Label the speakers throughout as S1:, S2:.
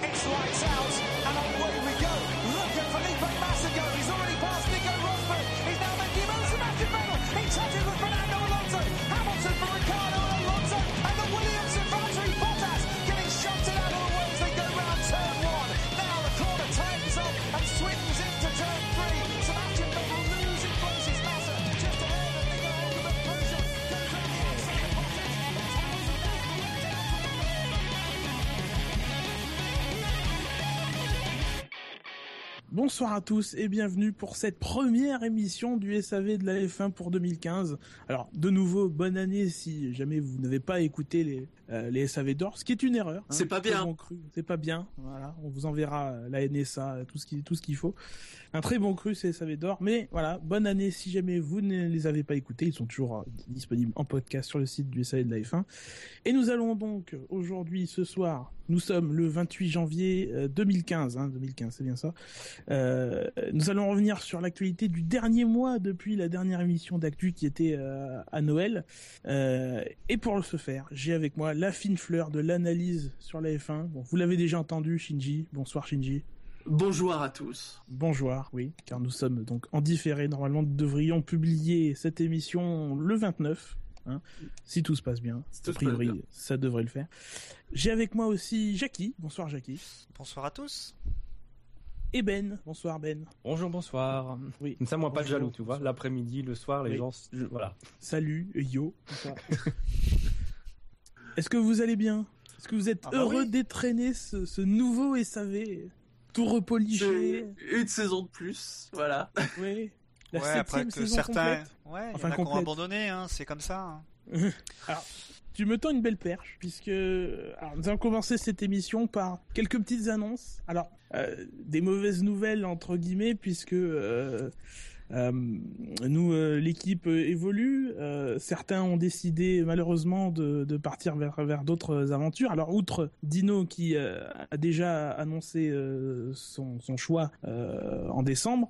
S1: It's lights out,
S2: Bonsoir à tous et bienvenue pour cette première émission du SAV de la F1 pour 2015. Alors, de nouveau, bonne année si jamais vous n'avez pas écouté les, euh, les SAV d'or, ce qui est une erreur. hein.
S3: C'est pas bien.
S2: bon cru. C'est pas bien. Voilà, on vous enverra euh, la NSA, tout ce qui, tout ce qu'il faut. Un très bon cru, c'est SAV d'or. Mais voilà, bonne année si jamais vous ne les avez pas écoutés. Ils sont toujours euh, disponibles en podcast sur le site du SAV de la F1. Et nous allons donc aujourd'hui, ce soir, nous sommes le 28 janvier euh, 2015. Hein, 2015, c'est bien ça. Euh, nous allons revenir sur l'actualité du dernier mois depuis la dernière émission d'actu qui était euh, à Noël. Euh, et pour ce faire, j'ai avec moi la fine fleur de l'analyse sur la F1. Bon, vous l'avez déjà entendu, Shinji. Bonsoir, Shinji.
S3: Bonjour à tous.
S2: Bonjour, oui, car nous sommes donc en différé. Normalement, nous devrions publier cette émission le 29. Hein, si tout se passe bien,
S3: Si
S2: a priori,
S3: bien.
S2: ça devrait le faire. J'ai avec moi aussi Jackie. Bonsoir, Jackie.
S4: Bonsoir à tous.
S2: Et Ben. Bonsoir, Ben.
S5: Bonjour, bonsoir.
S2: Oui.
S5: Comme ça, moi, pas de jaloux, tu vois.
S2: bonsoir.
S5: L'après-midi, le soir, les
S2: Oui.
S5: gens, voilà.
S2: Salut, yo. Est-ce que vous allez bien? Est-ce que vous êtes
S4: Ah bah
S2: heureux
S4: oui.
S2: d'étraîner ce, ce nouveau SAV Tout repoliché
S3: une saison de plus, voilà.
S2: Oui. La
S4: ouais,
S2: septième
S4: après que
S2: saison
S4: certains,
S2: complète.
S4: ouais, il
S2: Enfin,
S4: y en a qui ont
S2: complète.
S4: abandonné, hein, c'est comme ça. hein.
S2: Alors, tu me tends une belle perche, puisque alors, nous allons commencer cette émission par quelques petites annonces. Alors, euh, des mauvaises nouvelles, entre guillemets, puisque euh, euh, nous, euh, l'équipe euh, évolue. Certains ont décidé, malheureusement, de, partir vers, d'autres aventures. Alors, outre Dino, qui a déjà annoncé son, son choix en décembre,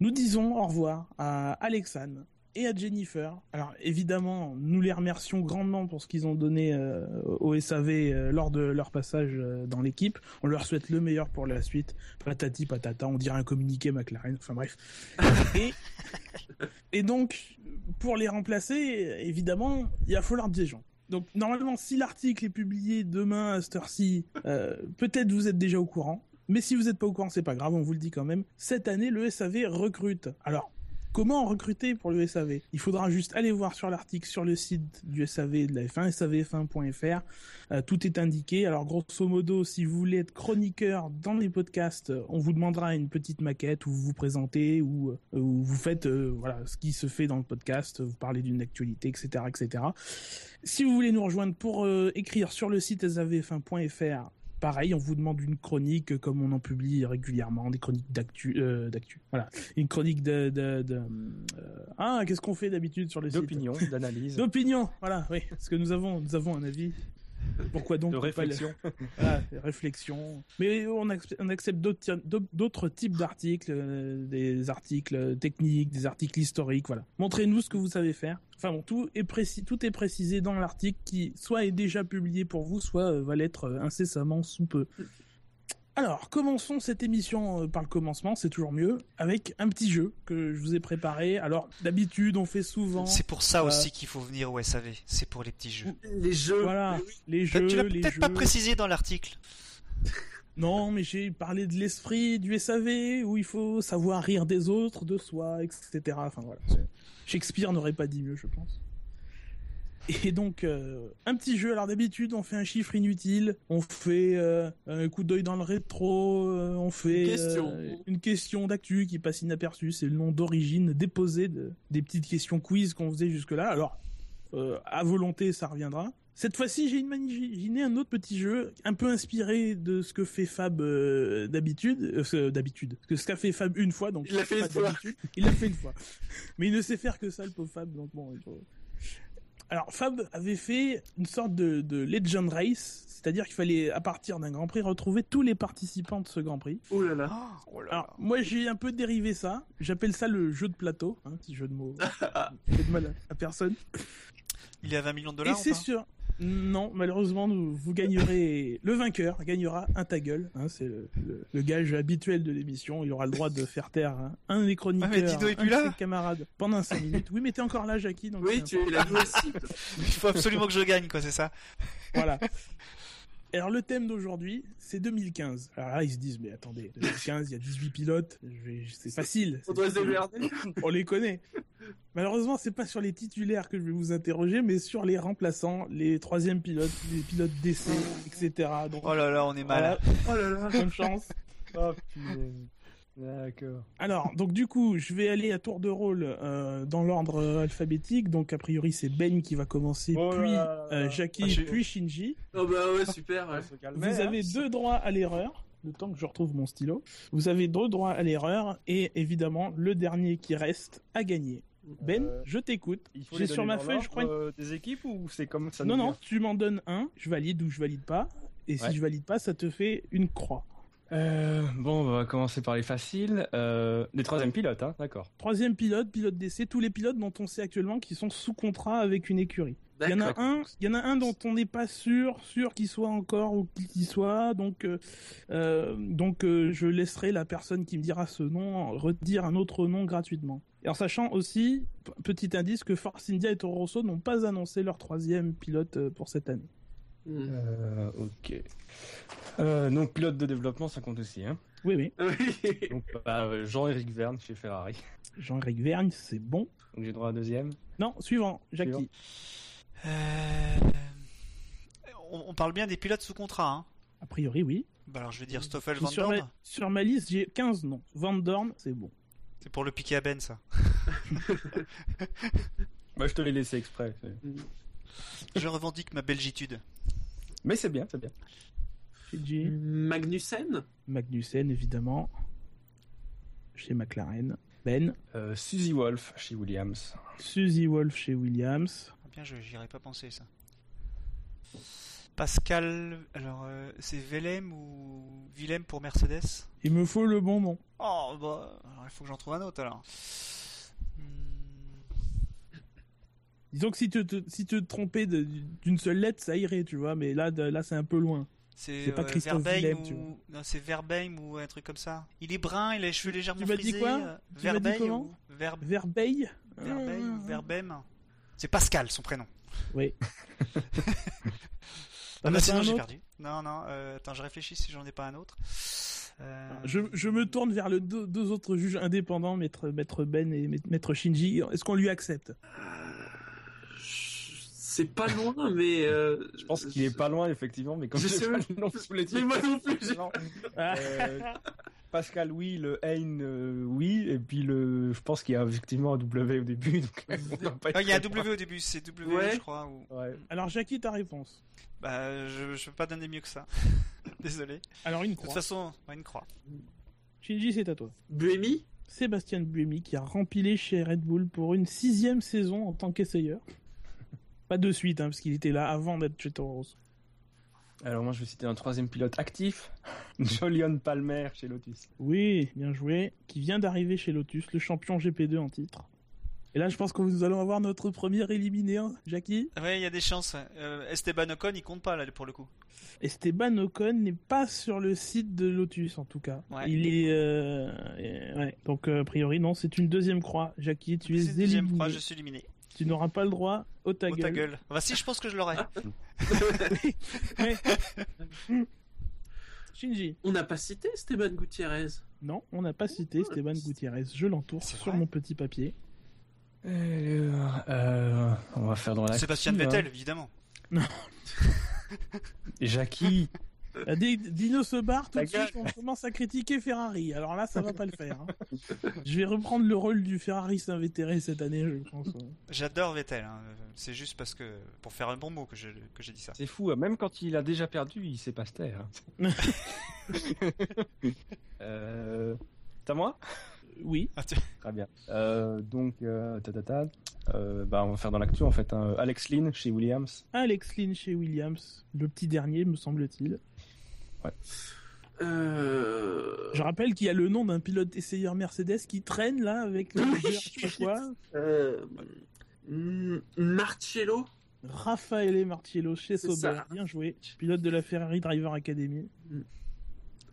S2: nous disons au revoir à Alexandre et à Jennifer. Alors évidemment, nous les remercions grandement pour ce qu'ils ont donné euh, au SAV euh, lors de leur passage euh, dans l'équipe. On leur souhaite le meilleur pour la suite. Patati patata, on dirait un communiqué McLaren. Enfin bref. et, et donc, pour les remplacer, évidemment, il va falloir des gens. Donc normalement, si l'article est publié demain à cette heure-ci, peut-être vous êtes déjà au courant. Mais si vous n'êtes pas au courant, c'est pas grave, on vous le dit quand même. Cette année, le SAV recrute. Alors, Comment recruter pour le SAV Il faudra juste aller voir sur l'article sur le site du SAV de la F1, savf1.fr. Euh, tout est indiqué. Alors grosso modo, si vous voulez être chroniqueur dans les podcasts, euh, on vous demandera une petite maquette où vous vous présentez, où, euh, où vous faites voilà ce qui se fait dans le podcast, vous parlez d'une actualité, etc., etc. Si vous voulez nous rejoindre pour écrire sur le site savf1.fr, Pareil, on vous demande une chronique euh, comme on en publie régulièrement, des chroniques d'actu, euh, d'actu. Voilà, une chronique de, de, de euh, ah, qu'est-ce qu'on fait d'habitude sur le site
S5: D'opinion, d'analyse,
S2: D'opinion, voilà, oui, parce que nous avons, nous avons un avis. Pourquoi donc
S5: de
S2: le-
S5: réflexion.
S2: voilà, réflexion. Mais on accepte, d'autres types d'articles, euh, des articles techniques, des articles historiques, voilà. Montrez-nous ce que vous savez faire. Enfin bon, tout est précis, tout est précisé dans l'article qui soit est déjà publié pour vous, soit euh, va l'être euh, incessamment sous peu. Alors, commençons cette émission euh, par le commencement, c'est toujours mieux, avec un petit jeu que je vous ai préparé. Alors, d'habitude, on fait souvent.
S4: C'est pour ça
S2: euh,
S4: aussi qu'il faut venir au SAV, c'est pour les petits jeux.
S3: Les jeux.
S2: Voilà, les jeux,
S4: tu l'as peut-être pas précisé dans l'article.
S2: Non, mais j'ai parlé de l'esprit du SAV, où il faut savoir rire des autres, de soi, etc. Enfin voilà. Shakespeare n'aurait pas dit mieux, je pense. Et donc, euh, un petit jeu. Alors d'habitude, on fait un chiffre inutile, on fait euh, un coup d'œil dans le rétro, euh, on fait
S3: Une question.
S2: une question d'actu qui passe inaperçue. C'est le nom d'origine déposé de, des petites questions quiz qu'on faisait jusque-là. Alors, à volonté, ça reviendra. Cette fois-ci, j'ai imaginé un autre petit jeu, un peu inspiré de ce que fait Fab euh, d'habitude, euh, d'habitude, que ce qu'a fait Fab une fois, donc
S3: Il l'a fait une fois.
S2: Il l'a fait une fois, mais il ne sait faire que ça, le pauvre Fab. Donc bon. Alors Fab avait fait une sorte de, de Legend Race, c'est-à-dire qu'il fallait à partir d'un Grand Prix retrouver tous les participants de ce Grand Prix.
S3: Oh là là.
S4: Oh là
S2: Alors
S4: là.
S2: moi j'ai un peu dérivé ça, j'appelle ça le jeu de plateau, un petit jeu de mots, fait de mal à- personne.
S4: Il est à 20 millions de dollars
S2: c'est sûr. Non, malheureusement, nous, vous gagnerez. Le vainqueur gagnera un ta gueule. hein, c'est le, le- le gage habituel de l'émission. Il aura le droit de faire taire hein, un des chroniqueurs,
S4: Ah, mais Dino est
S2: un
S4: plus
S2: de
S4: là
S2: ses camarades pendant 5 minutes. Oui, mais t'es encore là, Jackie. Donc
S3: Oui, tu l'as vu aussi.
S4: Il faut absolument que je gagne, quoi, c'est ça
S2: Voilà. Alors le thème d'aujourd'hui, c'est 2015. Alors là, ils se disent, mais attendez, 2015, il y a 18 pilotes, c'est facile.
S3: On doit se démerder.
S2: On les connaît. Malheureusement, c'est pas sur les titulaires que je vais vous interroger, mais sur les remplaçants, les troisièmes pilotes, les pilotes d'essai, etc. Donc,
S4: Oh là là, on est mal.
S2: voilà,
S3: Oh là là.
S2: bonne chance.
S5: Oh punaise. D'accord.
S2: Alors, donc du coup, je vais aller à tour de rôle euh, dans l'ordre euh, alphabétique. Donc a priori, c'est Ben qui va commencer,
S5: Oh là
S2: puis
S5: là là
S2: euh. Jackie,
S4: Ah,
S2: puis Shinji.
S3: Oh bah ouais, super. ouais.
S5: Calmer,
S2: Vous
S5: hein.
S2: avez deux droits à l'erreur, le temps que je retrouve mon stylo. Vous avez deux droits à l'erreur et évidemment le dernier qui reste à gagner. Ben,
S5: Euh,
S2: je t'écoute. J'ai sur ma feuille, je crois.
S5: euh, des équipes ou c'est comme ça
S2: non, non, tu m'en donnes un, je valide ou je valide pas. Et
S5: Ouais.
S2: si je valide pas, ça te fait une croix.
S5: Euh, bon, on va commencer par les faciles. Euh, les troisièmes pilotes, hein, d'accord.
S2: Troisième pilote, pilote d'essai, tous les pilotes dont on sait actuellement qu'ils sont sous contrat avec une écurie. Il y en a un, il y en a un dont on n'est pas sûr, sûr qu'il soit encore ou qu'il soit. Donc, euh, donc euh, je laisserai la personne qui me dira ce nom redire un autre nom gratuitement. Et en sachant aussi, petit indice, que Force India et Toro Rosso n'ont pas annoncé leur troisième pilote pour cette année.
S5: Euh, ok. Euh, donc pilote de développement, ça compte aussi. Hein.
S2: Oui, oui.
S5: Donc bah, Jean-Éric Verne chez Ferrari.
S2: Jean-Éric Vergne, c'est bon.
S5: Donc j'ai droit à deuxième.
S2: Non, suivant, Jackie.
S5: Suivant.
S4: Euh, On, on parle bien des pilotes sous contrat, hein
S2: A priori, oui.
S4: Bah alors je vais dire Stoffel Van
S2: sur, ma,
S4: Dorn.
S2: sur ma liste, j'ai 15 noms. Van Dorn, c'est bon.
S4: C'est pour le piquer à Ben, ça.
S5: Bah, je te l'ai laissé exprès.
S4: Je revendique ma belgitude.
S5: Mais c'est bien, c'est bien.
S2: Shinji.
S3: Magnussen
S2: Magnussen, évidemment. Chez McLaren. Ben.
S5: Euh, Suzy Wolf chez Williams.
S2: Suzy Wolf chez Williams.
S4: Ah Bien, je j'y aurais pas pensé, ça. Pascal, alors euh, c'est Velem ou Willem pour Mercedes?
S2: Il me faut le bon nom.
S4: Oh bah, alors il faut que j'en trouve un autre alors.
S2: Disons que si tu te, si tu te trompais d'une seule lettre, ça irait, tu vois, mais là, de- là c'est un peu loin.
S4: C'est
S2: pas
S4: euh,
S2: Christophe
S4: Verbeim
S2: Willem, tu
S4: ou... Non, c'est Verbeim ou un truc comme ça. Il est brun, il a les cheveux légèrement
S2: Tu m'as dit
S4: frisés.
S2: quoi
S4: euh,
S2: Tu m'as dit
S4: Verbeim ou Ver...
S2: Verbeil
S4: Verbeim ou
S2: Ah,
S4: Verbem C'est Pascal, son prénom.
S2: Oui.
S4: Ah bah sinon j'ai perdu. Non, non, euh, attends, je réfléchis si j'en ai pas un autre. Euh,
S2: je, je me tourne vers les deux, deux autres juges indépendants, maître, maître Ben et maître Shinji. Est-ce qu'on lui accepte?
S3: C'est pas loin, mais. euh,
S5: Je pense qu'il est pas loin, effectivement, mais comme
S3: Je sais
S5: pas
S3: même-
S5: le nom sous les
S3: Mais
S5: yeux.
S3: moi non plus,
S5: Non. Euh, Pascal, oui, le Hein, euh, oui, et puis le, je pense qu'il y a effectivement un W au début, donc
S4: il y a un W au début, c'est W,
S3: Ouais.
S4: je crois. Ou...
S5: Ouais.
S2: Alors, Jackie, ta réponse.
S4: Bah, je, je peux pas donner mieux que ça. Désolé.
S2: Alors, une
S4: De toute
S2: croix.
S4: façon, ouais, une croix.
S2: Shinji, c'est à toi.
S3: Buemi?
S2: Sébastien Buemi qui a rempilé chez Red Bull pour une sixième saison en tant qu'essayeur. Pas de suite, hein, parce qu'il était là avant d'être chez Toro Rosso.
S5: Alors moi, je vais citer un troisième pilote actif, Jolion Palmer chez Lotus.
S2: Oui, bien joué. Qui vient d'arriver chez Lotus, le champion GP2 en titre. Et là, je pense que nous allons avoir notre premier éliminé, hein, Jackie.
S4: Ouais, il y a des chances. Euh, Esteban Ocon, il compte pas là pour le coup.
S2: Esteban Ocon n'est pas sur le site de Lotus, en tout cas.
S4: Ouais.
S2: Il est... euh, ouais. Donc, euh, a priori, non, c'est une deuxième croix. Jackie, tu es
S4: C'est une deuxième
S2: éliminé.
S4: croix, je suis éliminé.
S2: Tu n'auras pas le droit au ta
S4: Oh, ta
S2: gueule.
S4: gueule. Bah si, je pense que je l'aurai.
S2: Ouais. Shinji.
S3: On n'a pas cité Esteban Gutiérrez.
S2: Non, on n'a pas cité Esteban Gutiérrez. Je l'entoure
S4: C'est
S2: sur mon petit papier.
S5: Alors, euh, on va faire dans la
S4: Sébastien Vettel, évidemment.
S5: Et Jackie,
S2: Que Dino se barre, tout de suite, on commence à critiquer Ferrari. Alors là, ça va pas le faire. hein. Je vais reprendre le rôle du Ferrari invétéré cette année, je pense.
S4: J'adore Vettel. hein. C'est juste parce que pour faire un bon mot que j'ai dit ça.
S5: c'est fou, hein, même quand il a déjà perdu, il sait pas se taire. hein. euh, à moi?
S2: Oui.
S4: Ah, tu-
S5: Très bien. Euh, donc, euh, ta, ta, ta, euh, bah, on va faire dans l'actu en fait. hein. Alex Lynn chez Williams.
S2: Alex Lynn chez Williams, le petit dernier, me semble-t-il.
S3: Euh...
S2: Je rappelle qu'il y a le nom d'un pilote essayeur Mercedes qui traîne là avec le je sais pas quoi.
S3: Euh... Marcello
S2: Raffaele Martiello chez
S3: C'est
S2: Sauber,
S3: ça.
S2: bien joué. Pilote de la Ferrari Driver Academy.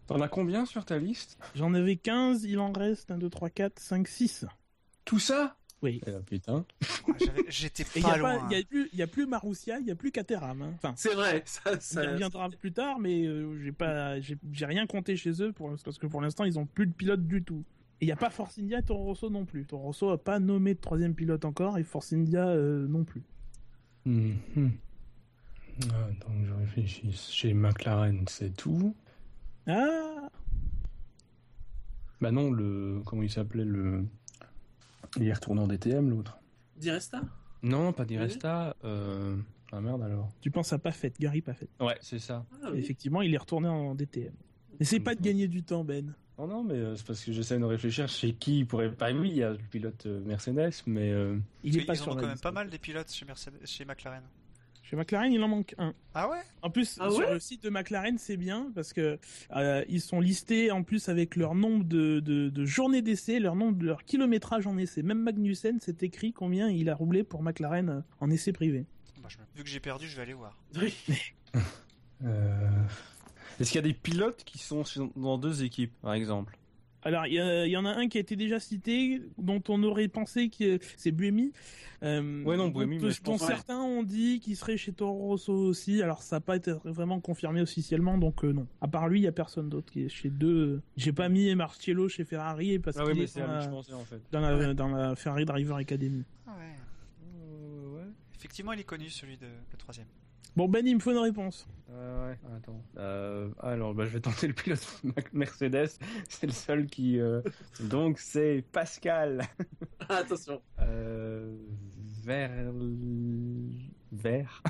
S5: T'en as combien sur ta liste?
S2: J'en avais 15, il en reste 1, 2, 3, 4, 5, 6.
S5: Tout ça?
S2: Oui.
S5: Eh ben, putain.
S4: Ah, J'étais
S2: Et il
S4: pas
S2: n'y a,
S4: loin.
S2: y a plus, y a plus Marussia, il n'y a plus Caterham. hein. Enfin,
S3: C'est vrai, ça, ça-
S2: reviendra plus tard, mais euh, j'ai pas, j'ai rien compté chez eux pour, parce que pour l'instant ils ont plus de pilote du tout. Et il n'y a pas Force India et Toro Rosso non plus. Toro Rosso a pas nommé de troisième pilote encore et Force India euh, non plus.
S5: Ah, Attends, que je réfléchisse. Chez McLaren, c'est tout.
S2: Ah,
S5: Bah non, le. Comment il s'appelait le. Il est retourné en DTM, l'autre.
S3: Diresta?
S5: Non, pas d'Iresta. Euh... Ah merde alors.
S2: tu penses à Paffett, Gary Paffett.
S5: Ouais, c'est ça.
S3: Ah, oui.
S2: Effectivement, il est retourné en DTM. N'essaie pas de gagner du temps, Ben.
S5: Non, non, mais euh, c'est parce que j'essaie de réfléchir chez qui il pourrait. Bah oui, il y a le pilote euh, Mercedes, mais. euh,
S2: Il est pas sur
S4: ont
S2: la
S4: quand même pas mal des pilotes chez, Mercedes, chez McLaren.
S2: Chez McLaren, il en manque un.
S4: Ah ouais?
S2: En plus,
S3: Ah
S2: sur
S3: ouais?
S2: le site de McLaren, c'est bien parce que euh, ils sont listés en plus avec leur nombre de, de, de journées d'essai, leur nombre de leur kilométrage en essai. Même Magnussen, c'est écrit combien il a roulé pour McLaren euh, en essai privé.
S4: Bah, je- Vu que j'ai perdu, je vais aller voir.
S3: Oui.
S5: euh, Est-ce qu'il y a des pilotes qui sont dans deux équipes, par exemple?
S2: Alors, il y, en a un qui a été déjà cité, dont on aurait pensé que c'est Buemi. Euh,
S5: Ouais, non,
S2: dont-
S5: Buemi, mais je
S2: dont
S5: pense-
S3: ouais.
S2: certains ont dit qu'il serait chez Toro Rosso aussi. Alors, ça n'a pas été vraiment confirmé officiellement, donc euh, non. À part lui, il y a personne d'autre qui est chez deux. J'ai pas mis Marcello chez Ferrari parce
S5: Ah oui,
S2: qu'il
S5: mais
S2: est
S5: c'est
S2: dans la,
S5: je pensais en fait.
S2: dans, la, dans la Ferrari Driver Academy.
S4: Ah ouais. Effectivement, il est connu, celui de le troisième.
S2: Bon, Ben, il me faut une réponse.
S5: Euh, ouais, attends. Euh, alors, bah, je vais tenter le pilote Mercedes. C'est le seul qui. euh, Donc, c'est Pascal.
S3: Ah, attention.
S5: Euh, vers. Vert.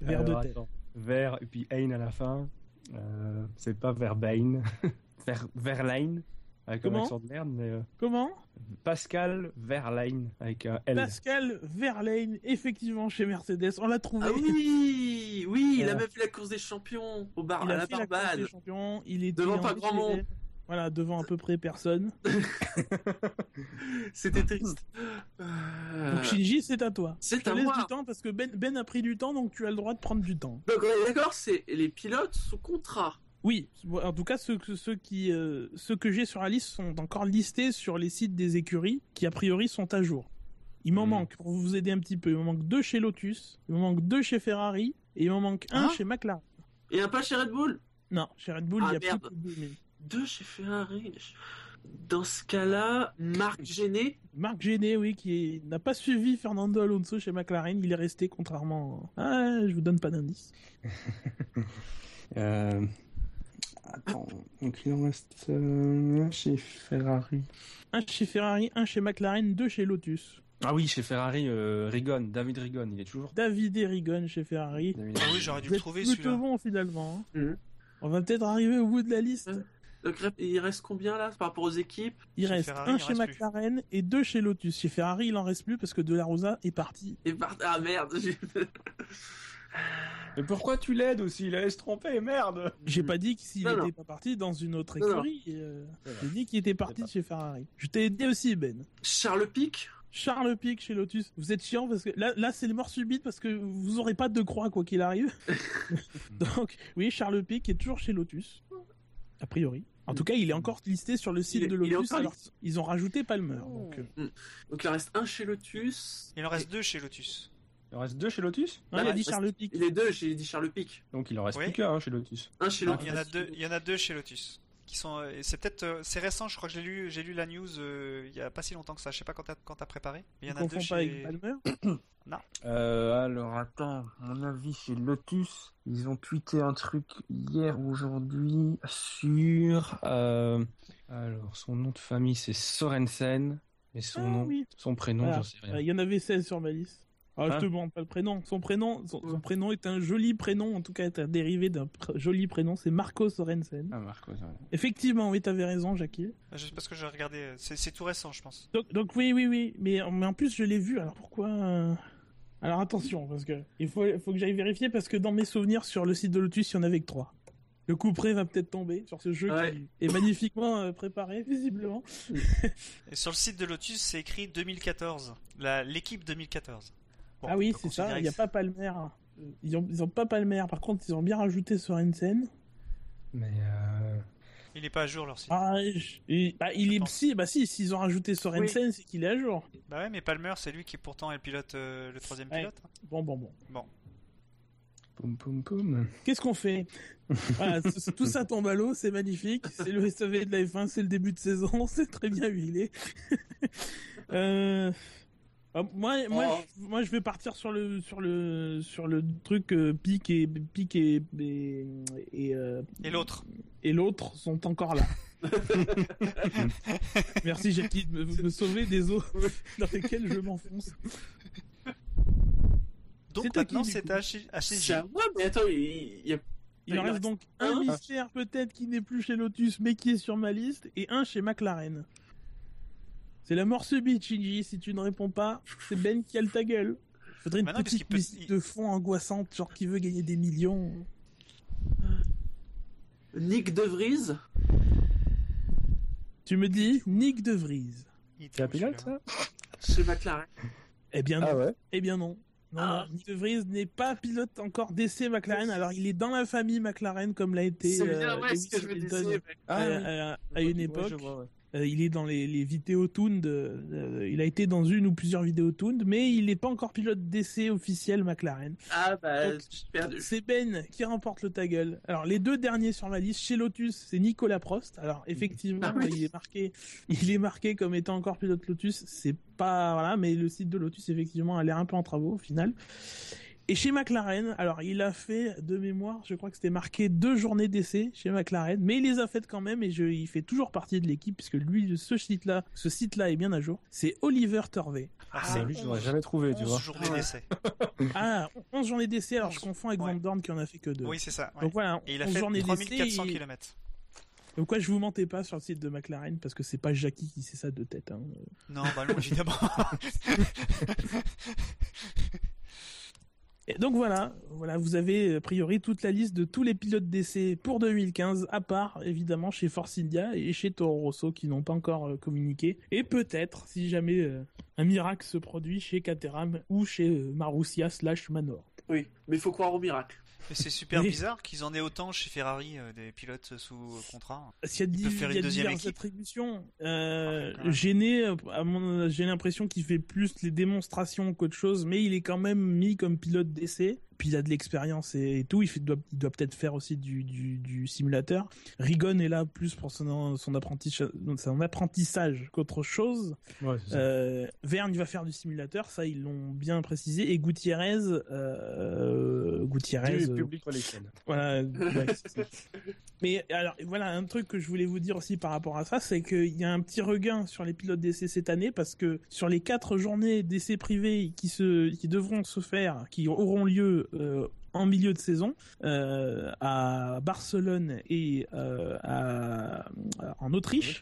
S2: Vers
S5: Alors,
S2: de tête.
S5: attends. Vert, et puis Hein à la fin. Euh, c'est pas Verbain. Ver, Verlaine. Avec un
S2: Comment
S5: accent de merde, mais. euh,
S2: Comment
S5: Pascal Verlaine. Avec un L.
S2: Pascal Verlaine, effectivement, chez Mercedes. On l'a trouvé.
S3: Ah oui, oui, il a
S5: Voilà.
S3: même fait la course des champions au bar,
S2: Il
S3: à
S2: a
S3: la
S2: fait la course
S3: Barbade.
S2: des champions. Il est
S3: Devant pas grand monde.
S2: Voilà, devant à peu près personne.
S3: C'était triste. Euh,
S2: Donc Shinji, c'est à toi.
S3: C'est à
S2: laisse
S3: moi.
S2: du temps parce que Ben, ben a pris du temps, donc tu as le droit de prendre du temps.
S3: Donc on est d'accord, c'est les pilotes sous contrat.
S2: Oui, en tout cas, ceux, que- ceux, qui, euh, ceux que j'ai sur la liste sont encore listés sur les sites des écuries qui, a priori, sont à jour. Il m'en
S5: Mhm.
S2: manque, pour vous aider un petit peu, il m'en manque deux chez Lotus, il m'en manque deux chez Ferrari, et il m'en manque un
S3: Hein
S2: chez McLaren.
S3: Et un pas chez Red Bull?
S2: Non, chez Red Bull,
S3: Ah,
S2: il y a
S3: merde.
S2: plus que deux, mais-
S3: Deux chez Ferrari. Dans ce cas-là, Marc Géné.
S2: Marc Géné, oui, qui n'a pas suivi Fernando Alonso chez McLaren, il est resté contrairement... Ah, je vous donne pas d'indice.
S5: Euh... Attends, donc il en reste euh, un chez Ferrari.
S2: Un chez Ferrari, un chez McLaren, deux chez Lotus.
S5: Ah oui, chez Ferrari, euh, Rigon, David Rigon, il est toujours.
S2: David Erigon chez Ferrari.
S5: David
S4: Ah oui, j'aurais dû le trouver
S2: plutôt
S4: celui-là.
S2: bon finalement. hein.
S3: Mhm.
S2: On va peut-être arriver au bout de la liste.
S3: Donc il reste combien là par rapport aux équipes?
S2: Il
S4: Chez
S2: reste
S4: Ferrari,
S2: un
S4: il
S2: chez
S4: reste plus.
S2: McLaren et deux chez Lotus. Chez Ferrari, il en reste plus parce que De La Rosa est parti.
S3: Et par... Ah merde.
S5: Mais pourquoi tu l'aides aussi? Il allait se tromper, merde
S2: J'ai pas dit
S3: Non,
S2: était
S3: non.
S2: pas parti dans une autre écurie. euh. J'ai dit qu'il était parti chez Ferrari. Je t'ai aidé aussi, Ben.
S3: Charles Pic?
S2: Charles Pic chez Lotus. Vous êtes chiant parce que là, là c'est les morts subites parce que vous aurez pas de croix quoi qu'il arrive. Donc, oui, Charles Pic est toujours chez Lotus. A priori. En tout cas, il est encore listé sur le site
S3: Il
S2: de Lotus. alors, ils ont rajouté Palmer. Donc, euh,
S3: Donc il en reste un chez Lotus.
S4: Il en reste deux chez Lotus.
S5: Il en reste deux chez Lotus
S2: non, il a
S3: Bah,
S2: dit
S3: bah,
S2: Charles Pic.
S3: Il est deux, dit Charles Pic.
S5: Donc il en reste
S4: Oui.
S5: plus qu'un hein, chez Lotus.
S3: Un chez Lotus.
S4: Il y en a deux, il y en a deux chez Lotus. Qui sont, euh, c'est peut-être, euh, c'est récent, je crois que j'ai lu, j'ai lu la news euh, il y a pas si longtemps que ça. Je sais pas quand t'as, quand t'as préparé. Mais il y en a deux chez.
S2: avec Palmer
S5: Euh, alors attends, à mon avis chez Lotus, ils ont tweeté un truc hier ou aujourd'hui sur... Euh... Alors son nom de famille c'est Sorensen, mais son
S2: Ah
S5: nom,
S2: oui.
S5: son prénom
S2: Voilà.
S5: j'en sais rien.
S2: Euh, Il y en avait 16 sur ma liste. Ah,
S5: Hein
S2: je te demande pas le prénom. Son prénom, son, prénom est un joli prénom, en tout cas est un dérivé d'un pr- joli prénom, c'est Marco Sorensen.
S5: Ah Marco, va.
S2: Effectivement, oui, t'avais raison, Jackie.
S4: Je- Parce que j'ai regardé, euh, c'est, tout récent, je pense.
S2: Donc, donc oui, oui, oui, mais, mais en plus je l'ai vu, alors pourquoi euh, Alors attention, parce que il faut, faut que j'aille vérifier, parce que dans mes souvenirs sur le site de Lotus, il y en avait que 3. Le coup près va peut-être tomber sur ce jeu
S3: Ouais.
S2: qui est magnifiquement euh, préparé, visiblement.
S4: Et sur le site de Lotus, c'est écrit 2014. La, l'équipe 2014. Bon,
S2: ah oui, c'est ça. Il n'y a pas Palmer. Ils ont, ils ont pas Palmer. Par contre, ils ont bien rajouté Sorensen.
S5: Mais euh,
S4: Il est pas à jour leur site.
S2: Ah, je- et- bah, il est si, bah si, s'ils ont rajouté Sorensen, c'est qu'il est à jour.
S4: Bah ouais, mais Palmer, c'est lui qui pourtant est le pilote, euh, le troisième
S2: Ouais.
S4: pilote.
S2: Bon, bon, bon.
S4: Bon.
S5: poum poum poum.
S2: Qu'est-ce qu'on fait? Voilà, tout- Tout ça tombe à l'eau, c'est magnifique. C'est le SAV de la F1, c'est le début de saison, c'est très bien huilé. euh... ah, Moi, moi,
S3: Oh.
S2: je, moi, je vais partir sur le sur le sur le truc euh, pique et pique et et et, euh,
S4: Et l'autre
S2: et l'autre sont encore là. Merci Jackie de me, me sauver des eaux dans lesquelles je m'enfonce.
S4: Donc
S2: C'est à qui,
S4: maintenant, c'est
S2: coup
S4: à H-
S3: C'est
S4: HCJ.
S3: à moi, mais attends, il, il y a...
S2: Il en
S3: Il en
S2: reste donc un
S3: un.
S2: mystère peut-être qui n'est plus chez Lotus mais qui est sur ma liste et un chez McLaren. C'est la mort subite, Shinji. Si tu ne réponds pas, c'est Ben qui a le ta gueule. Faudrait une
S4: Bah non,
S2: petite
S4: peut-
S2: musique de fond angoissante, genre qui veut gagner des millions.
S3: Nick De Vries.
S2: Tu me dis Nick De Vries.
S4: Il était
S5: C'est un pilote ça?
S3: Chez McLaren.
S2: Eh bien non.
S5: Ah ouais?
S2: Eh bien non. Non,
S3: Ah.
S2: non, Nick De Vries n'est pas pilote encore d'essai McLaren. Alors il est dans la famille McLaren comme l'a été
S3: C'est
S2: euh,
S3: bien, ouais,
S2: Lewis
S3: ce que je veux
S2: Hamilton,
S3: dire.
S2: à,
S5: oui.
S2: à- à une
S5: Ouais,
S2: époque.
S5: je vois, ouais.
S2: Euh, il est dans les, les vidéos Tooned, euh, il a été dans une ou plusieurs vidéos Tooned, mais il n'est pas encore pilote d'essai officiel McLaren.
S3: Ah bah,
S2: Donc,
S3: j'ai perdu.
S2: C'est Ben qui remporte le ta gueule. Alors les deux derniers sur ma liste, chez Lotus, c'est Nicolas Prost. Alors effectivement,
S3: Ah oui.
S2: il est marqué, il est marqué comme étant encore pilote Lotus. C'est pas voilà, mais le site de Lotus effectivement a l'air un peu en travaux au final. Et chez McLaren, alors il a fait de mémoire, je crois que c'était marqué deux journées d'essai chez McLaren, mais il les a faites quand même et je, il fait toujours partie de l'équipe puisque lui, ce site-là, ce site-là est bien à jour. C'est Oliver Turvey.
S4: Ah,
S5: Ah,
S4: c'est
S5: lui, je l'aurais jamais trouvé, tu
S4: 11
S5: vois.
S4: journées
S3: Ouais.
S4: d'essai.
S2: Ah, 11 journées d'essai, alors je
S4: 11,
S2: confonds avec
S4: ouais.
S2: Van Dorn qui en a fait que deux.
S4: Oui, c'est ça. ouais.
S2: Donc voilà,
S4: Et il a
S2: 11
S4: fait
S2: journées d'essai.
S4: 3400
S2: il-
S4: km.
S2: Donc quoi, je vous mentais pas sur le site de McLaren parce que c'est pas Jackie qui sait ça de tête. Hein.
S4: Non, bah non, évidemment.
S2: Et donc voilà, voilà, vous avez a priori toute la liste de tous les pilotes d'essai pour 2015, à part évidemment chez Force India et chez Toro Rosso qui n'ont pas encore euh, communiqué. Et peut-être, si jamais euh, un miracle se produit chez Caterham ou chez euh, Marussia slash Manor.
S3: Oui, mais il faut croire au miracle.
S4: C'est super bizarre qu'ils en aient autant chez Ferrari, euh, des pilotes sous euh, contrat.
S2: S'il y a,
S4: faire
S2: y
S4: une
S2: diverses attributions, euh,
S4: Ah.
S2: Gêné, euh, à mon- j'ai l'impression qu'il fait plus les démonstrations qu'autre chose, mais il est quand même mis comme pilote d'essai. Puis il a de l'expérience et, et tout. Il, fait- doit, peut-être faire aussi du, du, du simulateur. Rigon est là plus pour son, son, apprentissage, son apprentissage qu'autre chose.
S5: Ouais.
S2: Euh, Verne il va faire du simulateur, ça ils l'ont bien précisé. Et Gutiérrez, euh, Gutiérrez,
S5: Du
S2: euh,
S5: public relation.
S2: voilà. ouais. Mais alors voilà un truc que je voulais vous dire aussi par rapport à ça, c'est qu'il y a un petit regain sur les pilotes d'essai cette année parce que sur les quatre journées d'essai privés qui se, qui devront se faire, qui auront lieu euh, en milieu de saison euh, à Barcelone et euh, à, en Autriche,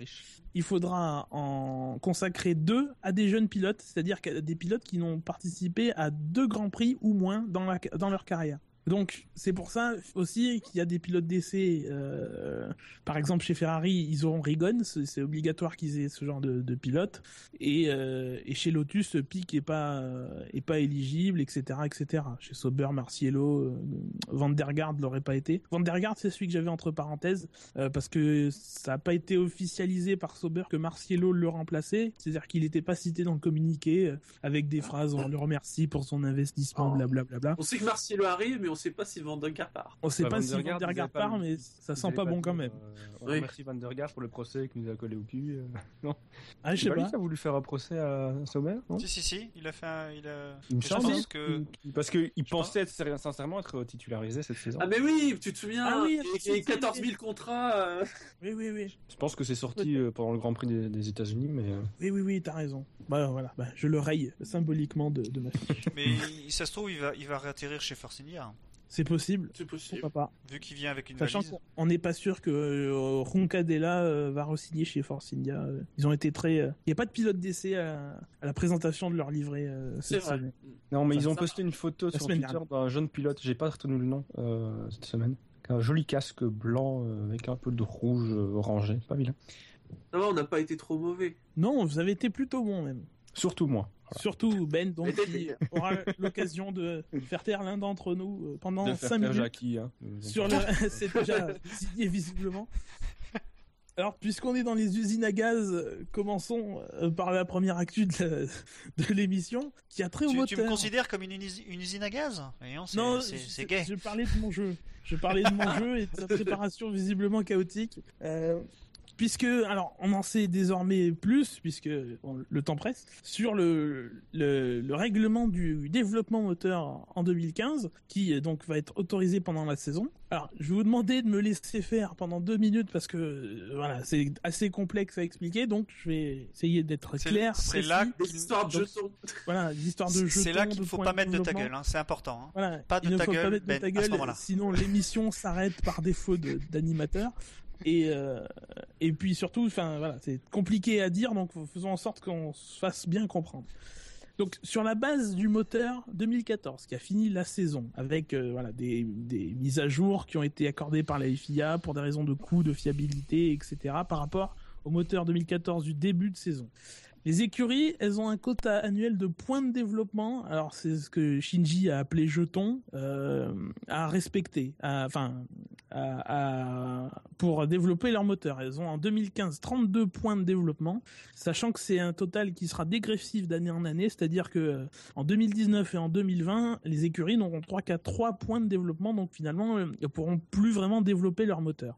S2: il faudra en consacrer deux à des jeunes pilotes, c'est-à-dire des pilotes qui n'ont participé à deux grands prix ou moins dans, la, dans leur carrière. Donc c'est pour ça aussi qu'il y a des pilotes d'essai, euh, par exemple chez Ferrari, ils auront Rigon, c'est obligatoire qu'ils aient ce genre de, de pilote, et, euh, et chez Lotus, Pic est pas euh, est pas éligible, etc., etc. Chez Sauber, Marciello, Van der Garde l'aurait pas été. Van der Garde, c'est celui que j'avais entre parenthèses parce que ça n'a pas été officialisé par Sauber que Marciello le remplaçait, c'est-à-dire qu'il n'était pas cité dans le communiqué avec des phrases on le remercie pour son investissement,
S3: Oh.
S2: blablabla.
S3: On sait que Marcelo arrive, mais on sait pas si Van Dunker part.
S2: On sait
S5: Bah,
S2: pas si
S5: der
S2: Van
S5: Garde,
S2: der
S5: ils
S2: Garde
S5: avaient pas
S2: part, mais ça sent pas bon quand même.
S5: euh, on
S3: Oui.
S5: remercie Van der Garde pour le procès qui nous a collé au cul. euh. Non.
S2: Ah, je sais
S5: pas qui a voulu faire un procès à Sauber, non
S4: Si, si, si, il a fait un. Il a...
S5: Il me
S4: je
S5: semble,
S4: pense que.
S5: Il- Parce qu'il pensait sincèrement être titularisé cette saison.
S3: Ah mais oui, tu te souviens
S2: Ah oui,
S3: les-
S2: si,
S3: les
S2: si,
S3: 14
S2: si.
S3: 000 contrats. euh,
S2: Oui, oui, oui.
S5: Je pense que c'est sorti euh, pendant le Grand Prix des, des États-Unis, mais
S2: Oui, oui, oui, t'as raison. Bah voilà, bah, je le raye symboliquement de, de ma fiche.
S4: Mais il- ça se trouve, il va, il va réatterrir chez Force India. hein,
S2: C'est possible.
S3: C'est possible.
S2: Pourquoi pas.
S4: Vu qu'il vient avec une
S2: Sachant
S4: valise.
S2: qu'on n'est pas sûr que euh, Roncadella euh, va re-signer chez Force India. euh. Ils ont été très. euh, Il n'y a pas de pilote d'essai à, à la présentation de leur livret euh,
S3: C'est vrai.
S2: semaine.
S5: non, mais ils ont posté une photo
S2: La
S5: sur Twitter d'un jeune pilote. J'ai pas retenu le nom euh, cette semaine. Un joli casque blanc euh, avec un peu de rouge euh, orangé, pas vilain.
S3: Non, on n'a pas été trop mauvais.
S2: Non, vous avez été plutôt bon même.
S5: Surtout moi.
S2: Surtout Ben, donc, qui aura l'occasion de faire taire l'un d'entre nous euh, pendant
S5: De faire
S2: 5
S5: taire
S2: minutes.
S5: Jackie, hein.
S2: Sur le... C'est déjà signé visiblement. Alors, puisqu'on est dans les usines à gaz, commençons euh, par la première actu de, l'émission, qui a très au
S4: Tu, tu
S2: moteur.
S4: me considères comme une, usi- une usine à gaz? Voyons, c'est-
S2: Non,
S4: c'est gay.
S2: Je parlais de mon jeu. Je parlais de mon jeu et de sa préparation visiblement chaotique. Euh, puisque, alors, on en sait désormais plus, puisque bon, le temps presse, sur le, le, le règlement du développement moteur en 2015, qui euh, donc va être autorisé pendant la saison. Alors, je vais vous demander de me laisser faire pendant deux minutes parce que euh, voilà, c'est assez complexe à expliquer, donc je vais essayer d'être clair.
S4: c'est là
S6: Des histoires de jetons.
S2: Voilà, l'histoire de jetons.
S4: C'est là qu'il ne faut pas mettre de ta gueule, hein, c'est important. hein.
S2: Voilà,
S4: Pas de
S2: il ne
S4: ta
S2: faut
S4: gueule,
S2: pas mettre de
S4: Ben,
S2: ta
S4: à ce
S2: gueule, sinon l'émission s'arrête par défaut d'animateur. Et euh, et puis surtout, enfin voilà, c'est compliqué à dire, donc faisons en sorte qu'on se fasse bien comprendre. Donc sur la base du moteur 2014 qui a fini la saison avec euh, voilà des, des mises à jour qui ont été accordées par la FIA pour des raisons de coût, de fiabilité, etc. par rapport au moteur 2014 du début de saison. Les écuries, elles ont un quota annuel de points de développement. Alors c'est ce que Shinji a appelé jetons euh, à respecter, enfin à- pour développer leur moteur. Elles ont en 2015 32 points de développement, sachant que c'est un total qui sera dégressif d'année en année, c'est-à-dire que euh, en 2019 et en 2020, les écuries n'auront 3 qu'à 3 points de développement, donc finalement, euh, elles pourront plus vraiment développer leur moteur.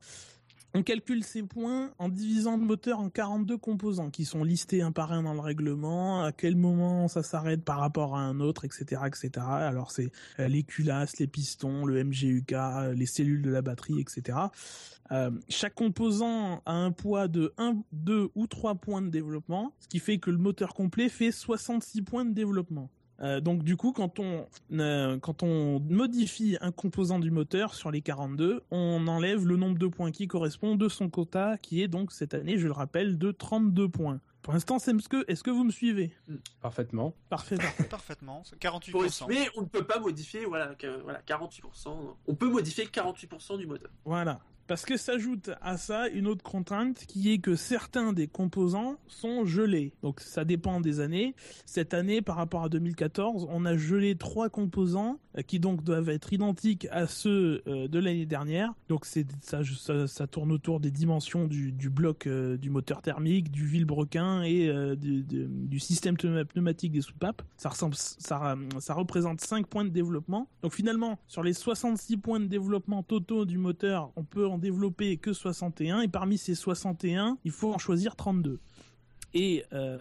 S2: On calcule ces points en divisant le moteur en 42 composants qui sont listés un par un dans le règlement, à quel moment ça s'arrête par rapport à un autre, etc., etc. Alors c'est euh, les culasses, les pistons, le MGUK, euh, les cellules de la batterie, etc. Euh, chaque composant a un poids de 1, 2 ou 3 points de développement, ce qui fait que le moteur complet fait 66 points de développement. Euh, donc du coup, quand on euh, quand on modifie un composant du moteur sur les 42, on enlève le nombre de points qui correspond de son quota, qui est donc cette année, je le rappelle, de 32 points. Pour l'instant, c'est est-ce que est-ce que vous me suivez?
S5: Parfaitement.
S2: Parfait. parfait.
S4: Parfaitement, c'est 48%.
S6: Pour résumer, on ne peut pas modifier, voilà, que- voilà, 48%. On peut modifier 48% du moteur.
S2: Voilà. Parce que s'ajoute à ça une autre contrainte qui est que certains des composants sont gelés. Donc ça dépend des années. Cette année, par rapport à 2014, on a gelé trois composants euh, qui donc doivent être identiques à ceux euh, de l'année dernière. Donc c'est ça, tourne autour des dimensions du, bloc euh, du moteur thermique, du vilebrequin et du, système pneuma- pneumatique des soupapes. Ça, ça représente 5 points de développement. Donc finalement, sur les 66 points de développement totaux du moteur, on peut en développer que 61 et parmi ces 61, il faut en choisir 32. Et euh,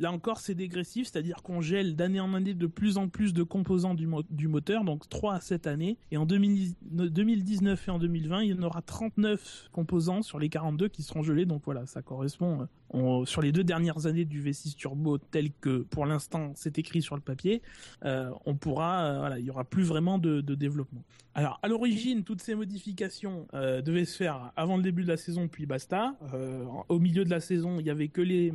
S2: là encore, c'est dégressif, c'est-à-dire qu'on gèle d'année en année de plus en plus de composants du, mo- du moteur, donc 3 à cette année. Et en 2000 2019 et en 2020, il y en aura 39 composants sur les 42 qui seront gelés. Donc voilà, ça correspond euh, sur les deux dernières années du V6 Turbo tel que pour l'instant c'est écrit sur le papier. euh, on pourra, euh, voilà, il y aura plus vraiment de, développement. Alors à l'origine, toutes ces modifications euh, devaient se faire avant le début de la saison, puis basta. Au milieu de la saison, il y avait que les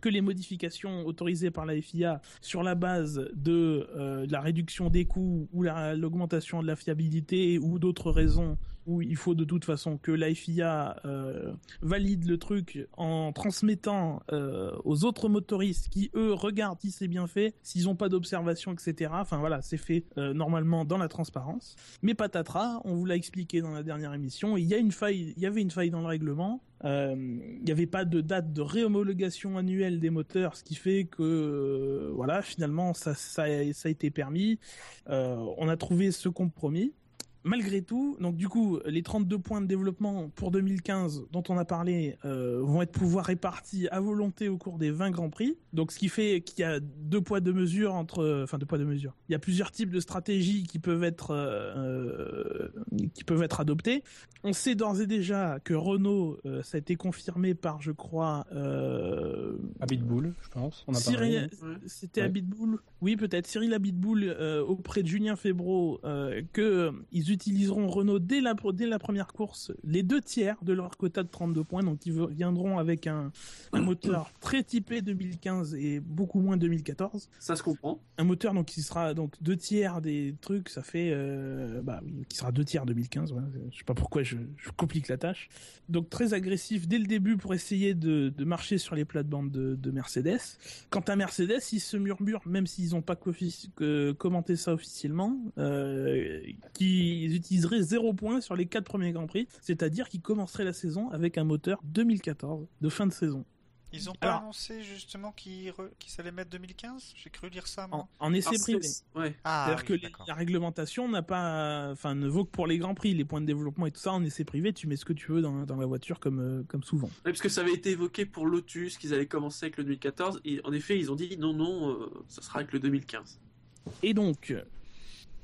S2: que les modifications autorisées par la FIA sur la base de la réduction des coûts ou la- l'augmentation de la fiabilité ou d'autres raisons où il faut de toute façon que la FIA euh, valide le truc en transmettant euh, aux autres motoristes qui eux regardent si c'est bien fait, s'ils n'ont pas d'observation, etc. Enfin voilà, c'est fait euh, normalement dans la transparence. Mais patatras, on vous l'a expliqué dans la dernière émission, il y a une faille, il y avait une faille dans le règlement. Il n'y avait pas de date de réhomologation annuelle des moteurs, ce qui fait que voilà, finalement ça, a- été permis. On a trouvé ce compromis. Malgré tout, donc du coup, les 32 points de développement pour 2015 dont on a parlé euh, vont être pouvoir répartis à volonté au cours des 20 grands prix. Donc ce qui fait qu'il y a deux poids deux mesures entre, enfin deux poids deux mesures. Il y a plusieurs types de stratégies qui peuvent être euh, euh, qui peuvent être adoptées. On sait d'ores et déjà que Renault, euh, ça a été confirmé par, je crois, euh,
S5: Habitbull, je pense. On a
S2: Cyril, c'était
S5: Ouais.
S2: Habitbull Oui, peut-être. Cyril Habitbull euh, auprès de Julien Febro euh, que ils utiliseront Renault dès la, dès la première course les deux tiers de leur quota de 32 points. Donc ils viendront avec un, un moteur très typé 2015 et beaucoup moins 2014.
S6: Ça se comprend.
S2: Un moteur donc qui sera donc deux tiers des trucs, ça fait euh, bah qui sera deux tiers 2015. Voilà. Je sais pas pourquoi je, je complique la tâche. Donc très agressif dès le début pour essayer de, de marcher sur les plates-bandes de, de Mercedes. Quant à Mercedes, ils se murmurent, même s'ils n'ont pas que commenté ça officiellement, euh, qu'ils utiliseraient zéro point sur les quatre premiers Grands Prix, c'est-à-dire qu'ils commenceraient la saison avec un moteur 2014 de fin de saison.
S4: Ils ont pas
S2: Alors-
S4: annoncé justement qu'ils re- allaient mettre 2015 J'ai cru lire ça, moi.
S2: En, en essai
S6: Alors,
S2: privé.
S6: Ouais.
S4: Ah,
S2: C'est-à-dire
S4: oui,
S2: que les- la réglementation n'a pas, enfin, ne vaut que pour les grands prix, les points de développement et tout ça. En essai privé, tu mets ce que tu veux dans, dans la voiture comme, euh, comme souvent.
S6: Ouais, parce que ça avait été évoqué pour Lotus, qu'ils allaient commencer avec le 2014, et en effet, ils ont dit non, non, euh, ça sera avec le 2015.
S2: Et donc,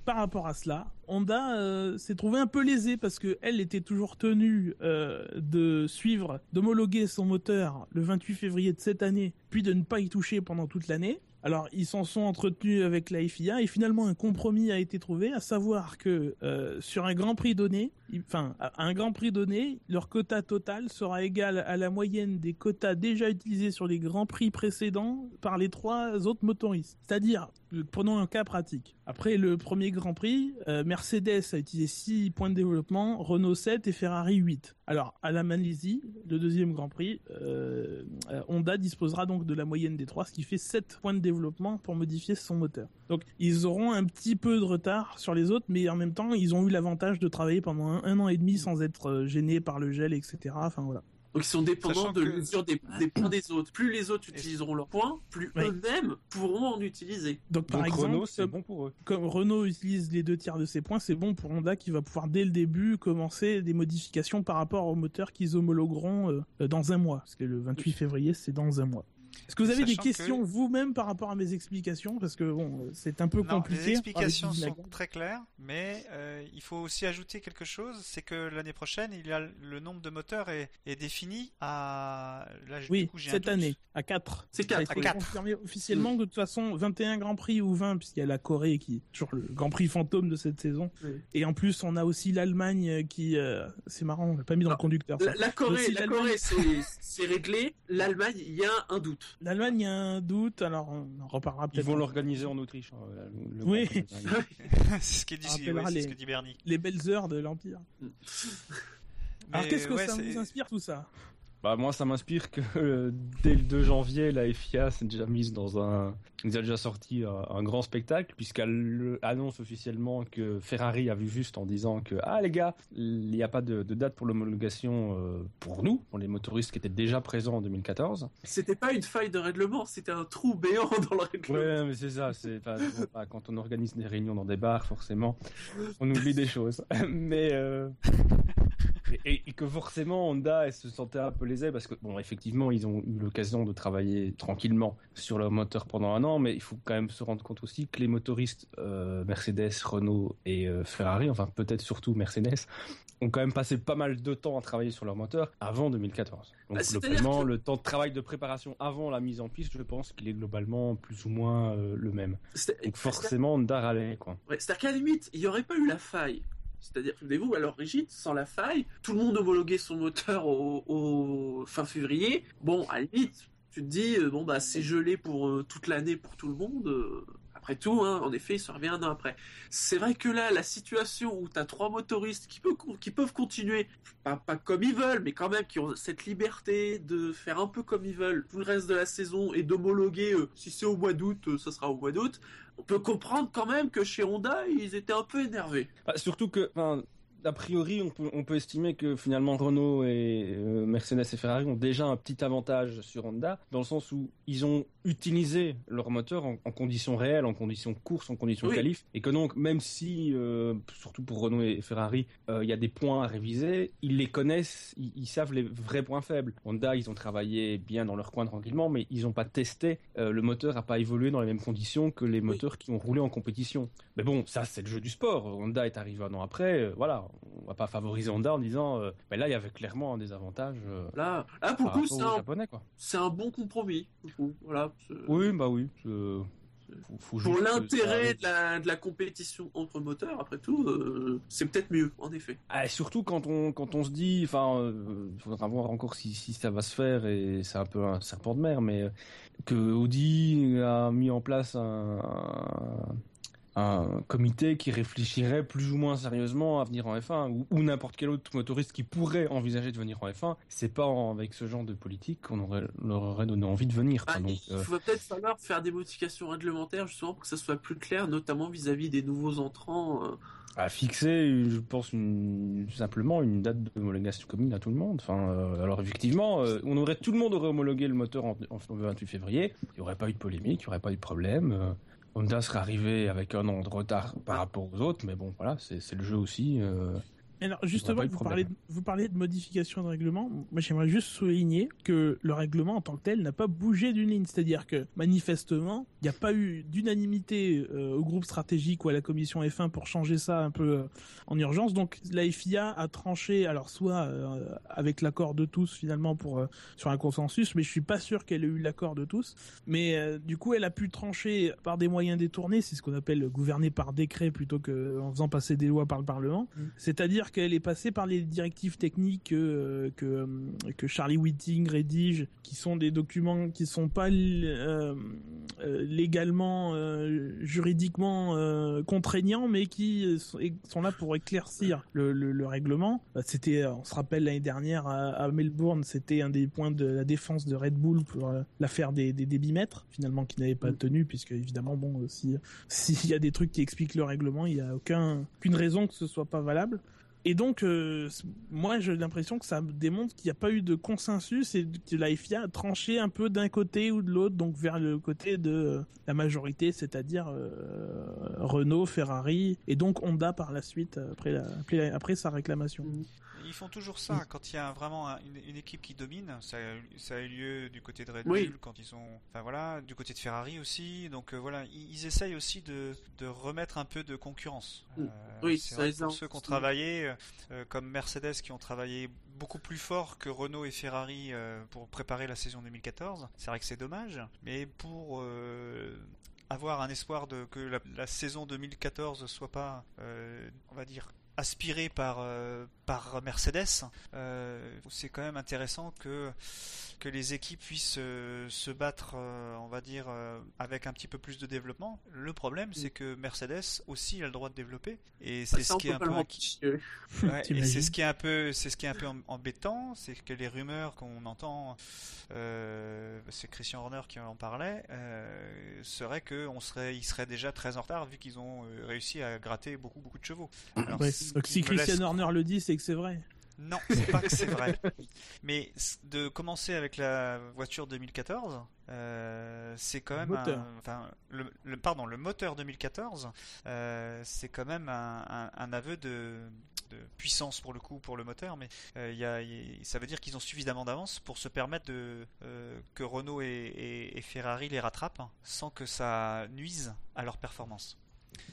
S2: par rapport à cela, Honda euh, s'est trouvé un peu lésée parce que elle était toujours tenue euh, de suivre, d'homologuer son moteur le 28 février de cette année, puis de ne pas y toucher pendant toute l'année. Alors, ils s'en sont entretenus avec la FIA et finalement un compromis a été trouvé, à savoir que euh, sur un Grand Prix donné, enfin un Grand Prix donné, leur quota total sera égal à la moyenne des quotas déjà utilisés sur les Grands Prix précédents par les trois autres motoristes. C'est-à-dire, prenons un cas pratique. Après le premier Grand Prix, euh, Mercedes a utilisé 6 points de développement, Renault 7 et Ferrari 8. Alors, à la Malaisie, le deuxième Grand Prix, euh, euh, Honda disposera donc de la moyenne des trois, ce qui fait 7 points de développement pour modifier son moteur. Donc, ils auront un petit peu de retard sur les autres, mais en même temps, ils ont eu l'avantage de travailler pendant un, un an et demi sans être gênés par le gel, etc. Enfin, voilà.
S6: Donc ils sont dépendants
S4: Sachant
S6: de
S4: que-
S6: l'usure des, des points des autres. Plus les autres utiliseront leurs points, plus
S2: Oui.
S6: eux-mêmes pourront en utiliser.
S2: Donc, par
S5: Donc
S2: exemple,
S5: Renault, c'est
S2: comme-
S5: bon pour eux.
S2: comme Renault utilise les deux tiers de ses points, c'est bon pour Honda qui va pouvoir dès le début commencer des modifications par rapport au moteur qu'ils homologueront euh, dans un mois. Parce que le 28 février, c'est dans un mois. Est-ce que vous avez des
S4: que-
S2: questions vous-même par rapport à mes explications Parce que bon, euh, c'est un peu
S4: Non,
S2: compliqué.
S4: les explications sont très claires, mais euh, il faut aussi ajouter quelque chose, c'est que l'année prochaine, il y a le nombre de moteurs est, est défini à là, du
S2: Oui,
S4: coup, j'ai un
S2: cette
S4: doute.
S2: année, à 4.
S6: C'est quatre,
S2: Ça a été
S4: à quatre.
S2: confirmé officiellement que de toute façon, 21 Grands Prix ou 20, puisqu'il y a la Corée qui est toujours le Grand Prix fantôme de cette saison.
S6: Oui.
S2: Et en plus, on a aussi l'Allemagne qui... euh, c'est marrant, on l'a pas mis dans le conducteur. ça.
S6: La, la Corée, la c'est réglé. L'Allemagne, il y a un doute.
S2: L'Allemagne, il y a un doute, alors on en reparlera
S5: Ils
S2: peut-être.
S5: vont l'organiser en Autriche. hein, le- le
S2: Oui.
S4: C'est ce que dit, ouais, ce que dit Bernie.
S2: Les belles heures de l'Empire. Alors
S4: Mais,
S2: qu'est-ce que
S4: ouais,
S2: ça vous inspire tout ça?
S5: Bah moi ça m'inspire que euh, dès le 2 janvier la FIA s'est déjà mise dans un ils ont déjà sorti un, un grand spectacle puisqu'elle annonce officiellement que Ferrari a vu juste en disant que ah les gars il n'y a pas de, de date pour l'homologation euh, pour nous pour les motoristes qui étaient déjà présents en 2014
S6: C'était pas une faille de règlement, c'était un trou béant dans le règlement.
S5: ouais mais c'est ça c'est quand on organise des réunions dans des bars forcément on oublie des choses mais euh, et, et que forcément Honda elle se sentait un peu lésée parce que bon effectivement ils ont eu l'occasion de travailler tranquillement sur leur moteur pendant un an mais il faut quand même se rendre compte aussi que les motoristes euh, Mercedes, Renault et euh, Ferrari enfin peut-être surtout Mercedes ont quand même passé pas mal de temps à travailler sur leur moteur avant 2014 donc
S6: Bah,
S5: globalement
S6: que-
S5: le temps de travail de préparation avant la mise en piste je pense qu'il est globalement plus ou moins euh, le même donc forcément Honda râlait quoi
S6: Ouais, C'est-à-dire qu'à la limite, il n'y aurait pas eu la faille. C'est-à-dire, souvenez-vous, à l'origine, sans la faille, tout le monde homologuait son moteur au, fin février. Bon, à la limite, tu te dis, euh, bon, bah, c'est gelé pour euh, toute l'année pour tout le monde. euh, après tout, hein, en effet, ça revient un an après. C'est vrai que là, la situation où tu as trois motoristes qui, qui peuvent continuer, pas, pas comme ils veulent, mais quand même qui ont cette liberté de faire un peu comme ils veulent tout le reste de la saison et d'homologuer, si c'est au mois d'août, ça sera au mois d'août on peut comprendre quand même que chez Honda, ils étaient un peu énervés.
S5: Bah, surtout que, a priori, on peut, on peut estimer que finalement Renault et euh, Mercedes et Ferrari ont déjà un petit avantage sur Honda, dans le sens où ils ont utilisé leur moteur en, en conditions réelles, en conditions course, en conditions
S6: Oui.
S5: qualif, et que donc même si, euh, surtout pour Renault et Ferrari, euh, il y a des points à réviser, ils les connaissent, ils, ils savent les vrais points faibles. Honda, ils ont travaillé bien dans leur coin tranquillement, mais ils n'ont pas testé, le moteur n'a pas évolué dans les mêmes conditions que les moteurs qui ont roulé en compétition. Mais bon, ça c'est le jeu du sport. Honda est arrivé un an après, euh, voilà, on va pas favoriser Honda en disant, euh, mais là il y avait clairement un désavantage. euh,
S6: Là, là pour le coup, c'est un,
S5: japonais quoi.
S6: c'est un bon compromis. Voilà.
S5: Oui, bah oui. c'est- Faut- faut
S6: Pour l'intérêt de la, de la compétition entre moteurs, après tout, euh, c'est peut-être mieux, en effet.
S5: Ah, surtout quand on quand on se dit, enfin, il faudra voir encore si, si ça va se faire et c'est un peu un serpent de mer, mais euh, que Audi a mis en place un, un comité qui réfléchirait plus ou moins sérieusement à venir en F1 ou, ou n'importe quel autre motoriste qui pourrait envisager de venir en F1. C'est pas en- avec ce genre de politique qu'on aurait, leur aurait donné envie de venir.
S6: Ah,
S5: donc,
S6: il
S5: euh,
S6: va peut-être falloir faire des modifications réglementaires justement pour que ça soit plus clair, notamment vis-à-vis des nouveaux entrants. euh.
S5: à fixer, je pense, une, simplement une date d'homologation commune à tout le monde. Enfin, euh, alors effectivement, euh, on aurait tout le monde aurait homologué le moteur en, en 28 février. Il n'y aurait pas eu de polémique, il n'y aurait pas eu de problème. Honda serait arrivé avec un an de retard par rapport aux autres, mais bon, voilà, c'est c'est le jeu aussi. euh.
S2: Alors justement, vous parlez, de, vous parlez de modification de règlement. Moi, j'aimerais juste souligner que le règlement en tant que tel n'a pas bougé d'une ligne. C'est-à-dire que manifestement, il n'y a pas eu d'unanimité euh, au groupe stratégique ou à la commission F1 pour changer ça un peu euh, en urgence. Donc la FIA a tranché, alors soit euh, avec l'accord de tous finalement pour euh, sur un consensus, mais je suis pas sûr qu'elle ait eu l'accord de tous. Mais euh, du coup, elle a pu trancher par des moyens détournés. C'est ce qu'on appelle gouverner par décret plutôt que en faisant passer des lois par le Parlement. C'est-à-dire qu'elle est passée par les directives techniques euh, que, euh, que Charlie Whiting rédige, qui sont des documents qui sont pas euh, légalement, euh, juridiquement euh, contraignants, mais qui sont, là pour éclaircir le, le, le règlement. C'était, on se rappelle l'année dernière à, à Melbourne, c'était un des points de la défense de Red Bull pour l'affaire des, des débitmètres, finalement qui n'avait pas tenu, puisque évidemment, bon, si s'il y a des trucs qui expliquent le règlement, il n'y a aucun, aucune raison que ce soit pas valable. Et donc, euh, moi, j'ai l'impression que ça démontre qu'il n'y a pas eu de consensus et que la FIA a tranché un peu d'un côté ou de l'autre, donc vers le côté de euh, la majorité, c'est-à-dire euh, Renault, Ferrari et donc Honda par la suite après, sa réclamation.
S4: Ils font toujours ça quand il y a vraiment un- une, une équipe qui domine. Ça, a- ça a eu lieu du côté de Red
S6: Oui.
S4: Bull quand ils ont, enfin voilà, du côté de Ferrari aussi. Donc euh, voilà, ils, ils essayent aussi de, de remettre un peu de concurrence.
S6: Mm.
S4: Euh,
S6: Oui,
S4: c'est ceux qui ont travaillé, euh, comme Mercedes, qui ont travaillé beaucoup plus fort que Renault et Ferrari euh, pour préparer la saison 2014. C'est vrai que c'est dommage, mais pour euh, avoir un espoir de que la, la saison 2014 soit pas, euh, on va dire, aspirée par euh, par Mercedes, euh, c'est quand même intéressant que que les équipes puissent euh, se battre, euh, on va dire, euh, avec un petit peu plus de développement. Le problème, c'est que Mercedes aussi a le droit de développer, et c'est ce qui est un peu. Ouais, et c'est ce qui est un peu, c'est ce qui est un peu em- embêtant, c'est que les rumeurs qu'on entend, euh, c'est Christian Horner qui en parlait, euh, serait que on serait, ils seraient déjà très en retard vu qu'ils ont réussi à gratter beaucoup beaucoup de chevaux. Alors,
S2: Ouais.
S4: ce
S2: Donc
S4: qui
S2: si Christian
S4: laisse-
S2: Horner le dit, c'est que c'est vrai.
S4: non, c'est pas que c'est vrai. Mais de commencer avec la voiture 2014, euh, c'est quand même
S2: moteur.
S4: un, enfin, le, le- pardon, le moteur 2014, euh, c'est quand même un, un- un aveu de, de puissance pour le coup pour le moteur, mais euh, y a, ça veut dire qu'ils ont suffisamment d'avance pour se permettre de euh, que Renault et, et- et Ferrari les rattrapent hein, sans que ça nuise à leur performance.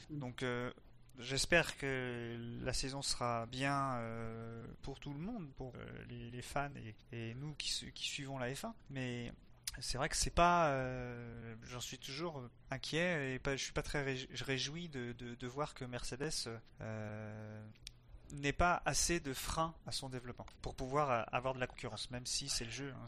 S4: Donc euh, J'espère que la saison sera bien euh, pour tout le monde, pour euh, les, les fans et, et nous qui, su- qui suivons la F1. Mais c'est vrai que c'est pas. euh, J'en suis toujours inquiet et pas, je suis pas très réj- réjoui de, de, de voir que Mercedes euh, n'ait pas assez de frein à son développement pour pouvoir avoir de la concurrence, même si c'est le jeu. hein,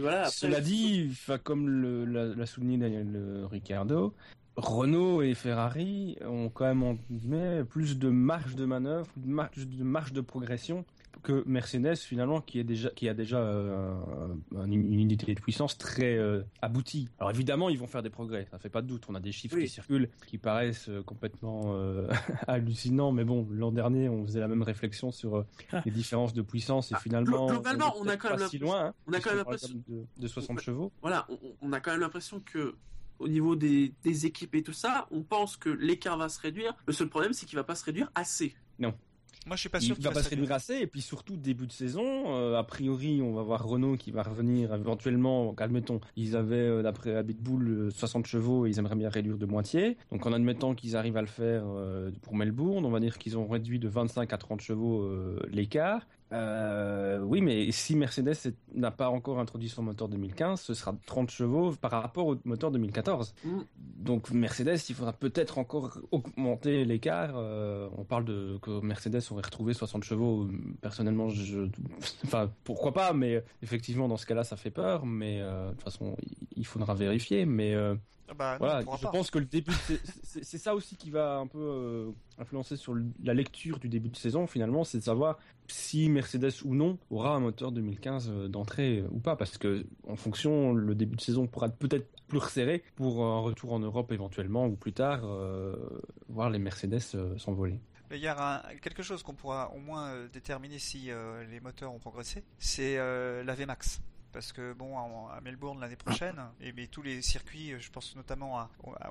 S6: voilà, après,
S5: Cela dit, comme le- l'a souligné Daniel Ricciardo, Renault et Ferrari ont quand même guillemets, plus de marge de manœuvre, de marge de, marge de progression que Mercedes finalement qui est déjà qui a déjà euh, un- une unité de puissance très euh, aboutie. Alors évidemment ils vont faire des progrès, ça fait pas de doute. On a des chiffres
S6: Oui.
S5: qui circulent qui paraissent euh, complètement euh, hallucinants, mais bon l'an dernier on faisait la même réflexion sur euh, les différences de puissance et
S6: Ah,
S5: finalement
S6: glo- globalement,
S5: est
S6: on a quand même
S5: pas si
S6: l'impression-
S5: loin. hein,
S6: on a quand même l'impression-
S5: de, de 60 chevaux.
S6: voilà, on, on a quand même l'impression que au niveau des, des équipes et tout ça, on pense que l'écart va se réduire. Le seul problème, c'est qu'il va pas se réduire assez.
S4: Moi, je suis pas
S5: il
S4: sûr qu'il
S5: va pas se
S4: réduire.
S5: assez et puis surtout début de saison euh, a priori on va voir Renault qui va revenir éventuellement donc, admettons ils avaient euh, d'après Habitbull euh, 60 chevaux et ils aimeraient bien réduire de moitié donc en admettant qu'ils arrivent à le faire euh, pour Melbourne on va dire qu'ils ont réduit de 25 à 30 chevaux euh, l'écart Euh, oui, mais si Mercedes n'a pas encore introduit son moteur 2015, ce sera 30 chevaux par rapport au moteur 2014.
S6: Mm.
S5: Donc Mercedes, il faudra peut-être encore augmenter l'écart. Euh, on parle de que Mercedes aurait retrouvé 60 chevaux. Personnellement, je, enfin pourquoi pas, mais effectivement dans ce cas-là, ça fait peur. Mais euh, de toute façon, il- faudra vérifier. Mais euh,
S4: Ah bah,
S5: voilà, je
S4: pas.
S5: pense que le début, c'est ça aussi qui va un peu euh, influencer sur le- la lecture du début de saison. Finalement, c'est de savoir si Mercedes ou non aura un moteur 2015 euh, d'entrée euh, ou pas, parce que en fonction, le début de saison pourra être peut-être plus resserré pour un retour en Europe éventuellement ou plus tard euh, voir les Mercedes s'envoler.
S4: Il y a un- quelque chose qu'on pourra au moins déterminer si les moteurs ont progressé, c'est la VMAX. Parce que bon, à Melbourne l'année prochaine, et mais tous les circuits, je pense notamment à,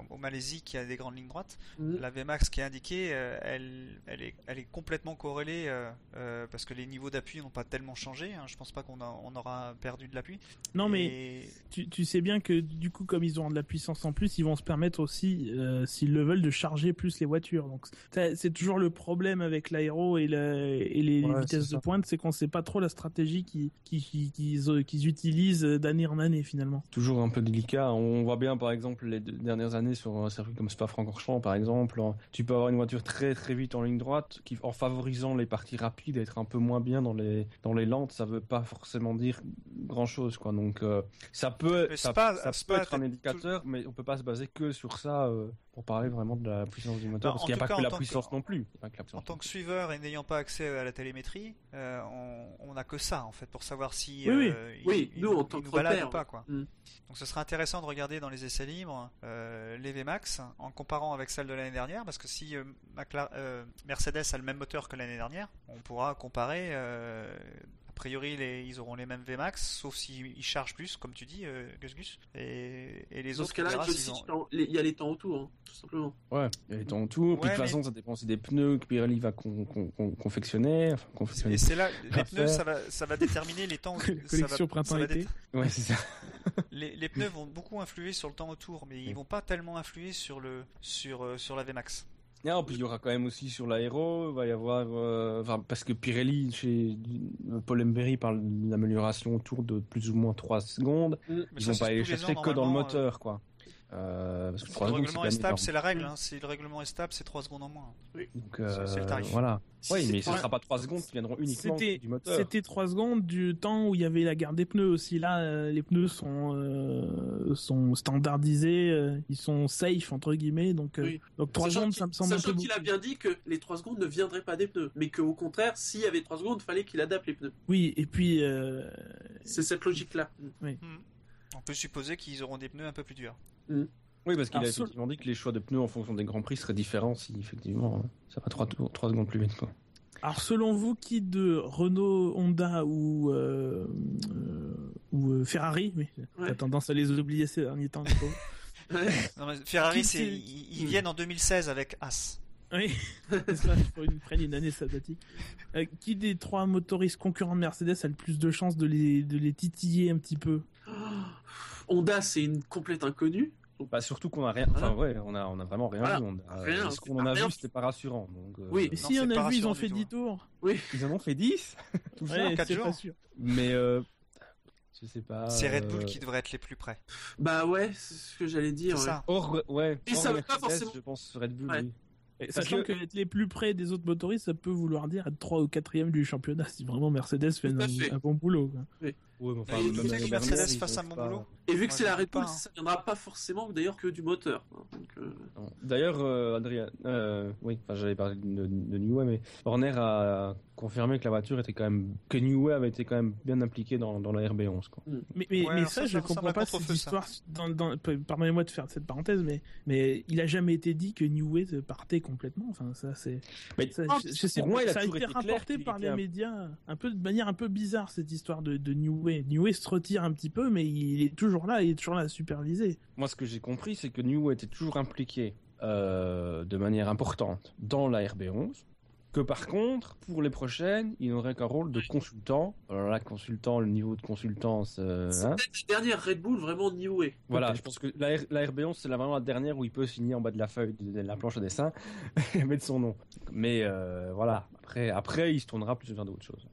S4: au, Malaisie qui a des grandes lignes droites,
S6: Mm.
S4: la VMAX qui est indiquée, euh, elle, elle, est, elle est complètement corrélée euh, euh, parce que les niveaux d'appui n'ont pas tellement changé. hein. Je pense pas qu'on on aura perdu de l'appui.
S2: Non, mais tu, tu sais bien que du coup, comme ils ont de la puissance en plus, ils vont se permettre aussi, euh, s'ils le veulent, de charger plus les voitures. Donc, c'est toujours le problème avec l'aéro et, la- et les
S5: Ouais,
S2: vitesses de pointe, c'est qu'on sait pas trop la stratégie qu'ils qui, qui, qu'ils- qu'ils utilisent d'année en année finalement.
S5: Toujours un peu délicat. On voit bien, par exemple, les deux dernières années sur un circuit comme Spa-Francorchamps, par exemple, tu peux avoir une voiture très très vite en ligne droite, qui, en favorisant les parties rapides, être un peu moins bien dans les dans les lentes, ça veut pas forcément dire grand chose, quoi. Donc euh, ça peut
S4: Mais
S5: ça,
S4: Spa-
S5: ça
S4: Spa
S5: peut être un indicateur, mais on peut pas se baser que sur ça euh, pour parler vraiment de la puissance du moteur,
S4: Non,
S5: parce qu'il n'y a pas
S4: cas,
S5: que la puissance non plus.
S4: En tant que suiveur et n'ayant pas accès à la télémétrie, euh, on n'a que ça en fait pour savoir si
S2: Oui, oui.
S4: euh, il-
S6: Oui,
S4: il-
S6: nous,
S4: il nous balade
S6: repère,
S4: ou pas quoi.
S6: Mm.
S4: Donc ce serait intéressant de regarder dans les essais libres euh, les VMAX en comparant avec celle de l'année dernière parce que si euh, euh, Mercedes a le même moteur que l'année dernière, on pourra comparer. A priori, les- ils auront les mêmes VMAX, sauf s'ils ils chargent plus, comme tu dis, euh, Gus Gus. Et, et les
S6: Dans
S4: autres,
S6: ce cas-là, il,
S4: ont-
S6: y a les temps autour, hein, tout simplement.
S5: Ouais, il y a les temps autour. Puis de
S4: Ouais,
S5: toute façon, ça dépend aussi des pneus que Pirelli va con- con- con- confectionner. Enfin, confectionner.
S4: Et c'est là, les pneus, ça va, ça va déterminer les temps.
S2: Collection printemps-été.
S4: dé-
S5: Ouais, c'est ça.
S4: Les, les pneus vont beaucoup influer sur le temps autour, mais ils
S5: Oui.
S4: vont pas tellement influer sur le sur euh, sur la VMAX.
S5: Non, puis il y aura quand même aussi sur l'aéro, il va y avoir, euh, enfin, parce que Pirelli, chez euh, Paul Emberry parle d'une amélioration autour de plus ou moins 3 secondes.
S4: Mais
S5: Ils vont pas aller chercher que dans le
S4: normalement,
S5: moteur, quoi. Euh, parce que
S4: Si
S5: 3
S4: le règlement est stable, c'est la règle. Hein. Si le règlement est stable, c'est 3 secondes en moins.
S5: Donc,
S4: c'est- c'est le
S5: euh,
S4: tarif.
S5: Voilà.
S6: Si
S5: oui, mais ce
S6: pas-
S5: sera pas 3 secondes qui viendront uniquement
S2: C'était-
S5: du moteur.
S2: C'était 3 secondes du temps où il y avait la garde des pneus aussi. Là, euh, les pneus sont euh, sont standardisés, euh, ils sont safe entre guillemets. Donc, euh,
S6: Oui.
S2: donc 3
S6: Sachant
S2: secondes, ça me semble
S6: sachant qu'il a bien dit que les 3 secondes ne viendraient pas des pneus, mais qu'au contraire, s'il y avait 3 secondes, il fallait qu'il adapte les pneus.
S2: Oui, et puis euh,
S6: C'est cette logique-là.
S4: On peut supposer qu'ils auront des pneus un peu plus durs.
S5: Oui, parce qu'il a effectivement dit que les choix de pneus en fonction des grands prix seraient différents si effectivement euh, ça va 3, secondes plus vite, quoi.
S2: Alors selon vous, qui de Renault, Honda ou euh, euh, ou euh, Ferrari, oui,
S6: Ouais.
S2: t'as tendance à les oublier ces derniers temps.
S4: Non, mais Ferrari,
S2: Qui
S4: c'est
S2: c'est-
S4: ils, ils viennent en 2016 avec As.
S2: oui, c'est ça, il faut qu'ils prennent une année sabbatique. Euh, qui des trois motoristes concurrents de Mercedes a le plus de chances de les de les titiller un petit peu?
S6: Honda, c'est une complète inconnue.
S5: Bah, surtout qu'on a rien, enfin ouais, on a, on a vraiment rien
S6: Voilà.
S5: vu. On a-
S6: Rien,
S5: ce qu'on en a
S6: rien.
S5: vu, c'était pas rassurant. Donc, euh,
S6: Oui.
S2: Si on a vu, ils ont fait
S4: tout,
S2: 10
S4: hein.
S2: tours.
S5: Ils en ont fait 10 Tout ça
S2: Ouais,
S4: quatre
S2: c'est
S4: jours.
S2: pas sûr.
S5: Mais euh, je sais pas.
S4: C'est Red Bull
S5: euh,
S4: qui devrait être les plus près.
S6: Bah ouais, c'est ce que j'allais dire.
S4: C'est
S6: ouais.
S4: ça.
S5: Hors, ouais,
S6: Ils
S5: hors
S6: savent
S5: Mercedes,
S6: pas forcément.
S5: Je pense Red Bull,
S6: Ouais.
S5: oui.
S2: Et sachant
S5: que-
S2: que... être les plus près des autres motoristes, ça peut vouloir dire être 3 ou 4 du championnat si vraiment Mercedes fait un,
S6: fait.
S2: un bon boulot. quoi.
S5: Ouais, mais enfin,
S4: Mais
S5: même
S4: il faut
S5: l'année
S4: que
S5: dernière,
S4: Mercedes
S5: ils
S4: fasse
S5: ont
S4: un bon
S5: pas-
S4: boulot.
S6: Et vu que c'est la Red Bull, ça viendra pas forcément d'ailleurs que du moteur. euh.
S5: D'ailleurs, euh, Adrien, euh, oui, enfin, j'avais parlé de, de Newey, mais Horner a confirmé que la voiture était quand même, que Newey avait été quand même bien impliqué dans, dans la RB11, quoi.
S2: Mais, mais,
S4: Ouais,
S2: mais
S4: alors
S2: ça,
S4: ça,
S2: je
S4: ça- ça
S2: comprends pas cette histoire. Dans, dans, pardonnez-moi de faire cette parenthèse, mais, mais il a jamais été dit que New Way partait complètement. Enfin, ça, c'est.
S5: Mais
S2: ça,
S6: Ah,
S2: je, sais
S5: moi, a
S2: ça a
S5: toujours
S2: été
S5: clair
S2: rapporté par les médias un peu de manière un peu bizarre cette histoire de, de New Way. New Way se retire un petit peu, mais il est toujours là, il est toujours là à superviser.
S5: Moi, ce que j'ai compris, c'est que Newey était toujours impliqué euh, de manière importante dans la RB11. Que par contre, pour les prochaines, il n'aurait qu'un rôle de consultant. Alors là, consultant, le niveau de consultance, euh,
S6: c'est
S5: hein.
S6: peut-être la dernière Red Bull vraiment Way.
S5: Voilà, je pense que la, la RB11, c'est la- vraiment la dernière où il peut signer en bas de la feuille, de, de la planche à dessin, et mettre son nom. Mais euh, voilà, après, après, il se tournera plus vers d'autres choses.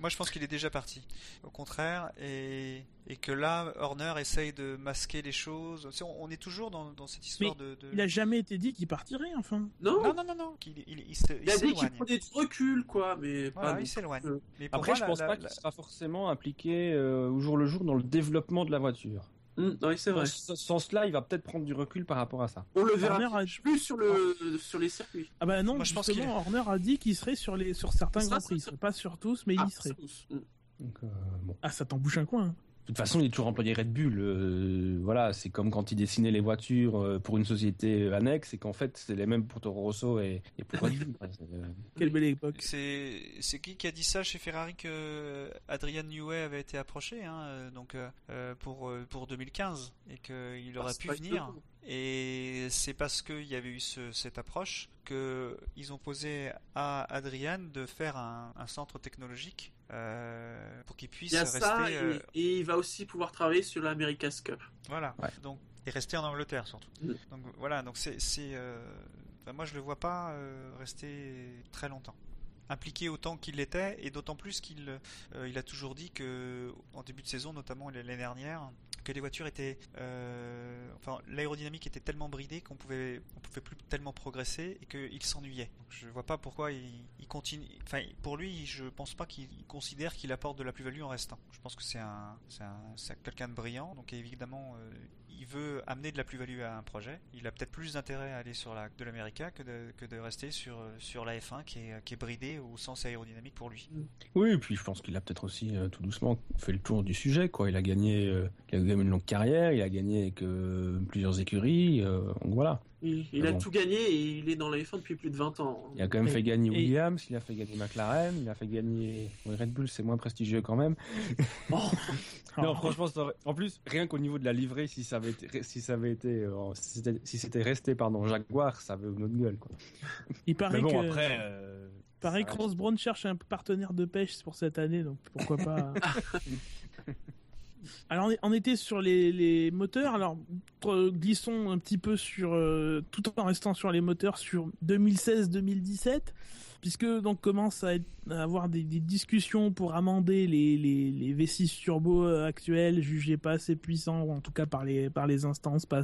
S4: Moi, je pense qu'il est déjà parti. Au contraire, et, et que là, Horner essaye de masquer les choses. On, on est toujours dans, dans cette histoire de. de-
S2: Il a jamais été dit qu'il partirait, enfin.
S6: Non,
S4: Non, non, non, Il, il, il se- il
S6: il a dit qu'il
S4: s'éloigne.
S6: prenait du recul, quoi, mais
S4: Voilà,
S6: pas
S4: il s'éloigne.
S5: Après,
S4: moi,
S5: je
S4: la-
S5: pense
S4: la-
S5: pas
S4: la-
S5: qu'il sera forcément impliqué euh, au jour le jour dans le développement de la voiture.
S6: Hum, oui, c'est
S5: Dans
S6: vrai.
S5: ce sens-là, il va peut-être prendre du recul par rapport à ça.
S6: On le verra
S2: Horner a-
S6: plus sur, le, sur les circuits.
S2: Ah bah non,
S4: Moi, je pense
S2: justement, Horner a dit qu'il serait sur les sur certains grands prix,
S6: sur-
S2: pas sur tous, mais
S6: Ah,
S2: il y serait.
S6: tous.
S5: Donc, euh, bon.
S2: Ah, ça t'embouche un coin. hein.
S5: De toute façon, il est toujours employé Red Bull. euh, voilà, c'est comme quand il dessinait les voitures euh, pour une société annexe, et qu'en fait, c'est les mêmes pour Toro Rosso et, et pour Red Bull. Euh,
S2: Quelle belle époque.
S4: C'est c'est qui qui a dit ça chez Ferrari que Adrian Newey avait été approché hein, euh, donc euh, euh, pour euh, pour 2015 et qu'il aurait
S6: Ah,
S4: pu venir et c'est parce qu'il y avait eu ce- cette approche que ils ont posé à Adrian de faire un, un centre technologique euh, pour qu'il puisse
S6: Il y a
S4: rester
S6: ça,
S4: euh,
S6: et, et il va aussi pouvoir travailler sur l'America's Cup.
S4: voilà
S5: Ouais.
S4: donc et rester en Angleterre surtout
S6: Mm.
S4: donc voilà donc c'est c'est euh, moi je le vois pas euh, rester très longtemps impliqué autant qu'il l'était et d'autant plus qu'il euh, il a toujours dit que en début de saison notamment l'année dernière que les voitures étaient euh, enfin l'aérodynamique était tellement bridée qu'on pouvait on pouvait plus tellement progresser et qu'il s'ennuyait. Je vois pas pourquoi il, il continue enfin pour lui je pense pas qu'il considère qu'il apporte de la plus-value en restant. Je pense que c'est un c'est un- quelqu'un de brillant. Donc évidemment euh, il veut amener de la plus-value à un projet. Il a peut-être plus d'intérêt à aller sur la de l'América que de, que de rester sur, sur la F1 qui est, qui est bridée au sens aérodynamique pour lui.
S5: Oui, et puis je pense qu'il a peut-être aussi euh, tout doucement fait le tour du sujet. Quoi. Il a gagné, euh, il a même une longue carrière, il a gagné avec euh, plusieurs écuries. euh, donc voilà.
S6: Il, il
S5: Mais
S6: a
S5: bon.
S6: tout gagné et il est dans la F1 depuis plus de 20 ans.
S5: Il a quand même
S2: Et-
S5: fait gagner
S2: et-
S5: Williams, il a fait gagner McLaren, il a fait gagner Red Bull, c'est moins prestigieux quand même.
S6: Oh,
S5: Non,
S2: Oh.
S5: franchement, ça aurait- en plus, rien qu'au niveau de la livrée, si ça avait été, si ça avait été, euh, si c'était, si resté, pardon, Jaguar, ça avait une autre gueule, quoi.
S2: Il paraît
S5: Mais bon,
S2: que,
S5: après, euh,
S2: paraît
S5: ça
S2: que
S5: reste-
S2: Ross Brown cherche un partenaire de pêche pour cette année, donc pourquoi pas. Alors on était sur les, moteurs, alors euh, glissons un petit peu sur, euh, tout en restant sur les moteurs, sur 2016-2017, puisque donc commence à, avoir des, discussions pour amender les, les, les V6 turbo actuels, jugés pas assez puissants, ou en tout cas par les, par les instances, pas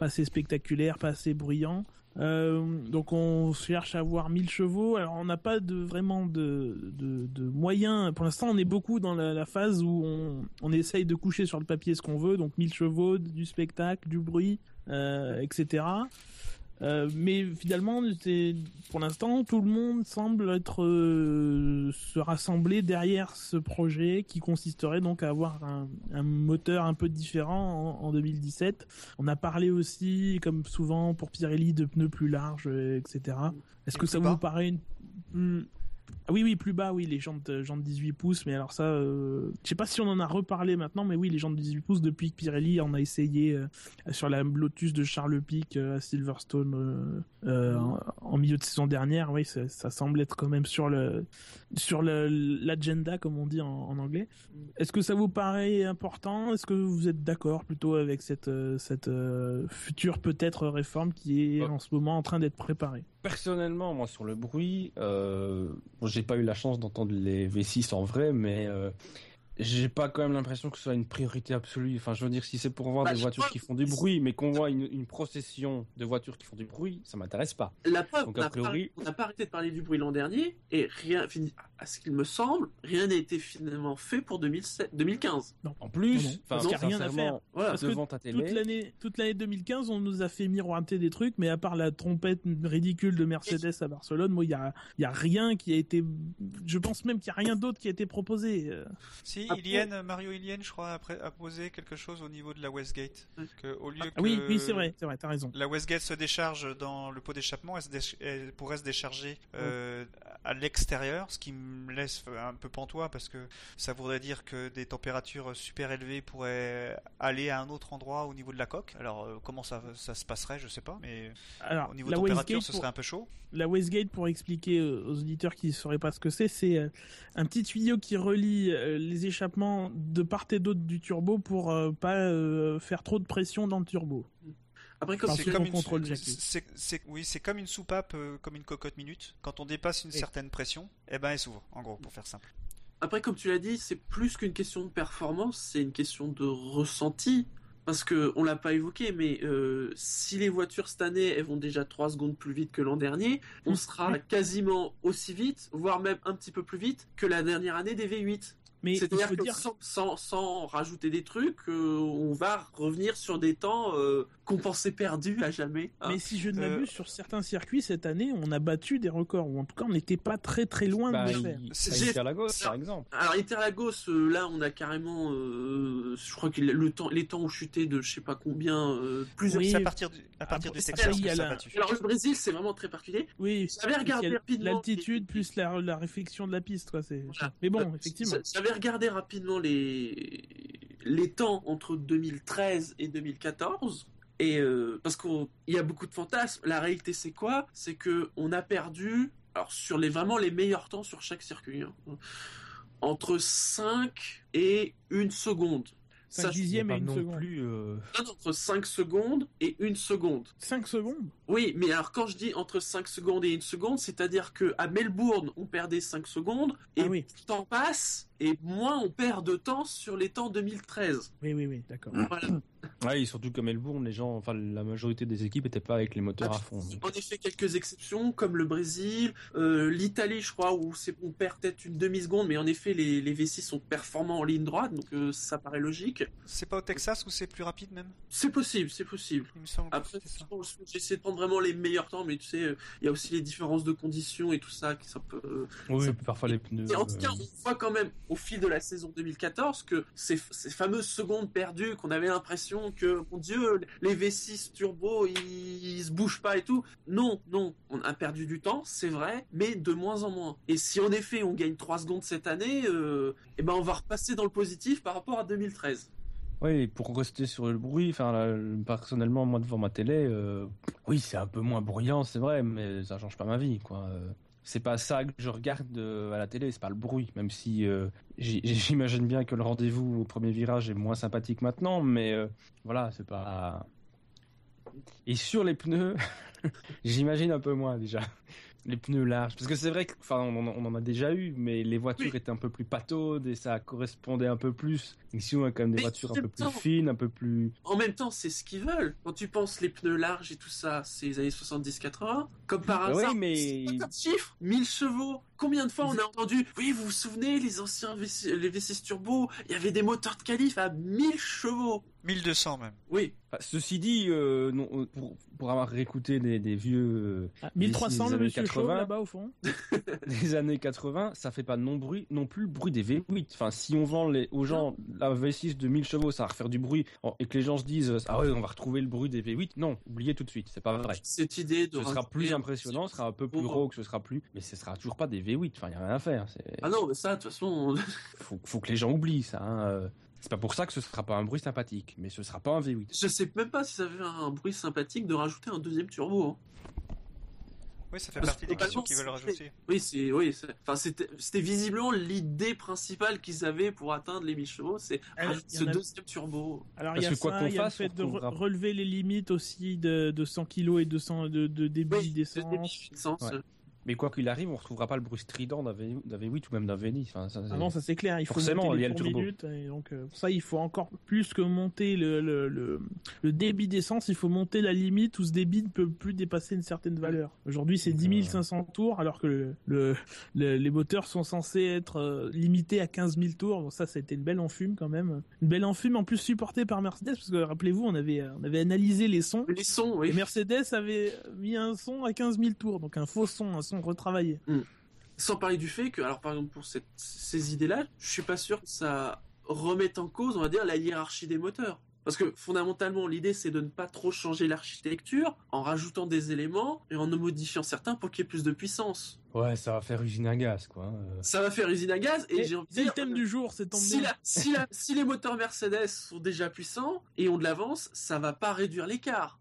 S2: assez spectaculaires, pas assez bruyants. Euh, donc on cherche à avoir 1000 chevaux. Alors on n'a pas de vraiment de, de, moyens. Pour l'instant, on est beaucoup dans la, la phase où on, on essaye de coucher sur le papier ce qu'on veut. Donc 1000 chevaux, du spectacle, du bruit, euh, etc. Euh, mais finalement, pour l'instant, tout le monde semble être euh, se rassembler derrière ce projet qui consisterait donc à avoir un, un moteur un peu différent en, en 2017. On a parlé aussi, comme souvent pour Pirelli, de pneus plus larges, etc. Est-ce que ça vous paraît une ah oui, oui, plus bas, oui, les jantes, euh, jantes 18 pouces, mais alors ça, euh, je sais pas si on en a reparlé maintenant, mais oui, les jantes 18 pouces, depuis que Pirelli en a essayé euh, sur la Lotus de Charles Pic euh, à Silverstone euh, en, en milieu de saison dernière, oui, ça, ça semble être quand même sur le sur l'agenda, comme on dit en, en anglais. Est-ce que ça vous paraît important? Est-ce que vous êtes d'accord plutôt avec cette cette future peut-être réforme qui est
S5: Ouais.
S2: en ce moment en train d'être préparée?
S5: Personnellement, moi, sur le bruit, euh, bon, j'ai pas eu la chance d'entendre les V6 en vrai, mais euh, j'ai pas quand même l'impression que ce soit une priorité absolue. Enfin, je veux dire, si c'est pour voir
S6: Bah,
S5: des voitures
S6: crois-
S5: qui font du bruit, mais qu'on voit une, une procession de voitures qui font du bruit, ça m'intéresse pas.
S6: La preuve,
S5: Donc,
S6: on
S5: a priori-
S6: on n'a pas arrêté de parler du bruit l'an dernier et rien, fini- à ce qu'il me semble, rien n'a été finalement fait pour 2007, 2015.
S5: En plus,
S2: Non, non,
S5: enfin,
S2: parce qu'il y a rien à faire.
S6: Voilà.
S2: Parce que
S5: devant ta
S2: toute
S5: télé,
S2: l'année toute l'année 2015 on nous a fait miroiter des trucs mais à part la trompette ridicule de Mercedes à Barcelone moi il y a il y a rien qui a été je pense même qu'il y a rien d'autre qui a été proposé Euh,
S4: Si,
S6: Après-
S4: Mario Ilienne, je crois, a, pré- a posé quelque chose au niveau de la Westgate.
S6: Ouais.
S4: Que, au lieu
S2: ah
S4: que
S2: oui oui c'est vrai c'est vrai t'as raison
S4: la Westgate se décharge dans le pot d'échappement, elle, se déch- elle pourrait se décharger euh, à l'extérieur, ce qui me laisse un peu pantois parce que ça voudrait dire que des températures super élevées pourraient aller à un autre endroit au niveau de la coque. Alors euh, comment ça, ça se passerait, je sais pas, mais
S2: alors
S4: au niveau
S2: la
S4: température,
S2: Westgate
S4: ce
S2: pour-
S4: serait un peu chaud.
S2: la Westgate pour expliquer aux auditeurs qui ne sauraient pas ce que c'est c'est euh, un petit tuyau qui relie euh, les échappements de part et d'autre du turbo pour pas faire trop de pression dans le turbo
S6: Après, comme
S4: C'est comme une,
S2: contrôle,
S4: c'est- c'est- c'est- oui, c'est comme une soupape, euh, comme une cocotte minute. Quand on dépasse une
S2: Oui.
S4: certaine pression, eh ben elle s'ouvre, en gros, pour faire simple.
S6: après, comme tu l'as dit, c'est plus qu'une question de performance, c'est une question de ressenti. Parce que on l'a pas évoqué, mais euh, si les voitures cette année elles vont déjà 3 secondes plus vite que l'an dernier, on sera quasiment aussi vite, voire même un petit peu plus vite que la dernière année des V8.
S2: Mais
S6: C'est-à-dire que
S2: dire,
S6: sans, sans, sans rajouter des trucs, euh, on va revenir sur des temps euh, qu'on pensait perdus à jamais. hein.
S2: mais si je ne
S4: Euh,
S2: m'abuse, sur certains circuits cette année, on a battu des records, ou en tout cas, on n'était pas très très loin
S5: Bah,
S2: de le faire.
S5: Interlagos, par exemple.
S6: Alors Interlagos, euh, là on a carrément, euh, je crois que le temps, les temps ont chuté de je sais pas combien, euh, plusieurs.
S2: Oui.
S4: À partir du, à partir du
S2: a
S4: ça
S2: la-
S4: a battu.
S6: Alors le Brésil c'est vraiment très particulier.
S2: Oui,
S6: J'avais regardé
S2: l'altitude plus la, la réflexion de la piste, quoi. C'est.
S6: Voilà.
S2: Mais bon,
S6: Euh,
S2: effectivement.
S6: J'avais regardé rapidement les les temps entre 2013 et 2014. Et euh, parce qu'il y a beaucoup de fantasmes. La réalité, c'est quoi? C'est que on a perdu, alors sur les vraiment les meilleurs temps sur chaque circuit, hein, entre 5 et 1 seconde.
S2: 5
S6: Ça,
S2: dixièmes
S5: Pas
S2: et une
S5: non
S2: seconde.
S5: plus. euh,
S6: Non, entre 5 secondes et 1 seconde.
S2: 5 secondes?
S6: Oui, mais alors quand je dis entre 5 secondes et 1 seconde, c'est-à-dire que à Melbourne, on perdait 5 secondes et
S2: Ah oui.
S6: le temps passe et moins on perd de temps sur les temps 2013.
S2: Oui, oui, oui, d'accord.
S6: Voilà.
S5: Ouais, et surtout comme Melbourne, les gens, enfin la majorité des équipes n'étaient pas avec les moteurs à fond.
S6: En effet, quelques exceptions comme le Brésil, euh, l'Italie, je crois, où c'est on perd peut-être une demi seconde, mais en effet les, les V6 sont performants en ligne droite, donc euh, ça paraît logique.
S4: C'est pas au Texas où c'est plus rapide même?
S6: C'est possible, c'est possible.
S4: Il me semble que
S6: Après, j'essaie de prendre vraiment les meilleurs temps, mais tu sais, euh, il y a aussi les différences de conditions et tout ça qui ça peut. euh,
S5: Oui,
S6: ça-
S5: parfois les pneus.
S6: Et en tout cas,
S5: euh,
S6: on voit quand même au fil de la saison 2014 que ces, fameuses secondes perdues, qu'on avait l'impression que, mon Dieu, les V6 turbo, ils, ils se bougent pas et tout. Non, non, on a perdu du temps, c'est vrai, mais de moins en moins. Et si en effet on gagne 3 secondes cette année, euh, eh ben on va repasser dans le positif par rapport à 2013.
S5: Oui, pour rester sur le bruit, personnellement, moi devant ma télé, euh, oui, c'est un peu moins bruyant, c'est vrai, mais ça change pas ma vie, quoi. C'est pas ça que je regarde euh, à la télé, c'est pas le bruit, même si euh, j'imagine bien que le rendez-vous au premier virage est moins sympathique maintenant, mais euh, voilà, c'est pas. Et sur les pneus, j'imagine un peu moins déjà. Les pneus larges, parce que c'est vrai qu'on on en a déjà eu, mais les voitures
S6: Oui.
S5: étaient un peu plus pataudes et ça correspondait un peu plus. Ici, on a quand même des
S6: Mais
S5: voitures un peu plus fines, un peu plus.
S6: En même temps, c'est ce qu'ils veulent. Quand tu penses les pneus larges et tout ça, c'est les années 70-80. Comme par
S5: Oui,
S6: hasard,
S5: mais-
S6: c'est pas comme chiffre, 1000 chevaux. Combien de fois on a entendu Oui, vous vous souvenez, les anciens V6, les V6 turbo, il y avait des moteurs de qualif à 1000 chevaux.
S4: 1200 même.
S6: Oui,
S5: Enfin, ceci dit, euh, non, euh, pour, pour avoir réécouté des, des vieux euh,
S2: Ah, 1300
S5: des
S2: le
S5: années
S2: monsieur
S5: 80.
S2: chauve là-bas au fond.
S5: des années 80, ça fait pas non bruit, non plus le bruit des V8. Enfin, si on vend les, aux gens la V6 de 1000 chevaux, ça va refaire du bruit, et que les gens se disent ah ouais, on va retrouver le bruit des V8, non, oubliez tout de suite, c'est pas vrai.
S6: cette idée de.
S5: Ce sera plus impressionnant, ce sera un peu plus
S6: Oh.
S5: rauque, ce sera plus, mais ce sera toujours pas des V8. Enfin, y a rien à faire.
S6: Ah non, mais ça, de toute façon,
S5: faut, faut que les gens oublient ça. hein, euh. C'est pas pour ça que ce sera pas un bruit sympathique, mais ce sera pas un V8.
S6: je sais même pas si ça fait un bruit sympathique de rajouter un deuxième turbo. hein.
S4: Oui, ça fait
S6: Parce
S4: partie des questions qu'ils veulent rajouter.
S6: Oui, c'est, oui, enfin, c'était, visiblement l'idée principale qu'ils avaient pour atteindre les 1000 chevaux, c'est rajouter
S2: il y
S6: ce
S2: a-
S6: deuxième turbo.
S2: Alors
S5: Parce
S2: il y a
S5: que quoi
S2: ça,
S5: qu'on
S2: il y a le
S5: fasse,
S2: fait
S5: on
S2: de re-
S5: retrouvera-
S2: relever les limites aussi de, de 100 kg et de, 100 de, de débit
S6: Oui,
S2: d'essence.
S6: le débit d'essence.
S5: Ouais. Mais quoi qu'il arrive, on retrouvera pas le bruit strident d'un V- d'un V8 ou même d'un V10. Enfin, ça,
S2: Ah non, ça c'est clair, il faut
S5: Forcément,
S2: monter
S5: il y a le turbo.
S2: minutes, et donc euh, pour ça il faut encore plus que monter le, le, le, le débit d'essence, il faut monter la limite où ce débit ne peut plus dépasser une certaine valeur. Aujourd'hui c'est 10 500 tours alors que le, le, le- les moteurs sont censés être euh, limités à 15 000 tours, donc ça ça a été une belle enfume quand même. Une belle enfume en plus supportée par Mercedes parce que rappelez-vous on avait, on avait analysé les sons
S6: Les sons, oui.
S2: et Mercedes avait mis un son à 15 000 tours, donc un faux son, un son retravaillé.
S6: Sans parler du fait que, alors par exemple pour cette- ces idées-là, je suis pas sûr que ça remette en cause, on va dire, la hiérarchie des moteurs. Parce que fondamentalement, l'idée c'est de ne pas trop changer l'architecture en rajoutant des éléments et en en modifiant certains pour qu'il y ait plus de puissance.
S5: Ouais, ça va faire usine à gaz, quoi. euh.
S6: Ça va faire usine à gaz et
S2: Et
S6: j'ai envie de
S2: le
S6: dire,
S2: thème du jour, c'est tombé.
S6: si, la- si, la- si les moteurs Mercedes sont déjà puissants et ont de l'avance, ça va pas réduire l'écart.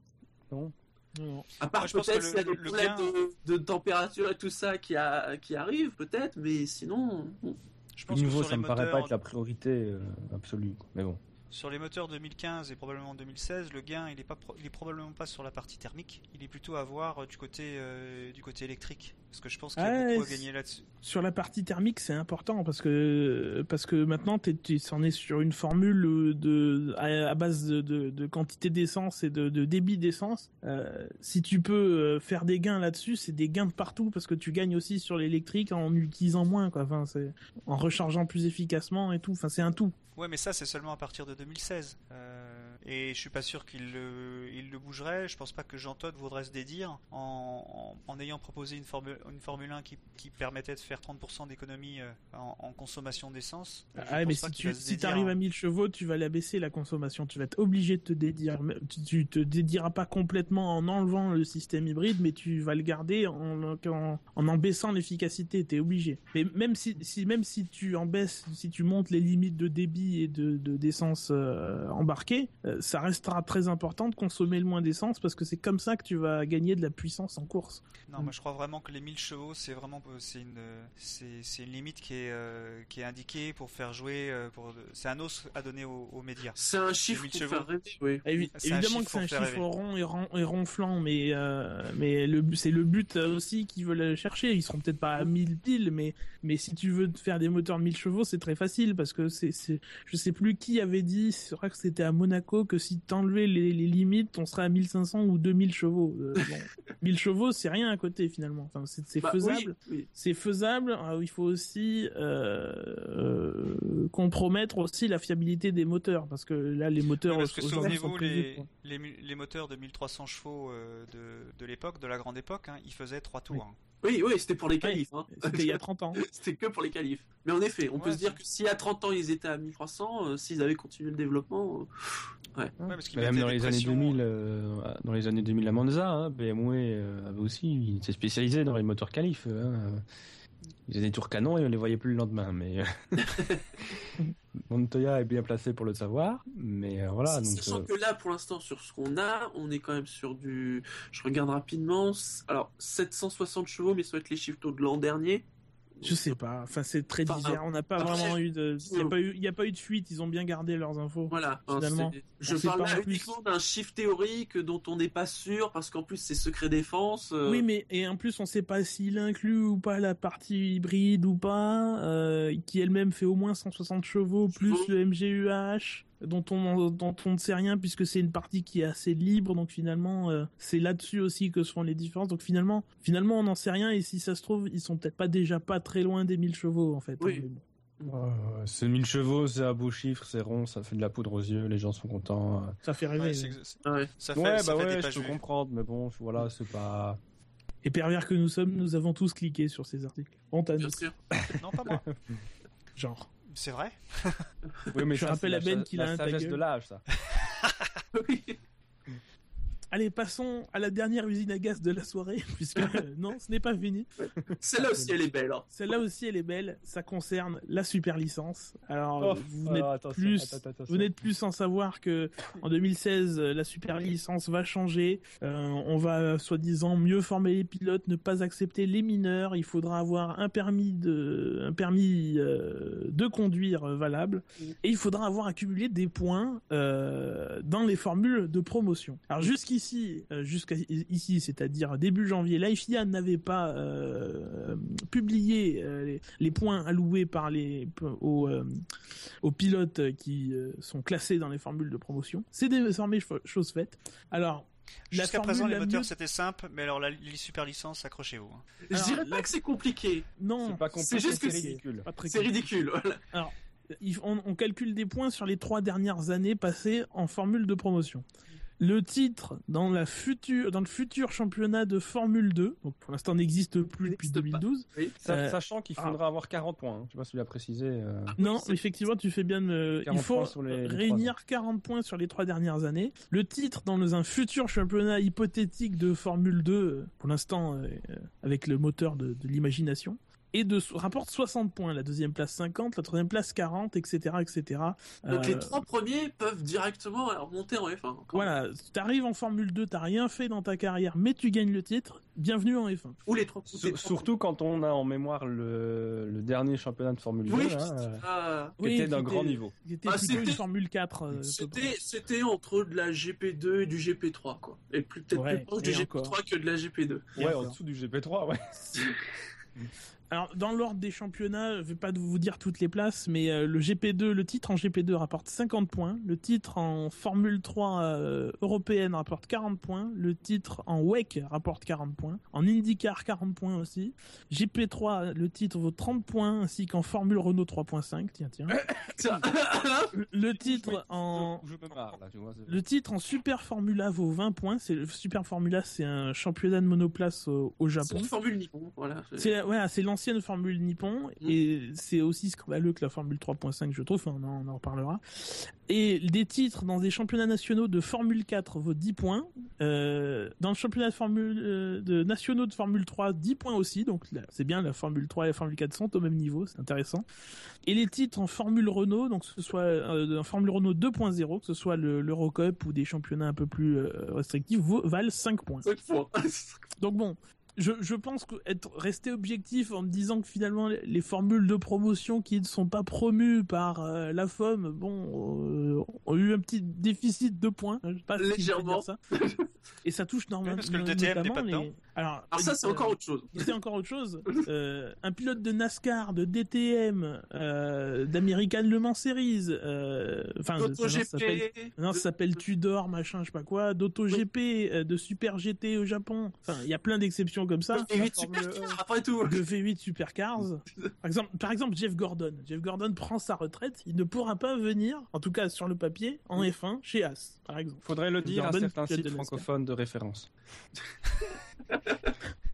S2: Non, non.
S6: À part peut-être s'il y a
S4: le-
S6: des
S4: le
S6: problèmes
S4: gain-
S6: de, de température et tout ça qui, a, qui arrivent, peut-être, mais sinon. bon.
S4: Je
S5: Au
S4: pense que sur
S5: ça
S4: les
S5: me paraît pas être la priorité euh, absolue. quoi. Mais bon.
S4: sur les moteurs 2015 et probablement 2016, le gain il est pas pro- il est probablement pas sur la partie thermique, il est plutôt à voir euh, du côté euh, du côté électrique. Parce que je pense qu'il y a beaucoup à gagner là-dessus.
S2: Sur la partie thermique, c'est important parce que parce que maintenant tu en es sur une formule de à, à base de, de, de quantité d'essence et de, de débit d'essence. Euh, si tu peux euh, faire des gains là-dessus, c'est des gains de partout parce que tu gagnes aussi sur l'électrique en utilisant moins quoi. Enfin, c'est en rechargeant plus efficacement et tout. Enfin, c'est un tout.
S4: Ouais, mais ça, c'est seulement à partir de 2016. Euh, et je suis pas sûr qu'il le, il le bougerait. Je pense pas que Jean Todt voudrait se dédire en, en, en ayant proposé une Formule, une Formule 1 qui, qui permettait de faire 30% d'économie euh, en, en consommation d'essence.
S2: Ah ouais, mais si tu si
S4: en-
S2: à 1000 chevaux, tu vas la baisser la consommation. Tu vas être obligé de te dédire. Tu, tu te dédiras pas complètement en enlevant le système hybride, mais tu vas le garder en en, en, baissant l'efficacité. T'es obligé. Mais même si, si même si tu en baisses, si tu montes les limites de débit et de de- d'essence euh, embarquée, euh, ça restera très important de consommer le moins d'essence parce que c'est comme ça que tu vas gagner de la puissance en course.
S4: Non, moi je crois vraiment que les 1000 chevaux, c'est vraiment c'est une c'est c'est une limite qui est euh, qui est indiquée pour faire jouer euh, pour c'est un os à donner aux, aux médias.
S6: C'est un chiffre
S4: 2000
S6: pour
S4: chevaux.
S6: faire rêver, oui.
S2: Évi-
S4: C'est un
S2: évidemment que c'est un chiffre rond et, ron- et ronflant, mais euh, mais le c'est le but euh, aussi qu'ils veulent chercher. Ils seront peut-être pas à 1000 piles, mais mais si tu veux faire des moteurs de 1000 chevaux, c'est très facile parce que c'est c'est je sais plus qui avait dit, c'est vrai que c'était à Monaco que si t'enlevais les, les limites, on serait à 1500 ou 2000 chevaux. Euh, bon, 1000 chevaux, c'est rien à côté finalement. Enfin, c'est
S6: Bah,
S2: faisable.
S6: oui, oui.
S2: C'est faisable. Alors, il faut aussi euh, euh, compromettre aussi la fiabilité des moteurs parce que là, les moteurs
S4: Oui, parce que souvenez-vous, les, les, moteurs de 1300 chevaux euh, de, de l'époque, de la grande époque, hein, ils faisaient 3 tours. hein.
S6: Oui, oui, c'était pour les qualifs. hein.
S2: C'était il y a 30 ans.
S6: C'était que pour les qualifs. Mais en effet, on peut se dire que si à 30 ans ils étaient à 1300, euh, s'ils avaient continué le développement, euh,
S4: Ouais, parce
S5: Même
S4: mettaient
S5: dans les années
S4: pressions-
S5: 2000, euh, dans les années 2000 à Monza, hein, BMW euh, avait aussi, il s'est spécialisé dans les moteurs qualifs. Hein. Ils faisaient des tours canons et on les voyait plus le lendemain. Mais euh, Montoya est bien placé pour le savoir. Mais euh, voilà, donc
S6: Sachant
S5: euh,
S6: que là, pour l'instant, sur ce qu'on a, on est quand même sur du. Je regarde rapidement. Alors, 760 chevaux, mais ça va être les chiffres de l'an dernier.
S2: Je sais pas. Enfin, c'est très
S6: Enfin,
S2: divers. On n'a pas
S6: après,
S2: vraiment eu de. Il n'y a
S6: je-
S2: pas eu. Il y a pas eu de fuite. Ils ont bien gardé leurs infos.
S6: Voilà.
S2: Finalement,
S6: je parle là uniquement d'un chiffre théorique dont on n'est pas sûr parce qu'en plus c'est secret défense. euh,
S2: Oui, mais et en plus, on sait pas s'il inclut ou pas la partie hybride ou pas, euh, qui elle-même fait au moins 160 chevaux plus le MGUH dont on dont on ne sait rien puisque c'est une partie qui est assez libre. Donc finalement, euh, c'est là-dessus aussi que se font les différences. Donc finalement, finalement, on n'en sait rien. Et si ça se trouve, ils sont peut-être pas déjà pas très loin des 1000 chevaux en fait.
S6: Oui.
S5: Euh, c'est 1000 chevaux, c'est un beau chiffre, c'est rond, ça fait de la poudre aux yeux, les gens sont contents. euh.
S2: Ça fait rêver.
S4: Ouais, ça fait,
S5: Ouais,
S4: ça
S5: bah
S4: fait des
S5: ouais,
S4: pages
S5: je peux comprendre, mais bon, voilà, c'est pas.
S2: Et pervers que nous sommes, nous avons tous cliqué sur ces articles. Honte à
S6: Bien
S2: nous.
S6: sûr.
S4: Non, pas moi.
S2: Genre.
S4: C'est vrai?
S5: Oui, mais
S2: Je
S5: ça,
S2: rappelle à Ben qu'il a
S5: la
S2: un
S5: sagesse de l'âge, ça.
S6: Oui.
S2: Allez, passons à la dernière usine à gaz de la soirée, puisque euh, non, ce n'est pas fini.
S6: Celle-là aussi elle est belle. hein.
S2: Celle-là aussi, elle est belle. Ça concerne la super licence. Alors,
S5: Oh,
S2: vous n'êtes
S5: attention,
S2: plus,
S5: attends, attends, attention.
S2: vous n'êtes plus sans savoir que en 2016, euh, la super licence va changer. Euh, on va soi-disant mieux former les pilotes, ne pas accepter les mineurs. Il faudra avoir un permis de, un permis euh, de conduire euh, valable, et il faudra avoir accumulé des points euh, dans les formules de promotion. Alors jusqu'ici, euh, jusqu'à ici, c'est-à-dire début janvier, la FIA n'avait pas euh, publié euh, les, les points alloués par les aux, euh, aux pilotes qui euh, sont classés dans les formules de promotion. C'est désormais cho- chose faite. Alors la
S4: Jusqu'à
S2: formule
S4: présent, les moteurs
S2: mieux-
S4: c'était simple, mais alors la, les super licences, accrochez-vous. hein.
S6: Je dirais pas
S2: la-
S6: que c'est compliqué.
S2: non,
S5: C'est
S6: juste que
S5: c'est ridicule.
S6: C'est ridicule. Voilà.
S2: il- on, on calcule des points sur les trois dernières années passées en formule de promotion. Le titre dans, la future, dans le futur championnat de Formule 2, donc pour l'instant n'existe plus depuis
S6: N'existe pas.
S2: 2012.
S6: Oui.
S5: Sa-
S2: Euh,
S5: Sachant qu'il faudra avoir 40 points, hein. je sais pas si tu l'as précisé. euh.
S2: Non, effectivement, tu fais bien de me...
S5: 40
S2: Il faut
S5: les-
S2: réunir 40 points sur les trois dernières années. Le titre dans un futur championnat hypothétique de Formule 2, euh, pour l'instant euh, euh, avec le moteur de, de l'imagination. Et de rapporte 60 points. La deuxième place 50, la troisième place 40, etc., etc.
S6: Donc les
S2: Euh,
S6: trois premiers peuvent directement remonter en F1.
S2: Voilà, t'arrives en Formule 2, t'as rien fait dans ta carrière, mais tu gagnes le titre. Bienvenue en F1.
S6: Ou les trois. trois
S5: Surtout quand on a en mémoire le, le dernier championnat de Formule 2,
S6: Oui,
S5: hein, euh, qui
S2: Oui,
S5: était d'un grand niveau.
S2: Qui était
S6: Ah,
S2: plutôt une
S6: c'était-
S2: Formule 4. euh.
S6: C'était, c'était entre de la GP2 et du GP3, quoi. Et plus, peut-être
S2: Ouais,
S6: plus proche du GP3
S2: encore.
S6: que de la GP2.
S2: Et
S5: Ouais, en dessous du GP3, ouais.
S2: Alors, dans l'ordre des championnats, je vais pas vous dire toutes les places, mais euh, le GP2, le titre en GP2 rapporte 50 points, le titre en Formule 3 euh, européenne rapporte 40 points, le titre en WEC rapporte 40 points, en IndyCar 40 points aussi, GP3, le titre vaut 30 points, ainsi qu'en Formule Renault 3.5, tiens, tiens.
S6: Tiens.
S2: Le- Le titre en...
S5: Je, je me marre, là, tu vois. c'est-
S2: Le titre en Super Formula vaut 20 points. C'est le Super Formula, c'est un championnat de monoplace au, au
S6: C'est
S2: Japon.
S6: une formule Nippon, voilà.
S2: C'est ouais, c'est l'ancienne Formule Nippon
S6: Mm.
S2: et c'est aussi scandaleux que la Formule 3.5, je trouve. On en, on en reparlera. Et des titres dans des championnats nationaux de Formule 4 vaut 10 points. Euh, dans le championnat de Formule euh, de nationaux de Formule 3, 10 points aussi. Donc c'est bien, la Formule 3 et la Formule 4 sont au même niveau, c'est intéressant. Et les titres en Formule Renault, donc que ce soit euh, en Formule Renault 2.0, que ce soit le- l'Eurocup ou des championnats un peu plus restrictifs, vaut- valent 5 points.
S6: Cinq fois.
S2: Donc bon, je, je pense que être resté objectif en me disant que finalement les, les formules de promotion qui ne sont pas promues par euh, la FOM, bon, euh, ont eu un petit déficit de points. Je sais pas si je peux
S6: Légèrement.
S2: dire ça. Et ça touche normalement.
S4: parce que le DTM n'est pas dedans.
S2: Alors,
S6: Alors ça, c'est
S2: euh,
S6: encore autre chose.
S2: c'est encore autre chose. Euh, un pilote de NASCAR, de DTM, euh, d'American Le Mans Series, enfin, de- ça, ça s'appelle-
S6: GP.
S2: non, ça s'appelle Tudor, machin, je sais pas quoi, d'AutoGP, euh, de Super GT au Japon. Enfin, il y a plein d'exceptions comme ça.
S6: Et 8 super après tout.
S2: De V8 Supercars. Par exemple, par exemple, Jeff Gordon. Jeff Gordon prend sa retraite. Il ne pourra pas venir, en tout cas sur le papier, en F1 chez As, par exemple.
S5: Faudrait le dire à
S2: Gordon,
S5: certains
S2: pilote
S5: sites francophones de référence.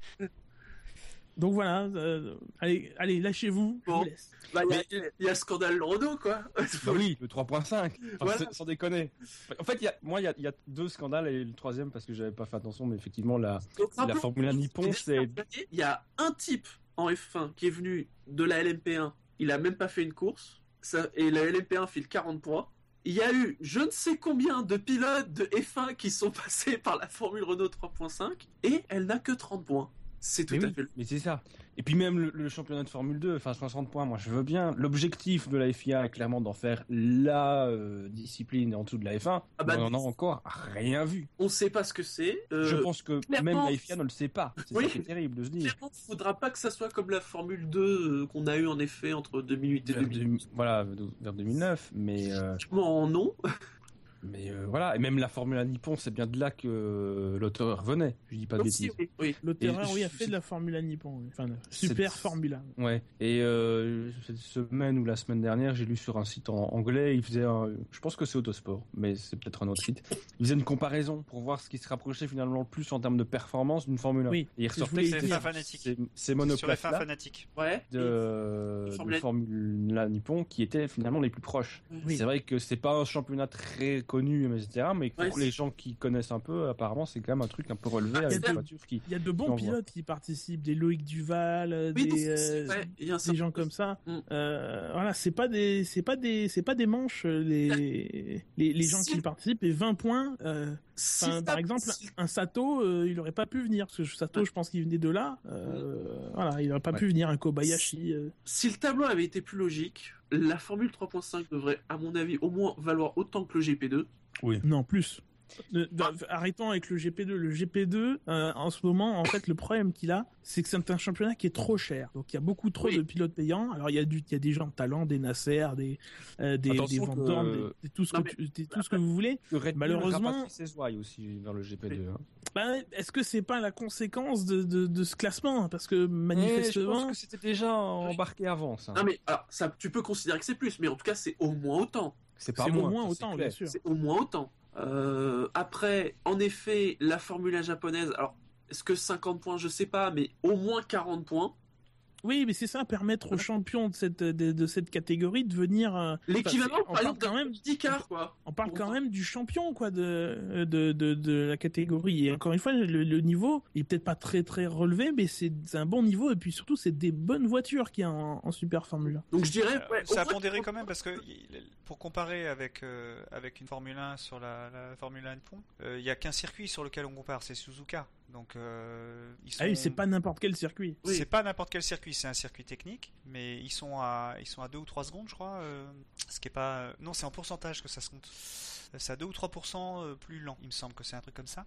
S2: Donc voilà. euh, allez, allez, lâchez-vous.
S6: Bon. Bah, il y a- il y, a le scandale Renault, quoi.
S5: Bah oui, le 3.5. Enfin,
S6: Voilà.
S5: c'est- Sans déconner. En fait, il y a, moi, il y a, il y a deux scandales et le troisième parce que j'avais pas fait attention, mais effectivement, la,
S6: Donc,
S5: la
S6: rappelons-
S5: Formule 1 Nippon, c'est
S6: Il y a un type en F1 qui est venu de la LMP1. Il a même pas fait une course. Ça, et la LMP1 file 40 points. Il y a eu je ne sais combien de pilotes de F1 qui sont passés par la Formule Renault 3.5 et elle n'a que 30 points. C'est tout
S5: Mais
S6: à
S5: oui,
S6: fait
S5: mais c'est ça. Et puis même le, le championnat de Formule 2, enfin 60 points, moi je veux bien. L'objectif de la FIA est clairement d'en faire la euh, discipline en dessous de la F1.
S6: Ah bah,
S5: on en a encore rien vu.
S6: On sait pas ce que c'est. Euh,
S5: je pense que même la FIA ne le sait pas. C'est
S6: Oui.
S5: terrible de se dire.
S6: Clairement, il faudra pas que ça soit comme la Formule 2 euh, qu'on a eu en effet entre 2008 et
S5: Vers
S6: 2012.
S5: deux- voilà, vers 2009. Mais, euh,
S6: Clairement, non.
S5: Mais euh, voilà. Et même la Formule 1 Nippon, c'est bien de là que euh, l'auteur venait. Je dis pas de bêtises.
S6: oui, oui.
S5: Et
S2: oui, a fait de la Formule 1 Nippon. oui. Enfin, Super
S5: C'est-
S2: Formula.
S5: Ouais. Et euh, cette semaine ou la semaine dernière, j'ai lu sur un site en anglais, il faisait, un- je pense que c'est Autosport, mais c'est peut-être un autre site. Il faisait une comparaison pour voir ce qui se rapprochait finalement le plus en termes de performance d'une Formule 1.
S2: Oui,
S5: Et il
S2: c'est
S5: ressortait
S2: voulais
S5: que
S2: dire.
S5: c'était
S4: F1 fanatique.
S5: ces, monoplaces
S4: F1
S5: là
S4: fanatique.
S6: Ouais.
S5: de,
S6: Et-
S5: de
S6: Formule-
S5: Formule 1 Nippon qui étaient finalement les plus proches.
S2: Oui.
S5: C'est vrai que c'est pas un championnat très connu, etc. Mais pour
S6: Ouais,
S5: les gens qui connaissent un peu, apparemment, c'est quand même un truc un peu relevé
S6: Ah,
S5: avec
S6: c'est
S5: des
S6: vrai.
S5: voitures qui.
S2: Il y a de bons pilotes qui participent, des Loïc Duval, euh,
S6: Oui,
S2: des, euh, des
S6: certain-
S2: gens comme ça.
S6: Mm.
S2: Euh, voilà, c'est pas des, c'est pas des, c'est pas des manches euh, les, les, les gens
S6: Si-
S2: qui participent et 20 points. euh,
S6: Si
S2: par exemple,
S6: si-
S2: un Sato, euh, il aurait pas pu venir parce que Sato,
S6: Ouais.
S2: je pense qu'il venait de là. euh, Voilà, il aurait pas
S5: Ouais.
S2: pu venir. Un Kobayashi. euh,
S6: Si le tableau avait été plus logique, la Formule 3.5 devrait, à mon avis, au moins valoir autant que le GP2.
S2: Non, plus. Bah, Arrêtons avec le GP2. Le GP2, euh, en ce moment, en fait, le problème qu'il a, c'est que c'est un championnat qui est trop cher. Donc, il y a beaucoup trop
S6: Oui.
S2: de pilotes payants. Alors, il y a du, il y a des gens de talent, des Nasser, des, euh, des, des Van
S5: que-
S2: des- des- tout ce
S6: Non,
S2: que, tu- des- tout ce que vous voulez. Malheureusement-
S5: ses aussi vers le GP2. hein.
S2: Bah, est-ce que c'est pas la conséquence de, de, de ce classement? Parce que
S5: Eh, je
S2: manifestement,
S5: pense que c'était déjà embarqué avant ça.
S6: Non mais alors, ça, tu peux considérer que c'est plus, mais en tout cas c'est au moins autant.
S5: c'est pas
S2: c'est au
S5: moins,
S2: autant, bien sûr.
S6: C'est au moins autant. Euh, après, en effet, la Formule 1 japonaise, alors est-ce que 50 points, je sais pas, mais au moins 40 points.
S2: Oui, mais c'est ça, permettre aux champions de cette, de, de cette catégorie de venir. euh,
S6: L'équivalent,
S2: enfin,
S6: par exemple,
S2: quand même.
S6: handicap, quoi.
S2: On parle quand même du champion quoi de de, de, de la catégorie et encore une fois le, le niveau il est peut-être pas très très relevé mais c'est un bon niveau et puis surtout c'est des bonnes voitures qu'il y a en, en Super Formule 1.
S6: Donc je dirais,
S4: Euh,
S6: ouais,
S4: ça a pondéré quand même parce que pour comparer avec euh, avec une Formule 1 sur la, la Formule 1 de pont, euh, il y a qu'un circuit sur lequel on compare, c'est Suzuka. Donc euh, ils sont
S2: Ah oui, c'est pas n'importe quel circuit.
S6: Oui.
S4: c'est pas n'importe quel circuit, c'est un circuit technique, mais ils sont à ils sont à 2 ou 3 secondes, je crois, euh, ce qui est pas non, c'est en pourcentage que ça se compte. Euh, C'est à 2 ou 3% euh, plus lent, il me semble que c'est un truc comme ça.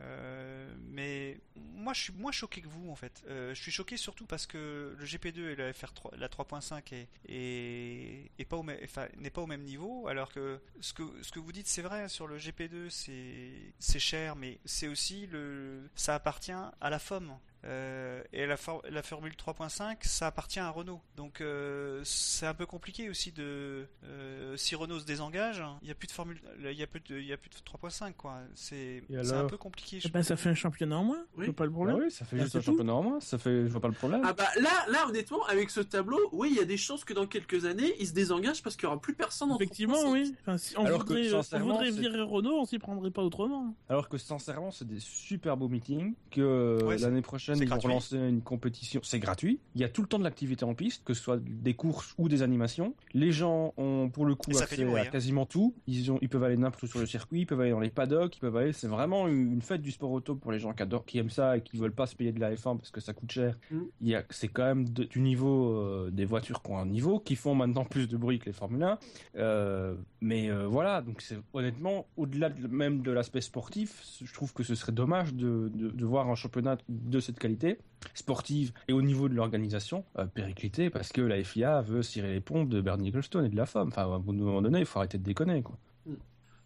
S4: Euh, mais moi je suis moins choqué que vous en fait. Euh, je suis choqué surtout parce que le GP2 et la FR3, la 3.5 est, est, est pas au même, enfin, n'est pas au même niveau, alors que ce que vous dites c'est vrai sur le GP2 c'est c'est cher, mais c'est aussi le ça appartient à la FOM. Euh, et la, for- la Formule 3.5, ça appartient à Renault. Donc euh, c'est un peu compliqué aussi de euh, si Renault se désengage, il y a plus de Formule, il y a plus de, il y a plus de 3.5 quoi. C'est un peu compliqué. je
S2: Eh ben, ça fait un championnat en moins,
S6: Oui.
S2: c'est pas le
S5: Bah
S2: problème.
S5: oui, ça fait juste un
S2: tout.
S5: championnat en moins. Ça fait, je vois pas le problème.
S6: Ah bah là, là honnêtement, avec ce tableau, oui, il y a des chances que dans quelques années, ils se désengagent parce qu'il y aura plus personne en
S2: Effectivement,
S6: 3.5.
S2: oui. Enfin, si on
S5: Alors que,
S2: voudrait, on
S5: sincèrement,
S2: voudrait
S5: c'est-
S2: virer Renault, on s'y prendrait pas autrement.
S5: Alors que sincèrement, c'est des super beaux meetings. Que
S4: Ouais,
S5: l'année prochaine,
S4: c'est
S5: ils vont
S4: gratuit.
S5: relancer une compétition. C'est gratuit. Il y a tout le temps de l'activité en piste, que ce soit des courses ou des animations. Les gens ont pour le coup accès à
S4: hein.
S5: quasiment tout. Ils ont, ils peuvent aller n'importe où sur le circuit, ils peuvent aller dans les paddocks, ils peuvent aller. C'est vraiment une une fête du sport auto pour les gens qui adorent, qui aiment ça et qui veulent pas se payer de la F1 parce que ça coûte cher.
S6: Mm.
S5: Il y a, c'est quand même de- du niveau euh, des voitures qui ont un niveau, qui font maintenant plus de bruit que les Formule 1. Euh, mais euh, voilà, donc c'est honnêtement au-delà de- même de l'aspect sportif, je trouve que ce serait dommage de, de, de voir un championnat de cette sportive et au niveau de l'organisation euh, péricliter parce que la FIA veut cirer les pompes de Bernie Ecclestone et de la femme. Enfin, à un moment donné, il faut arrêter de déconner, quoi.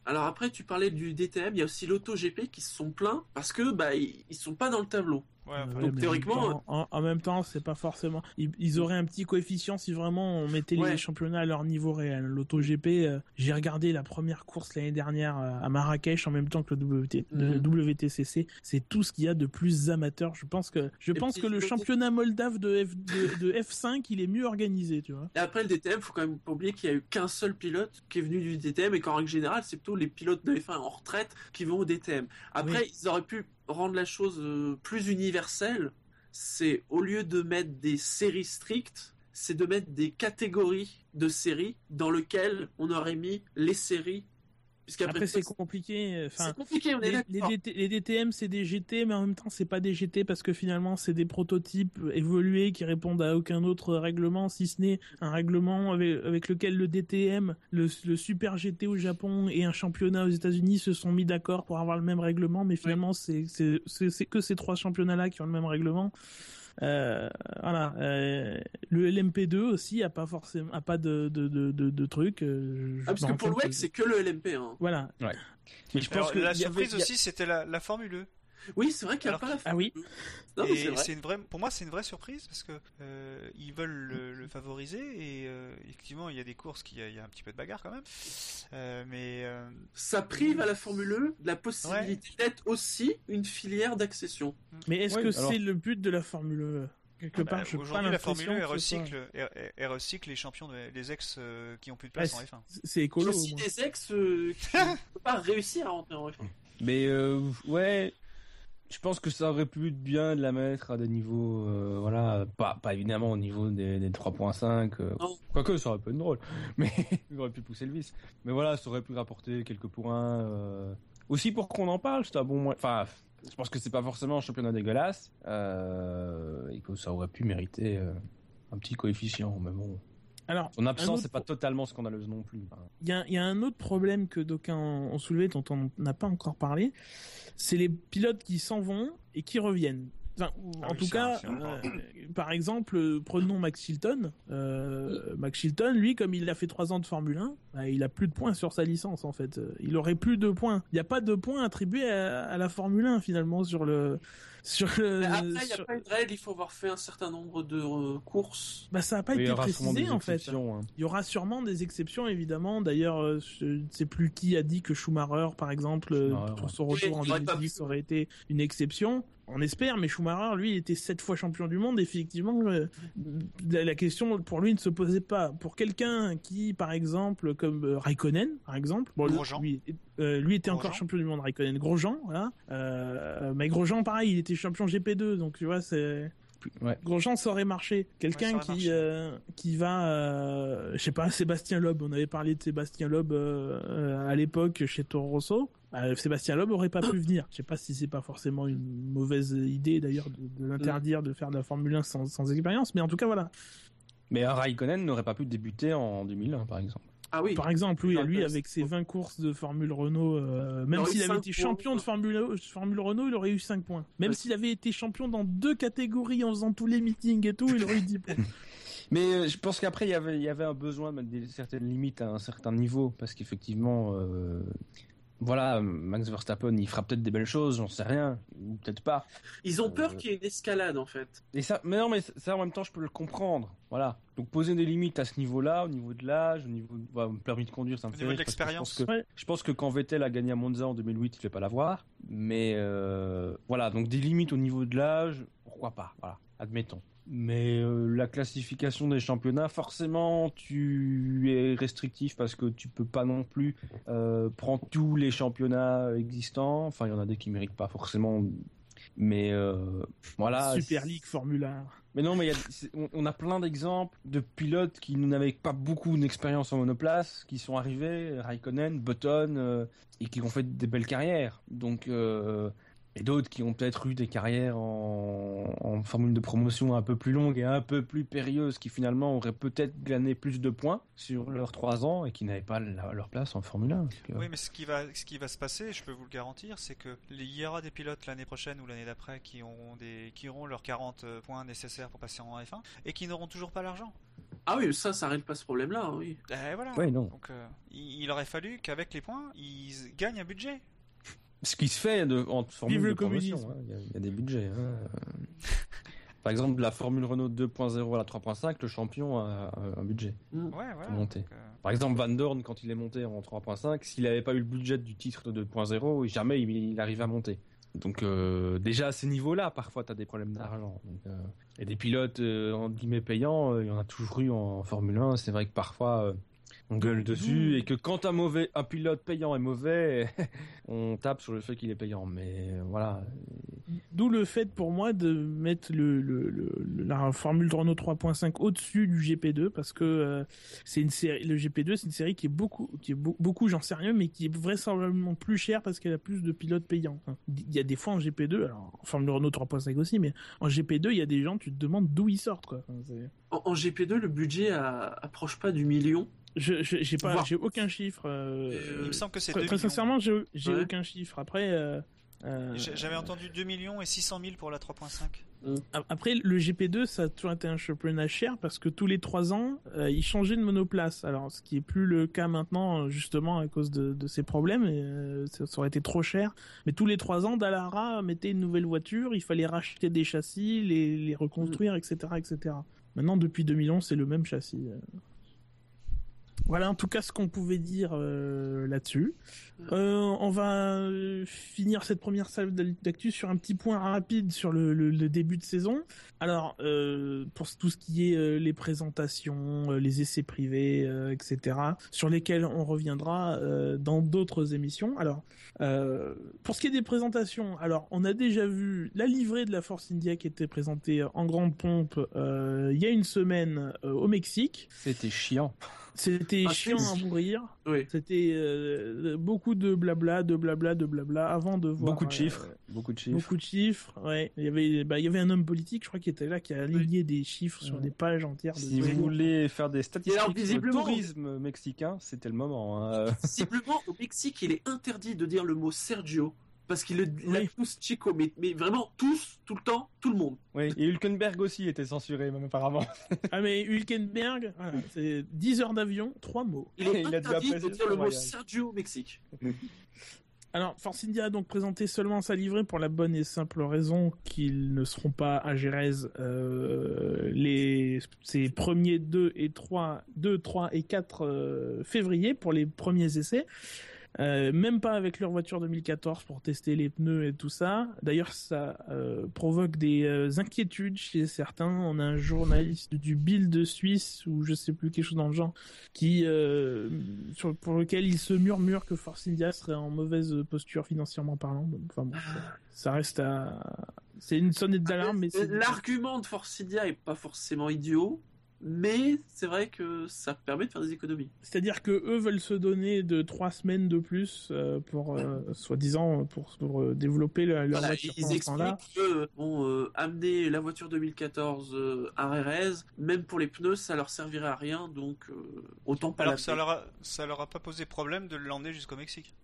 S6: Alors après, tu parlais du DTM, il y a aussi l'AutoGP qui se sont plaints parce que bah ils, ils sont pas dans le tableau.
S4: Ouais, enfin,
S6: donc, théoriquement,
S2: en même temps, en, en même temps, c'est pas forcément. Ils, ils auraient un petit coefficient si vraiment on mettait
S6: Ouais.
S2: les championnats à leur niveau réel. L'AutoGP, euh, j'ai regardé la première course l'année dernière euh, à Marrakech en même temps que le, WT, le
S6: Mhm.
S2: WTCC. C'est tout ce qu'il y a de plus amateur. Je pense que je
S6: Et
S2: pense
S6: puis,
S2: que le championnat moldave de, F, de, de F5, il est mieux organisé, tu vois.
S6: Et après le DTM, faut quand même pas oublier qu'il y a eu qu'un seul pilote qui est venu du DTM et qu'en règle générale, c'est plutôt les pilotes de F1 en retraite qui vont au DTM. Après, ils auraient pu rendre la chose euh, plus universelle. C'est au lieu de mettre des séries strictes, c'est de mettre des catégories de séries dans lesquelles on aurait mis les séries.
S2: Après, c'est compliqué. Enfin,
S6: c'est compliqué, on est
S2: les, les
S6: d'accord.
S2: DT les DTM c'est des GT mais en même temps c'est pas des GT parce que finalement c'est des prototypes évolués qui répondent à aucun autre règlement si ce n'est un règlement avec, avec lequel le DTM le, le Super GT au Japon et un championnat aux États-Unis se sont mis d'accord pour avoir le même règlement mais finalement c'est que ces trois championnats là qui ont le même règlement euh, voilà euh, le LMP2 aussi a pas forcément a pas de de de de, de trucs euh,
S6: Ah, parce que pour le WEC, c'est que le LMP. hein.
S2: voilà
S5: Mais je pense
S4: Alors,
S5: que
S4: la
S5: avait-
S4: surprise aussi, c'était la, la Formule E.
S6: Oui, c'est vrai qu'il n'y a
S4: Alors
S6: pas la
S2: ah oui.
S6: Non, mais c'est
S4: et
S6: vrai.
S4: c'est une vraie, pour moi, c'est une vraie surprise parce que euh, ils veulent le, le favoriser et euh, effectivement, il y a des courses qui, il y a un petit peu de bagarre quand même. Euh, mais euh,
S6: Ça prive à la Formule E de la possibilité d'être aussi une filière d'accession.
S2: Mais est-ce
S5: Oui,
S2: que
S5: alors-
S2: c'est le but de la Formule E Quelque
S4: bah,
S2: part, je
S4: aujourd'hui, la Formule E elle
S2: l'impression que
S4: recycle, elle, elle recycle les champions, de- les ex euh, qui ont plus de place en F1.
S2: c'est- écolo.
S6: aussi des ex euh, qui ne peuvent pas réussir à rentrer en F1.
S5: Mais euh, ouais, je pense que ça aurait pu être bien de la mettre à des niveaux, euh, voilà, pas, pas évidemment au niveau des, des 3.5. euh, quoique ça aurait pu être drôle, mais il aurait pu pousser le vice. Mais voilà, ça aurait pu rapporter quelques points. euh, Aussi pour qu'on en parle, c'est un bon. Enfin, je pense que c'est pas forcément un championnat dégueulasse euh, et que ça aurait pu mériter un petit coefficient. Mais bon,
S2: Alors,
S5: son absence
S2: autre
S5: c'est pas totalement scandaleuse non plus. hein.
S2: il y a, il y a un autre problème que d'aucuns ont soulevé, dont on n'a pas encore parlé, c'est les pilotes qui s'en vont et qui reviennent. Enfin,
S4: Ah
S2: en
S4: oui,
S2: tout cas, euh, par exemple, euh, prenons Max Chilton. Euh, Max Chilton, lui, comme il a fait trois ans de Formule 1, bah, il a plus de points sur sa licence en fait. Il aurait plus de points. Il n'y a pas de points attribués à, à la Formule 1 finalement sur le sur le.
S6: Après, il n'y a
S2: sur-
S6: pas une règle, il faut avoir fait un certain nombre de euh, courses.
S2: Bah, ça n'a pas
S5: y
S2: été précisé en fait.
S5: exceptions, hein.
S2: Il y aura sûrement des exceptions, évidemment. D'ailleurs, euh, je ne sais plus qui a dit que Schumacher, par exemple, euh,
S5: Schumacher,
S2: pour son retour
S6: Oui,
S2: en
S6: il aurait pas
S2: 2010
S6: pu.
S2: aurait été une exception. On espère, mais Schumacher, lui, était sept fois champion du monde. Effectivement, euh, la, question pour lui ne se posait pas. Pour quelqu'un qui, par exemple, comme euh, Raikkonen, par exemple, bon,
S4: Grosjean.
S2: lui, euh, lui était
S4: Grosjean.
S2: encore champion du monde, Raikkonen, Grosjean, voilà. Euh, mais Grosjean, pareil, il était champion GP2, donc tu vois, c'est.
S5: Ouais.
S2: Grosjean ça aurait marché. Quelqu'un qui
S4: marché.
S2: euh, qui va, euh, je sais pas, Sébastien Loeb. On avait parlé de Sébastien Loeb euh, à l'époque chez Toro Rosso. Euh, Sébastien Loeb aurait pas pu venir. Je sais pas si c'est pas forcément une mauvaise idée d'ailleurs de, de l'interdire de faire de la Formule 1 sans, sans expérience, mais en tout cas voilà.
S5: Mais un Raikkonen n'aurait pas pu débuter en 2001, par exemple.
S6: Ah oui.
S2: Par exemple, oui, lui avec ses 20 courses de Formule Renault, euh, même s'il avait été
S6: points.
S2: champion de Formule, Formule Renault, il aurait eu 5 points. Même s'il avait été champion dans deux catégories en faisant tous les meetings et tout, il aurait eu 10 points.
S5: Mais euh, je pense qu'après, il y avait, il y avait un besoin de mettre des, certaines limites à un certain niveau, parce qu'effectivement, euh, voilà, Max Verstappen, il fera peut-être des belles choses, j'en sais rien, ou peut-être pas.
S6: Ils ont peur
S5: Euh,
S6: qu'il y ait une escalade en fait.
S5: Et ça, mais non, mais ça en même temps, je peux le comprendre. Voilà. Donc poser des limites à ce niveau-là, au niveau de l'âge, au niveau de bah, permis de conduire, ça me
S4: Au
S5: fait
S4: niveau de
S5: rire, que je pense
S4: l'expérience.
S5: que-
S2: Ouais.
S5: Je pense que quand Vettel a gagné à Monza en 2008, il ne fait pas l'avoir. Mais euh, voilà, donc des limites au niveau de l'âge, pourquoi pas, voilà, admettons. Mais euh, la classification des championnats, forcément, tu es restrictif parce que tu peux pas non plus euh, prendre tous les championnats existants. Enfin, il y en a des qui méritent pas forcément. Mais euh, voilà.
S2: Super League, Formule 1.
S5: Mais non, mais y a- on, a plein d'exemples de pilotes qui n'avaient pas beaucoup d'expérience en monoplace, qui sont arrivés, Raikkonen, Button, et qui ont fait des belles carrières. Donc, et d'autres qui ont peut-être eu des carrières en, en formule de promotion un peu plus longue et un peu plus périlleuse, qui finalement auraient peut-être gagné plus de points sur leurs trois ans et qui n'avaient pas la- leur place en Formule 1. Donc, euh,
S4: Oui, mais ce qui va, ce qui va se passer, je peux vous le garantir, c'est que il y aura des pilotes l'année prochaine ou l'année d'après qui auront des, qui auront leurs 40 points nécessaires pour passer en F1 et qui n'auront toujours pas l'argent.
S6: Ah oui, ça, ça règle pas ce problème-là, oui.
S4: Et voilà.
S5: Ouais, non.
S4: Donc, euh, il, il aurait fallu qu'avec les points, ils gagnent un budget.
S5: Ce qui se fait de, en formule
S2: Vive le
S5: de promotion, hein, Il y, a- il y a des budgets. hein. Par exemple, de la Formule Renault 2.0 à la 3.5, le champion a a un budget
S6: Mm.
S4: Ouais, voilà.
S5: pour monter.
S4: Donc, euh,
S5: Par exemple, Van Dorn, quand il est monté en 3.5, s'il n'avait pas eu le budget du titre de 2.0, jamais il, il arrive à monter. Donc euh, déjà à ces niveaux-là, parfois tu as des problèmes d'argent. Euh, et des pilotes euh, en guillemets payants, euh, il y en a toujours eu en, Formule 1. C'est vrai que parfois euh, on gueule dessus et que quand un mauvais, un pilote payant est mauvais, on tape sur le fait qu'il est payant. Mais euh, voilà,
S2: D'où le fait pour moi de mettre le, le, le- le- la Formule Renault 3.5 au-dessus du GP2 parce que euh, c'est une série, le GP2 c'est une série qui est beaucoup, qui est beau- beaucoup, j'en sais rien, mais qui est vraisemblablement plus chère parce qu'elle a plus de pilotes payants. Il y a des fois en GP2, alors en Formule Renault 3.5 aussi, mais en GP2 il y a des gens, tu te demandes d'où ils sortent quoi.
S6: En GP2, le budget a- approche pas du million.
S2: Je, j'ai pas, j'ai aucun chiffre. euh,
S6: Euh,
S4: il me semble que c'est
S2: très,
S4: 2
S2: très sincèrement, j'ai, j'ai
S6: Ouais.
S2: aucun chiffre. Après. euh, euh,
S4: J'avais entendu 2 millions et 600 000 pour la 3.5.
S2: Après, le GP2, ça a toujours été un championnat cher parce que tous les trois ans, euh, ils changeaient de monoplace. Alors, ce qui est plus le cas maintenant, justement, à cause de, de ces problèmes, et, euh, ça, ça aurait été trop cher. Mais tous les trois ans, Dallara mettait une nouvelle voiture, il fallait racheter des châssis, les, les reconstruire, etc., etc. Maintenant, depuis 2011, c'est le même châssis. Voilà, en tout cas, ce qu'on pouvait dire euh, là-dessus. Euh, on va euh, finir cette première salle d'actu sur un petit point rapide sur le, le- le début de saison. Alors, euh, pour tout ce qui est euh, les présentations, euh, les essais privés, euh, etc., sur lesquels on reviendra euh, dans d'autres émissions. Alors, euh, pour ce qui est des présentations, alors on a déjà vu la livrée de la Force India qui était présentée en grande pompe euh, il y a une semaine euh, au Mexique.
S5: c'était chiant.
S2: C'était
S6: Ah,
S2: chiant à mourir.
S6: Oui.
S2: C'était euh, beaucoup de blabla, de blabla, de blabla avant de voir
S5: Beaucoup de
S2: euh,
S5: chiffres, beaucoup de chiffres.
S2: Beaucoup de chiffres, ouais. Il y avait, bah, il y avait un homme politique, je crois, qui était là, qui a aligné des chiffres sur
S5: Ouais.
S2: des pages entières. De
S5: Si vous voulez faire des statistiques
S6: alors,
S5: sur le
S6: visiblement-
S5: tourisme mexicain, c'était le moment. hein.
S6: Visiblement, au Mexique, il est interdit de dire le mot Sergio. Parce qu'il le- il a
S2: Oui.
S6: tous Chico, mais, mais vraiment tous, tout le temps, tout le monde.
S5: Oui, et Hülkenberg aussi était censuré, même apparemment.
S2: Ah, mais Hülkenberg, voilà, c'est 10 heures d'avion, 3 mots.
S6: Il est
S5: Il a dû
S6: interdit de dire le mot. Sergio au Mexique.
S2: Alors, Force India a donc présenté seulement sa livrée pour la bonne et simple raison qu'ils ne seront pas à Gérèse euh, les ces premiers 2 et 3, 2, 3 et 4 euh, février pour les premiers essais. Euh, même pas avec leur voiture 2014 pour tester les pneus et tout ça. D'ailleurs, ça euh, provoque des euh, inquiétudes chez certains. On a un journaliste du Bild Suisse ou je sais plus quelque chose dans le genre qui sur, pour lequel il se murmure que Force India serait en mauvaise posture financièrement parlant. Donc, Enfin bon, ça, reste à c'est une sonnette d'alarme, mais
S6: L'argument de Forcidia est pas forcément idiot, mais c'est vrai que ça permet de faire des économies.
S2: C'est-à-dire que eux veulent se donner de trois semaines de plus euh, pour, euh, soi-disant, pour, pour, euh, développer la- leur
S6: Voilà,
S2: voiture
S6: ils expliquent que bon, euh, amener la voiture 2014 euh, à Rérez, même pour les pneus, ça leur servirait à rien, donc euh, autant pas
S4: Alors
S6: la
S4: ça leur, a, ça leur a pas posé problème de l'emmener jusqu'au Mexique.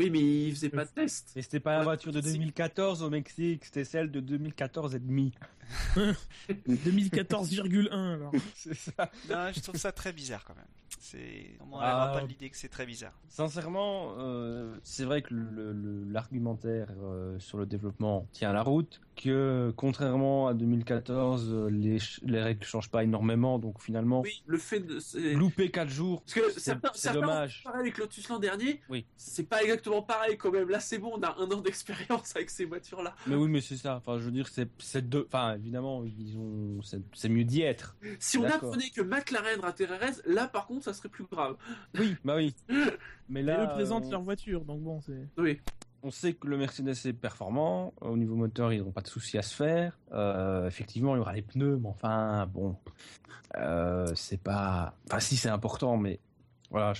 S6: Oui, mais ils faisaient pas de test.
S5: Et c'était pas la voiture de
S6: si.
S5: 2014 au Mexique, c'était celle de 2014 et demi.
S2: 2014,1 alors.
S5: C'est ça.
S4: Non, je trouve ça très bizarre quand même. C'est, on
S5: Ah.
S4: pas de l'idée que c'est très bizarre.
S5: Sincèrement, euh, c'est vrai que le- le- l'argumentaire euh, sur le développement tient la route, que contrairement à 2014, euh, les, les règles changent pas énormément, donc finalement,
S6: Oui, le fait de.
S5: louper 4 jours,
S6: Parce que
S5: c'est
S6: certains,
S5: c'est
S6: certains
S5: dommage.
S6: pareil avec Lotus l'an dernier.
S5: Oui.
S6: C'est pas exactement pareil quand même. Là, c'est bon, on a un an d'expérience avec ces voitures-là.
S5: Mais oui, mais c'est ça. Enfin, je veux dire, c'est deux. Enfin, évidemment, ils ont. C'est mieux d'y être.
S6: Si on apprenait que McLaren ratait Rérez, là par contre, ça serait plus grave.
S5: Oui, bah oui. Mais
S2: Et
S5: là,
S2: eux présentent
S5: on,
S2: leur voiture, donc bon, c'est.
S6: Oui.
S5: on sait que le Mercedes est performant. Au niveau moteur, ils n'ont pas de soucis à se faire. Euh, effectivement, il y aura les pneus, mais enfin, bon, euh, c'est pas. Enfin, si, c'est important, mais voilà,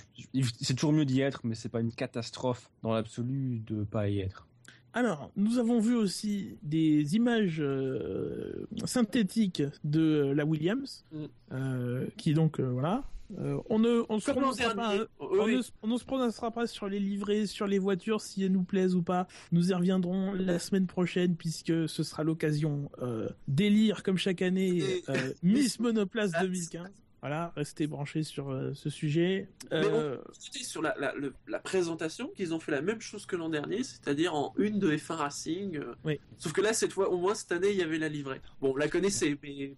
S5: c'est toujours mieux d'y être, mais c'est pas une catastrophe dans l'absolu de pas y être.
S2: Alors, nous avons vu aussi des images euh, synthétiques de la Williams,
S6: Mm.
S2: euh, qui donc euh, voilà. Euh, on ne, on se prononcera pas.
S6: Oui,
S2: on, ne, on ne se prononcera pas sur les livrets, sur les voitures, si elles nous plaisent ou pas. Nous y reviendrons la semaine prochaine, puisque ce sera l'occasion euh, d'élire, comme chaque année, euh, Miss Monoplace
S6: Ah,
S2: 2015. Voilà, restez branchés sur euh, ce sujet.
S6: Mais
S2: Euh,
S6: sur la, la, le- la présentation qu'ils ont fait la même chose que l'an dernier, c'est-à-dire en une de F1 Racing. euh.
S2: Oui.
S6: Sauf que là, cette fois, au moins cette année, il y avait la livrée. Bon, on la connaissait, mais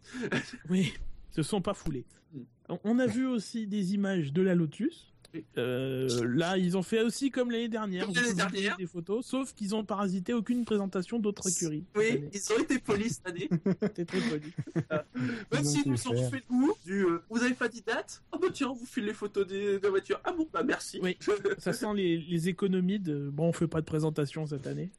S2: Oui, se sont pas foulés.
S6: Mm.
S2: On- On a vu aussi des images de la Lotus. Euh, là, ils ont fait aussi comme l'année dernière.
S6: Comme l'année dernière.
S2: des photos, sauf qu'ils ont parasité aucune présentation d'autres écuries.
S6: oui, ils ont été polis cette année.
S2: C'était très poli.
S6: Même
S5: ont
S6: s'ils nous ont fait le coup du euh, vous avez pas dit date Ah bah tiens, on vous file les photos des, de la voiture. Ah bon, bah merci.
S2: Oui. Ça sent les, les économies de. Bon, on fait pas de présentation cette année.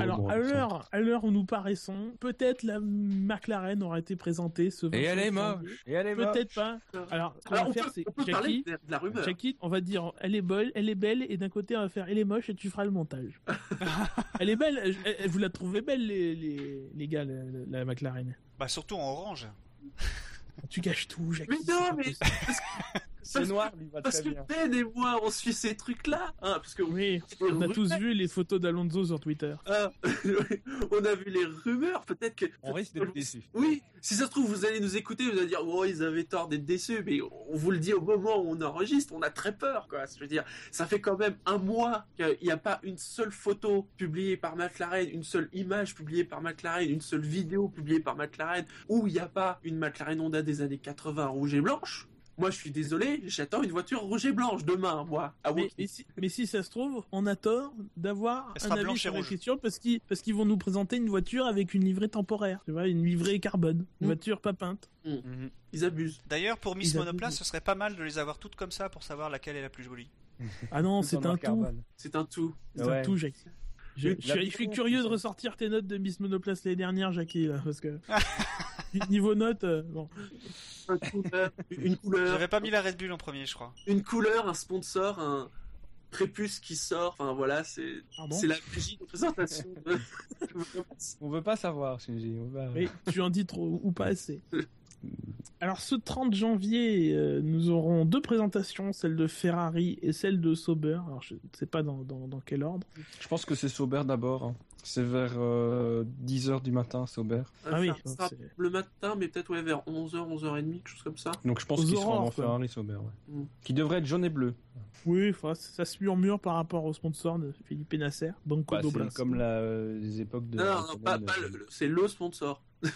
S2: Alors, à l'heure, à l'heure où nous paraissons, peut-être la McLaren aura été présentée ce
S5: Et elle est
S2: 25 janvier.
S5: moche. Et elle est moche.
S2: Peut-être pas. Alors,
S6: Alors,
S2: va
S6: on
S2: faire,
S6: peut,
S2: c'est
S6: on peut parler
S2: Jackie.
S6: de, de la rumeur.
S2: Jackie, on va dire elle est belle, elle est belle, et d'un côté on va faire elle est moche et tu feras le montage. elle est belle, elle- elle- vous la trouvez belle les, les, les gars, la, la- la McLaren?
S4: Bah surtout en orange.
S2: Tu caches tout, Jackie.
S6: Mais non, mais.
S5: C'est noir, lui va
S6: parce
S5: très
S6: que
S5: bien.
S6: Ben et moi, on suit ces trucs-là. Hein, parce que
S2: Oui, on a tous vu les photos d'Alonso sur Twitter.
S6: Ah, on a vu les rumeurs. Peut-être que
S5: On risque d'être déçus.
S6: Oui, si ça se trouve, vous allez nous écouter, vous allez dire, oh, ils avaient tort d'être déçus, mais on vous le dit au moment où on enregistre, on a très peur, quoi. Je veux dire, ça fait quand même un mois qu'il n'y a pas une seule photo publiée par McLaren, une seule image publiée par McLaren, une seule vidéo publiée par McLaren, où il n'y a pas une McLaren Honda des années 80 rouge et blanche. Moi, je suis désolé, j'attends une voiture rouge et blanche demain, moi. à
S2: Mais,
S6: Woking.
S2: mais si, mais si ça se trouve, on a tort d'avoir un avis sur la
S4: rouge.
S2: question parce qu'ils parce qu'ils vont nous présenter une voiture avec une livrée temporaire, tu vois, une livrée carbone, une
S6: Mm.
S2: voiture pas peinte.
S5: Mhm.
S6: Ils abusent.
S4: D'ailleurs, pour Miss
S2: Ils abusent.
S4: Monoplace, ce serait pas mal de les avoir toutes comme ça pour savoir laquelle est la plus jolie.
S2: Ah non, c'est un tout.
S6: C'est un tout.
S2: C'est
S5: Ouais.
S2: un tout, Jackie. Je, suis, je suis
S5: vision,
S2: curieux de ressortir tes notes de Miss Monoplace l'année dernière, Jackie, là, parce que niveau notes, euh, bon.
S6: Un couleur, une couleur,
S4: J'avais pas mis la Red Bull en premier, je crois.
S6: une couleur, un sponsor, un prépuce qui sort. Enfin voilà, c'est
S2: Ah bon
S6: c'est la magie de présentation. de-
S5: On veut pas savoir, Shinji. On va...
S2: Oui, tu en dis trop ou pas assez. Alors ce 30 janvier, euh, nous aurons deux présentations, celle de Ferrari et celle de Sauber. Alors je ne sais pas dans, dans, dans quel ordre.
S5: Je pense que c'est Sauber d'abord. hein. C'est vers 10h du matin, Sauber.
S2: Ah oui,
S6: Ça le matin, mais peut-être ouais, vers 11h, 11h30, quelque chose comme ça.
S5: Donc je pense qu'ils seront en. Ferrari Sauber. ouais.
S6: Mm.
S5: Qui devrait être jaune et bleu.
S2: Oui, enfin, ça se murmure par rapport au sponsor de Philippe Nasser, Banco
S5: Bah,
S2: Doblas.
S5: c'est comme la, les époques de.
S6: non, non, non, pas,
S5: Raikkonen,
S6: pas
S5: euh,
S6: le- le- c'est le sponsor.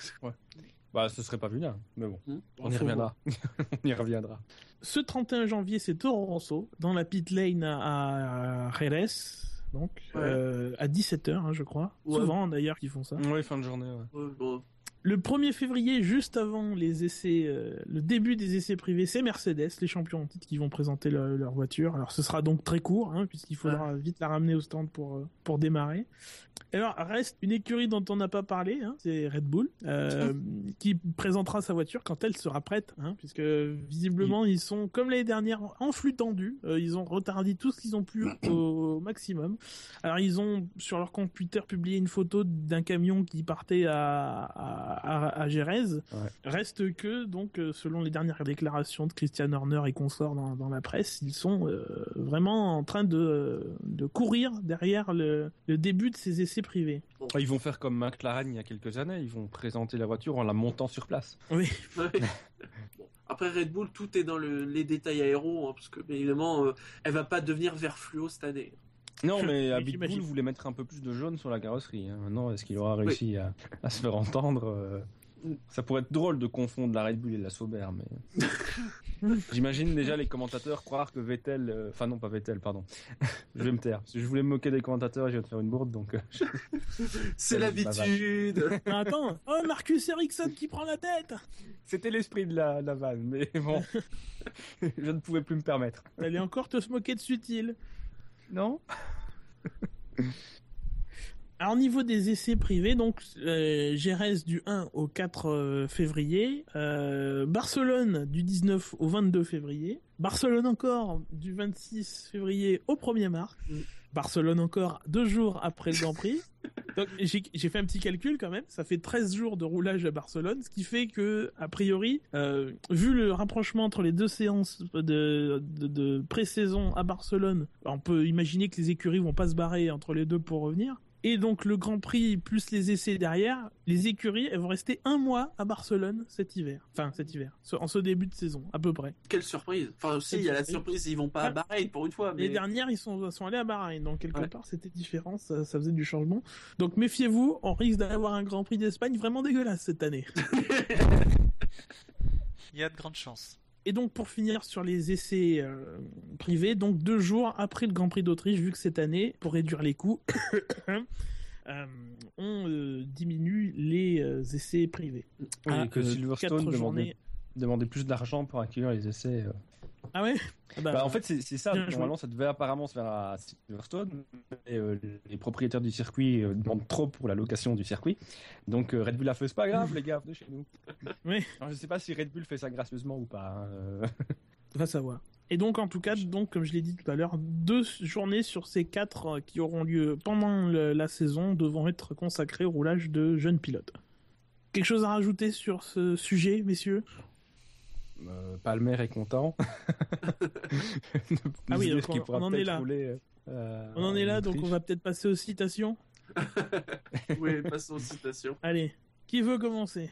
S5: Bah, ce serait pas vilain, mais bon,
S6: Hmm.
S5: on y reviendra. on y reviendra.
S2: Ce 31 janvier, c'est Toro Rosso dans la pit lane à, Jerez, donc
S6: Ouais.
S2: euh, à 17h, je crois.
S6: Ouais.
S2: Souvent d'ailleurs qu'ils font ça.
S5: Oui, fin de journée, ouais.
S6: Ouais, bon.
S2: Le 1er février, juste avant les essais, euh, le début des essais privés, c'est Mercedes, les champions en titre, qui vont présenter leur, leur voiture. Alors ce sera donc très court, hein, puisqu'il faudra vite la ramener au stand pour, euh, pour démarrer. Alors reste une écurie dont on n'a pas parlé, hein, c'est Red Bull, euh, qui présentera sa voiture quand elle sera prête, hein, puisque visiblement ils sont, comme l'année dernière, en flux tendu. Euh, ils ont retardé tout ce qu'ils ont pu au maximum. Alors ils ont sur leur compte Twitter publié une photo d'un camion qui partait à, à, à, à Jerez. Reste que donc euh, selon les dernières déclarations de Christian Horner et consorts dans, dans la presse, ils sont euh, vraiment en train de, de courir derrière le, le début de ces essais privés.
S5: Ils vont faire comme McLaren il y a quelques années, ils vont présenter la voiture en la montant sur place.
S2: Oui.
S6: Bon. Après Red Bull, tout est dans le- les détails aéros, hein, parce que évidemment, euh, elle va pas devenir vert fluo cette année.
S5: Non, mais à. Bitbull voulait mettre un peu plus de jaune sur la carrosserie. hein. Maintenant, est-ce qu'il aura réussi à, à se faire entendre euh, Ça pourrait être drôle de confondre la Red Bull et la Sauber, mais j'imagine déjà les commentateurs croire que Vettel, euh, enfin non pas Vettel, pardon. je vais me taire. parce que Je voulais me moquer des commentateurs et je vais te faire une bourde, donc euh,
S6: C'est l'habitude.
S2: Ah, Attends, oh Marcus Ericsson qui prend la tête
S5: c'était l'esprit de la, la vanne, mais bon, je ne pouvais plus me permettre.
S2: T'allais encore te se moquer de Sutil.
S5: Non
S2: Alors, au niveau des essais privés, donc euh, Jerez du 1 au 4 euh, février, euh, Barcelone du 19 au 22 février, Barcelone encore du 26 février au 1er mars,
S6: Mm.
S2: Barcelone encore deux jours après le Grand Prix. Donc j'ai j'ai fait un petit calcul quand même, ça fait 13 jours de roulage à Barcelone, ce qui fait que, a priori, euh, vu le rapprochement entre les deux séances de, de, de pré-saison à Barcelone, on peut imaginer que les écuries vont pas se barrer entre les deux pour revenir. Et donc le Grand Prix plus les essais derrière, les écuries elles vont rester un mois à Barcelone cet hiver. Enfin cet hiver, en ce début de saison à peu près.
S6: Quelle surprise. Enfin, aussi, il y a la surprise, ils vont pas à
S2: Ah.
S6: Bahreïn pour une fois. Mais...
S2: Les dernières ils sont, sont allés à Bahreïn, donc quelque
S6: Ouais.
S2: part c'était différent, ça, ça faisait du changement. Donc méfiez-vous, on risque d'avoir un Grand Prix d'Espagne vraiment dégueulasse cette année.
S4: Il y a de grandes chances.
S2: Et donc pour finir sur les essais euh, privés, donc deux jours après le Grand Prix d'Autriche, vu que cette année, pour réduire les coûts, euh, on euh, diminue les essais privés.
S5: Oui, et que Silverstone demandait, demandait plus d'argent pour accueillir les essais.
S2: Ah ouais? Ah bah,
S5: Bah, en fait, c'est ça. Normalement, ça devait apparemment se faire à Silverstone, mais euh, les propriétaires du circuit euh, demandent trop pour la location du circuit. Donc euh, Red Bull a fait, c'est pas grave, les gars, venez chez nous.
S2: Oui.
S5: Alors, je sais pas si Red Bull fait ça gracieusement ou pas. hein,
S2: va savoir. Et donc en tout cas, donc comme je l'ai dit tout à l'heure, deux journées sur ces quatre qui auront lieu pendant le- la saison devront être consacrées au roulage de jeunes pilotes. Quelque chose à rajouter sur ce sujet, messieurs?
S5: Euh, Palmer est content.
S2: Ah oui, donc on-
S5: pourra
S2: on en est là.
S5: rouler, euh,
S2: On en est
S5: en
S2: là, donc on va peut-être passer aux citations.
S6: Oui, passons aux citations.
S2: Allez, qui veut commencer?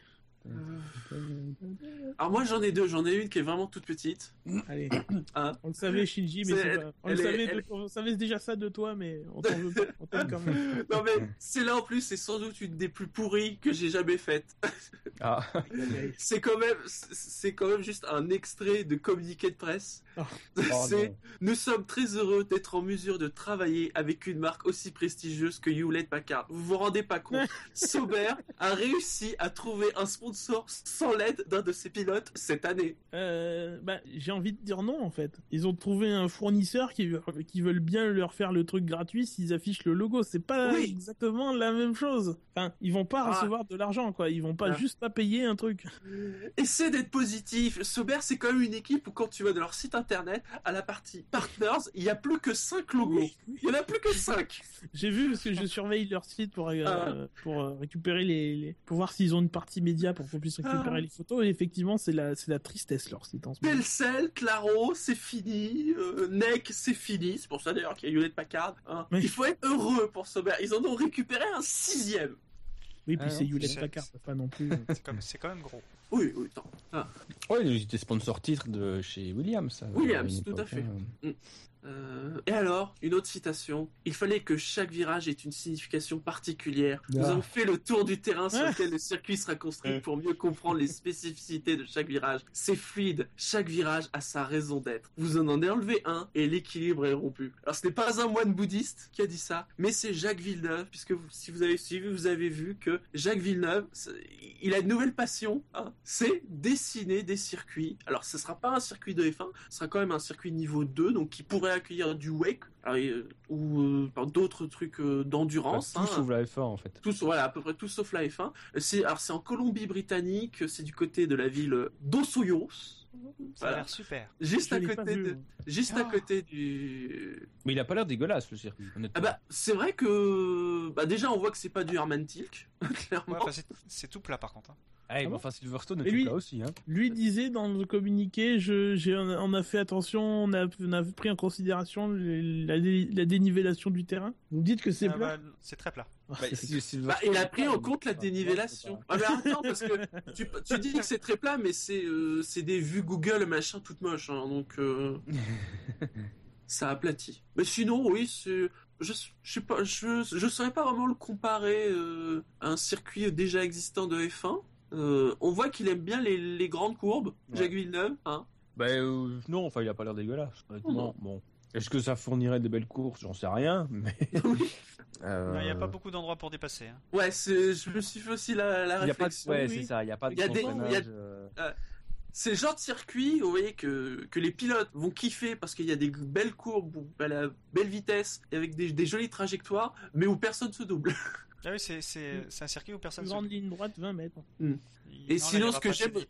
S6: Alors moi j'en ai deux, j'en ai une qui est vraiment toute petite.
S2: Allez.
S6: Hein
S2: on le savait, Shinji, mais
S6: C'est-
S2: pas- on, le
S6: elle est-
S2: savait
S6: elle-
S2: de- on savait déjà ça de toi, mais on t'en veut pas. On t'aime quand même.
S6: Non mais c'est là en plus, c'est sans doute une des plus pourries que j'ai jamais faites.
S5: Ah,
S6: C'est quand même, c'est quand même juste un extrait de communiqué de presse.
S2: Oh.
S5: oh
S6: c'est
S5: non.
S6: Nous sommes très heureux d'être en mesure de travailler avec une marque aussi prestigieuse que Hewlett Packard. Vous vous rendez pas compte Sauber a réussi à trouver un sponsor sans l'aide d'un de ses pilotes cette année.
S2: Euh, bah, j'ai envie de dire non en fait. Ils ont trouvé un fournisseur qui, qui veulent bien leur faire le truc gratuit s'ils affichent le logo. C'est pas
S6: Oui.
S2: exactement la même chose. Enfin, ils vont pas
S6: Ah.
S2: recevoir de l'argent quoi. Ils vont pas
S6: Ah.
S2: juste pas payer un truc.
S6: Essaie d'être positif. Sauber, c'est quand même une équipe où quand tu vas de leur site internet, à la partie partners, il y a plus que 5 logos. Il y en a plus que 5.
S2: J'ai vu parce que je surveille leur site pour euh,
S6: Ah.
S2: pour euh, récupérer les, les- pour voir s'ils ont une partie média pour qu'on puisse récupérer
S6: Ah.
S2: les photos. Et effectivement, c'est la c'est la tristesse leur site en ce
S6: Claro, c'est fini. Euh, NEC, c'est fini. C'est pour ça d'ailleurs qu'il y a Hewlett Packard. hein.
S2: Oui.
S6: Il faut être heureux pour Sauber. Ils en ont récupéré un sixième.
S2: Oui, puis
S5: Ah
S2: c'est Hewlett Packard, pas non plus.
S4: C'est quand, même- c'est quand même gros.
S6: Oui, oui, attends. Ah.
S5: Ouais, il était sponsor titre de chez Williams. ça,
S6: Williams, tout à fait.
S5: hein.
S6: Euh, et alors, une autre citation. Il fallait que chaque virage ait une signification particulière. Nous
S5: Ah.
S6: avons fait le tour du terrain sur
S2: Ah.
S6: lequel le circuit sera construit
S5: Ouais.
S6: pour mieux comprendre les spécificités de chaque virage. C'est fluide. Chaque virage a sa raison d'être. Vous en en avez enlevé un et l'équilibre est rompu. Alors, ce n'est pas un moine bouddhiste qui a dit ça, mais c'est Jacques Villeneuve, puisque vous- si vous avez suivi, vous avez vu que Jacques Villeneuve, il a une nouvelle passion, hein, c'est dessiner des circuits. Alors, ce sera pas un circuit de F1, ce sera quand même un circuit niveau 2, donc qui pourrait accueillir du wake euh, ou euh, d'autres trucs euh, d'endurance.
S5: tout
S6: hein.
S5: sauf la F1 en fait.
S6: Tout, voilà, à peu près tout sauf la F1. C'est, alors, c'est en Colombie-Britannique, c'est du côté de la ville d'Osoyos.
S4: Ça a l'air super.
S6: Juste à côté de, juste à
S4: Oh.
S6: côté du,
S5: Mais il a pas l'air dégueulasse le circuit,
S6: ah bah, c'est vrai que, bah, déjà, on voit que c'est pas du Herman Tilk, clairement.
S4: Ouais, c'est tout plat par contre. hein.
S5: Ah,
S2: Ah
S5: mais
S2: bon
S5: enfin Silverstone est
S2: lui-
S5: là aussi. Hein.
S2: Lui disait dans le communiqué, je, j'ai, on a fait attention, on a, on a pris en considération la, dé- la dénivellation du terrain. Vous me dites que c'est
S4: Ah,
S2: plat
S4: bah, c'est très plat.
S2: Ah,
S5: Bah,
S2: c'est-
S6: Bah, il a pris en compte la dénivellation. Ah, mais attends, parce que tu, tu dis que c'est très plat, mais c'est euh, c'est des vues Google machin toutes moches, hein, donc euh, ça aplatit. Mais sinon, oui, c'est. Je, je sais pas, je, je saurais pas vraiment le comparer euh, à un circuit déjà existant de F1. Euh, on voit qu'il aime bien les, les grandes courbes,
S5: Ouais.
S6: Jacques Villeneuve. Hein.
S5: Euh, non, enfin il a pas l'air dégueulasse. Honnêtement, bon. Est-ce que ça fournirait des belles courses? J'en sais rien, mais. Euh,
S4: Il n'y a pas beaucoup d'endroits pour dépasser. hein.
S6: ouais, c'est- je me suis fait aussi la, la
S5: Il y a pas de...
S6: réflexion.
S5: Ouais,
S2: oui.
S5: c'est ça. Il y a pas de.
S6: Il y a des- y a-
S5: euh,
S6: C'est le genre de circuit, vous voyez, que, que les pilotes vont kiffer parce qu'il y a des belles courbes à la belle vitesse et avec des, des jolies trajectoires, mais où personne se double.
S4: Ah oui, c'est un circuit où personne
S2: Une
S4: se
S2: grande ligne droite, 20 mètres.
S4: Il-
S6: Et sinon, ce que j'aime-
S4: ouais.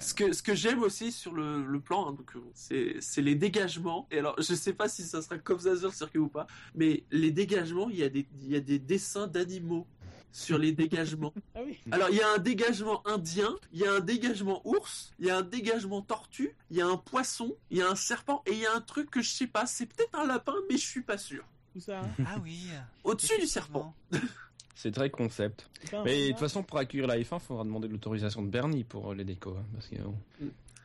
S6: Ce que, ce que j'aime aussi sur le, le plan, hein, donc, euh, c'est c'est les dégagements. Et alors, je sais pas si ça sera comme ça sur le circuit ou pas, mais les dégagements, il y a des, il y a des dessins d'animaux sur les dégagements.
S2: Ah oui.
S6: Alors, il y a un dégagement indien, il y a un dégagement ours, il y a un dégagement tortue, il y a un poisson, il y a un serpent, et il y a un truc que je sais pas, c'est peut-être un lapin, mais je suis pas sûr.
S2: Tout ça. hein?
S4: Ah oui.
S6: Au-dessus du serpent.
S5: C'est très concept. Mais de
S2: renard
S5: toute façon, pour accueillir la F1, il faudra demander l'autorisation de Bernie pour euh, les décos. hein, parce que, bon.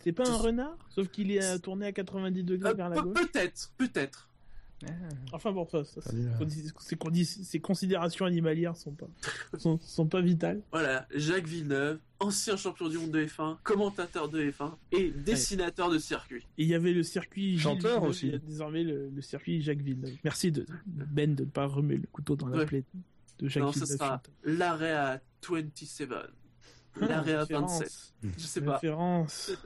S2: C'est pas un renard Sauf qu'il est euh, tourné à 90 degrés
S6: Euh,
S2: vers la
S6: pe-
S2: gauche.
S6: peut-être, peut-être.
S2: Enfin bon, ça, ces, considérations animalières sont pas, sont, sont pas vitales.
S6: Voilà, Jacques Villeneuve, ancien champion du monde de F1, commentateur de F1 et dessinateur de circuit.
S2: Et il y avait le circuit
S5: Chanteur
S2: Villeneuve,
S5: aussi.
S2: Il y a désormais le, le circuit Jacques Villeneuve. Merci de Ben de ne pas remuer le couteau dans la
S6: Ouais.
S2: plaie de Jacques
S6: non, ce sera l'arrêt à 27. L'arrêt à
S2: Référence.
S6: 27. Je sais pas.
S2: Référence.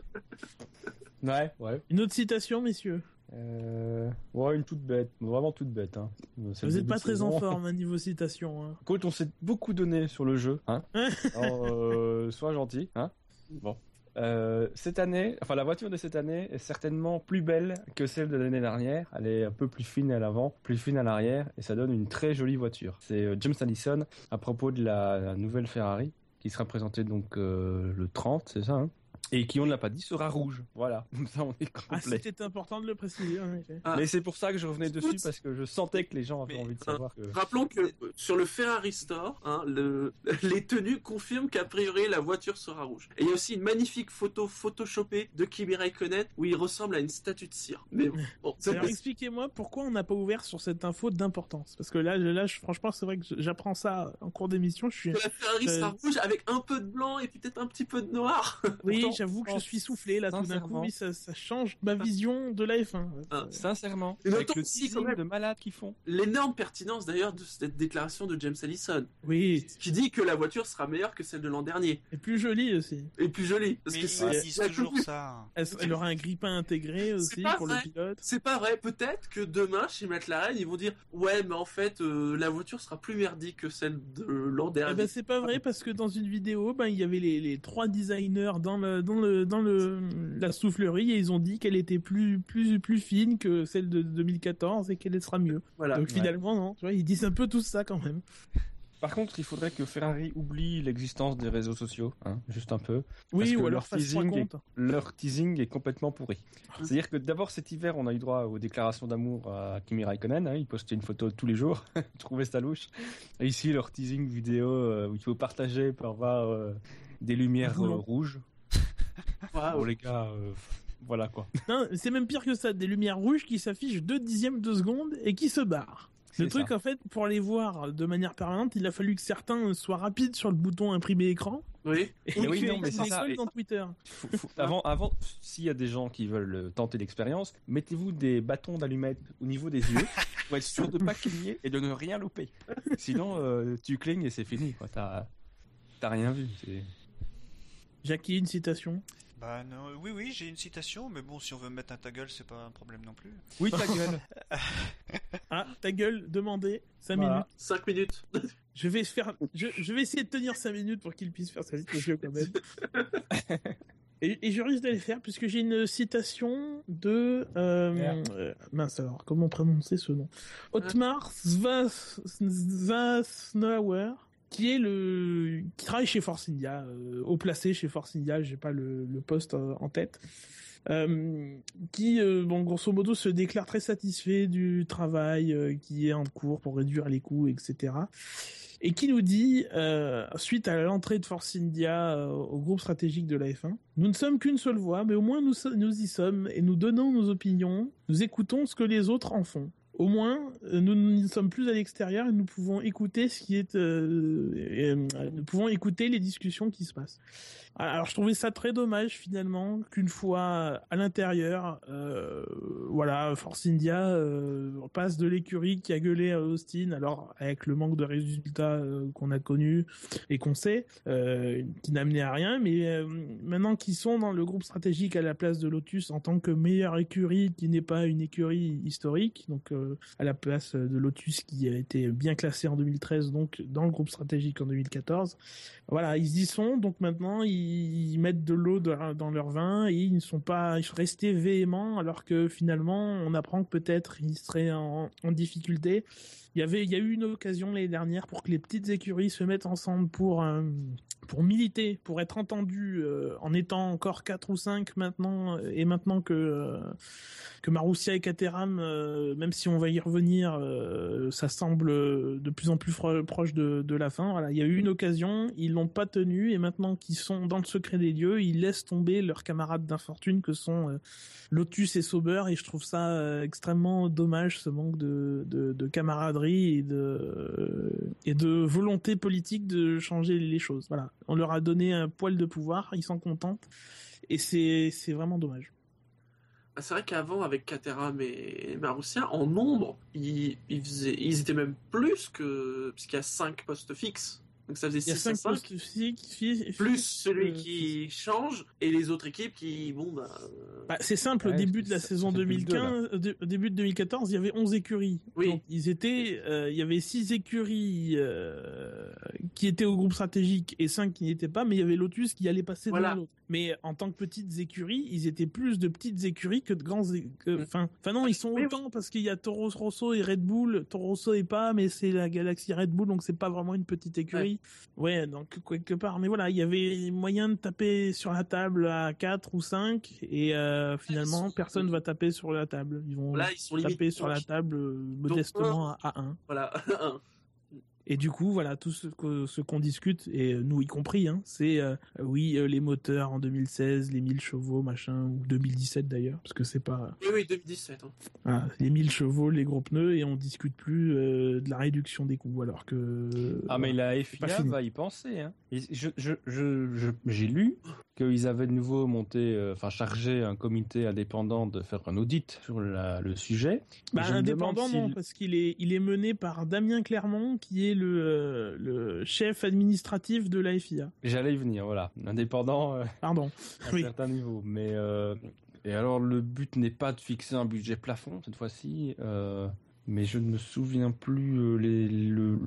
S5: Ouais, ouais.
S2: Une autre citation, messieurs?
S5: Euh... Ouais, une toute bête. Vraiment toute bête. Hein.
S2: Vous n'êtes pas très en forme à niveau citation. Hein.
S5: Écoute, on s'est beaucoup donné sur le jeu. Hein Alors, euh, sois gentil. Hein bon. Euh, cette année, enfin la voiture de cette année est certainement plus belle que celle de l'année dernière. Elle est un peu plus fine à l'avant, plus fine à l'arrière, et ça donne une très jolie voiture. C'est euh, James Allison à propos de la, nouvelle Ferrari qui sera présentée donc euh, le 30, c'est ça hein? Et qui, on ne l'a pas dit, sera rouge. Voilà, comme ça on est
S2: Ah,
S5: complet.
S2: c'était important de le préciser. en effet.
S6: Ah.
S5: Mais c'est pour ça que je revenais dessus parce que je sentais que les gens avaient
S4: Mais-
S5: envie de savoir que.
S6: Rappelons que euh, sur le Ferrari Store, hein, le- les tenues confirment qu'a priori la voiture sera rouge. Et il y a aussi une magnifique photo photoshopée de Kimi Raikkonen où il ressemble à une statue de cire. Mais bon,
S2: Alors expliquez-moi pourquoi on n'a pas ouvert sur cette info d'importance. Parce que là, là je- franchement, c'est vrai que j'apprends ça en cours d'émission. Je suis...
S6: que la Ferrari
S2: Euh,
S6: sera rouge avec un peu de blanc et peut-être un petit peu de noir.
S2: Oui,
S5: Pourtant,
S2: j'avoue que je suis soufflé là tout d'un coup. Oui, ça, ça change ma vision de la F1.
S6: Ah,
S5: Sincèrement,
S6: Et
S5: avec le
S6: même-
S5: de malade qu'ils font.
S6: L'énorme pertinence d'ailleurs de cette déclaration de James Allison,
S2: Oui,
S6: qui dit que la voiture sera meilleure que celle de l'an dernier
S2: et plus jolie aussi.
S6: et plus jolie. Parce
S4: Mais
S6: que c'est
S4: toujours ça.
S2: Elle, elle aura un grippin intégré aussi pour
S6: vrai.
S2: le pilote?
S6: C'est pas vrai. Peut-être que demain, chez McLaren, ils vont dire Ouais, mais en fait, euh, la voiture sera plus merdique que celle de l'an
S2: Eh
S6: dernier.
S2: ben, c'est pas vrai parce que dans une vidéo, ben, il y avait les, les trois designers dans le, dans le, dans le, la soufflerie et ils ont dit qu'elle était plus, plus, plus fine que celle de 2014 et qu'elle sera mieux.
S6: voilà.
S2: Donc finalement, non. Tu vois, ils disent un peu tout ça quand même.
S5: Par contre, il faudrait que Ferrari oublie l'existence des réseaux sociaux, hein, juste un peu.
S2: Oui,
S5: que
S2: ou alors
S5: leur teasing est-. Leur teasing est complètement pourri. C'est-à-dire que d'abord cet hiver, on a eu droit aux déclarations d'amour à Kimi Raikkonen. hein, il postait une photo tous les jours. Je trouvais ça louche. Et ici, leur teasing vidéo euh, où il faut partager pour avoir euh, des lumières euh, rouges. Bon, les gars, euh, Voilà quoi.
S2: Non, c'est même pire que ça. Des lumières rouges qui s'affichent deux dixièmes de seconde et qui se barrent. Le truc,
S5: ça.
S2: en fait, pour les voir de manière permanente, il a fallu que certains soient rapides sur le bouton imprimer écran.
S6: Oui.
S2: Et
S5: oui, non, mais c'est ça.
S2: collent
S5: Et-
S2: dans Twitter.
S5: Faut- faut- avant, avant, s'il y a des gens qui veulent euh, tenter l'expérience, mettez-vous des bâtons d'allumettes au niveau des yeux pour être sûr de pas cligner et de ne rien louper. Sinon, euh, tu clignes et c'est fini. quoi. T'as, t'as rien vu.
S2: Jackie, une citation?
S4: Bah non, oui, oui, j'ai une citation, mais bon, si on veut mettre un ta gueule, c'est pas un problème non plus.
S5: Oui, ta gueule.
S2: Ah, ta gueule, demandez. 5
S5: Voilà.
S2: minutes.
S6: 5 minutes.
S2: Je vais faire, je, je vais essayer de tenir 5 minutes pour qu'il puisse faire sa citation quand même. Et, et je risque de les faire puisque j'ai une citation de euh, euh, mince alors comment prononcer ce nom? Otmar Svas- Svasnauer qui est le qui travaille chez Force India euh, au placé chez Force India j'ai pas le, poste euh, en tête euh, qui euh, bon grosso modo se déclare très satisfait du travail euh, qui est en cours pour réduire les coûts etc et qui nous dit, euh, suite à l'entrée de Force India euh, au groupe stratégique de la F1, nous ne sommes qu'une seule voix, mais au moins nous, nous y sommes et nous donnons nos opinions, nous écoutons ce que les autres en font. Au moins, euh, nous ne sommes plus à l'extérieur et nous pouvons écouter ce qui est, euh, euh, nous pouvons écouter les discussions qui se passent. Alors, je trouvais ça très dommage finalement qu'une fois à l'intérieur, voilà, Force India passe de l'écurie qui a gueulé à Austin, alors avec le manque de résultats qu'on a connu et qu'on sait, qui n'a amené à rien, mais maintenant qu'ils sont dans le groupe stratégique à la place de Lotus en tant que meilleure écurie qui n'est pas une écurie historique, donc à la place de Lotus qui a été bien classé en 2013, donc dans le groupe stratégique en 2014. Voilà, ils y sont, donc maintenant ils, mettent de l'eau dans leur vin et ils ne sont pas ils sont restés véhéments alors que finalement on apprend que peut-être ils seraient en, en difficulté. Il y avait, il y a eu une occasion l'année dernière pour que les petites écuries se mettent ensemble pour euh, pour militer, pour être entendus euh, en étant encore quatre ou cinq maintenant euh, et maintenant que euh, que Marussia et Caterham, même si on va y revenir, ça semble de plus en plus proche de, de la fin. Voilà, il y a eu une occasion, ils l'ont pas tenue et maintenant qu'ils sont dans le secret des lieux, ils laissent tomber leurs camarades d'infortune que sont Lotus et Sauber et je trouve ça extrêmement dommage ce manque de, de camaraderie et de volonté politique de changer les choses. Voilà, on leur a donné un poil de pouvoir, ils s'en contentent et c'est c'est vraiment dommage.
S6: Bah, c'est vrai qu'avant, avec Caterham et Marussia, en nombre, ils, ils, étaient même plus que. Parce qu'il y a 5 postes fixes. Donc ça faisait
S2: Il y a
S6: 6 à
S2: cinq
S6: 5.
S2: postes fixes, fi-
S6: Plus celui
S2: euh,
S6: qui change et les autres équipes qui. Bon, bah. euh,
S2: Bah, c'est simple, au
S5: Ouais,
S2: début de la
S5: ça-
S2: saison
S5: ça fait plus de deux,
S2: 2015, euh, dé- au début de 2014, il y avait 11 écuries.
S6: Oui.
S2: Donc, ils étaient, euh, il y avait 6 écuries euh, qui étaient au groupe stratégique et 5 qui n'y étaient pas, mais il y avait Lotus qui allait passer
S6: Voilà.
S2: l'autre. Mais en tant que petites écuries, ils étaient plus de petites écuries que de grands. é- que- Enfin, enfin non, ils sont
S6: oui.
S2: autant parce qu'il y a Toro Rosso et Red Bull. Toro Rosso est pas, mais c'est la galaxie Red Bull, donc c'est pas vraiment une petite écurie. Ouais, donc quelque part. Mais voilà, il y avait moyen de taper sur la table à 4 ou 5 et euh, finalement
S6: sont-
S2: personne va taper sur la table. Ils vont
S6: Là, ils sont
S2: taper sur la table euh, modestement à 1.
S6: Voilà.
S2: Et du coup, voilà, tout ce qu'on discute, et euh, nous y compris, hein, c'est euh, oui, euh, les moteurs en 2016, les 1000 chevaux, machin, ou 2017 d'ailleurs, parce que c'est pas...
S6: oui, oui, 2017. hein.
S2: Voilà, les 1000 chevaux, les gros pneus, et on discute plus euh, de la réduction des coûts, alors que...
S5: Ah, mais la FIA va y penser. Hein. Et je, je, je, je- j'ai lu qu'ils avaient de nouveau monté, euh, enfin chargé un comité indépendant de faire un audit sur la- le sujet.
S2: Bah, indépendant, non, parce qu'il est, il est mené par Damien Clermont, qui est le, euh, le chef administratif de la FIA.
S5: J'allais y venir, voilà. Indépendant euh,
S2: Pardon.
S5: à un
S2: Oui.
S5: certain niveau. Mais, euh, et alors, le but n'est pas de fixer un budget plafond cette fois-ci, mais je ne me souviens plus euh, les, le,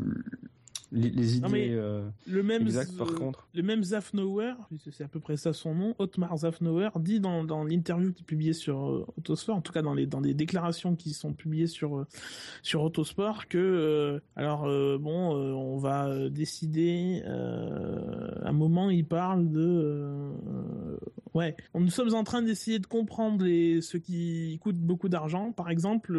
S5: les, les idées
S2: Non, mais
S5: euh,
S2: Le même,
S5: exactes par contre.
S2: le même puisque c'est à peu près ça son nom, Otmar Zafnauer, dit dans, dans l'interview qui est publiée sur euh, Autosport, en tout cas dans les dans les déclarations qui sont publiées sur euh, sur Autosport, que alors bon, on va décider. À un moment, il parle de ouais, nous sommes en train d'essayer de comprendre les ce qui coûte beaucoup d'argent. Par exemple,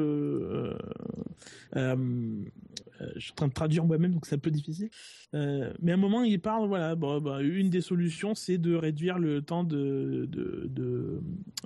S2: je suis en train de traduire moi-même, donc c'est un peu difficile. Euh, mais à un moment, il parle, voilà, bon, bah, une des solutions, c'est de réduire le temps de, de, de,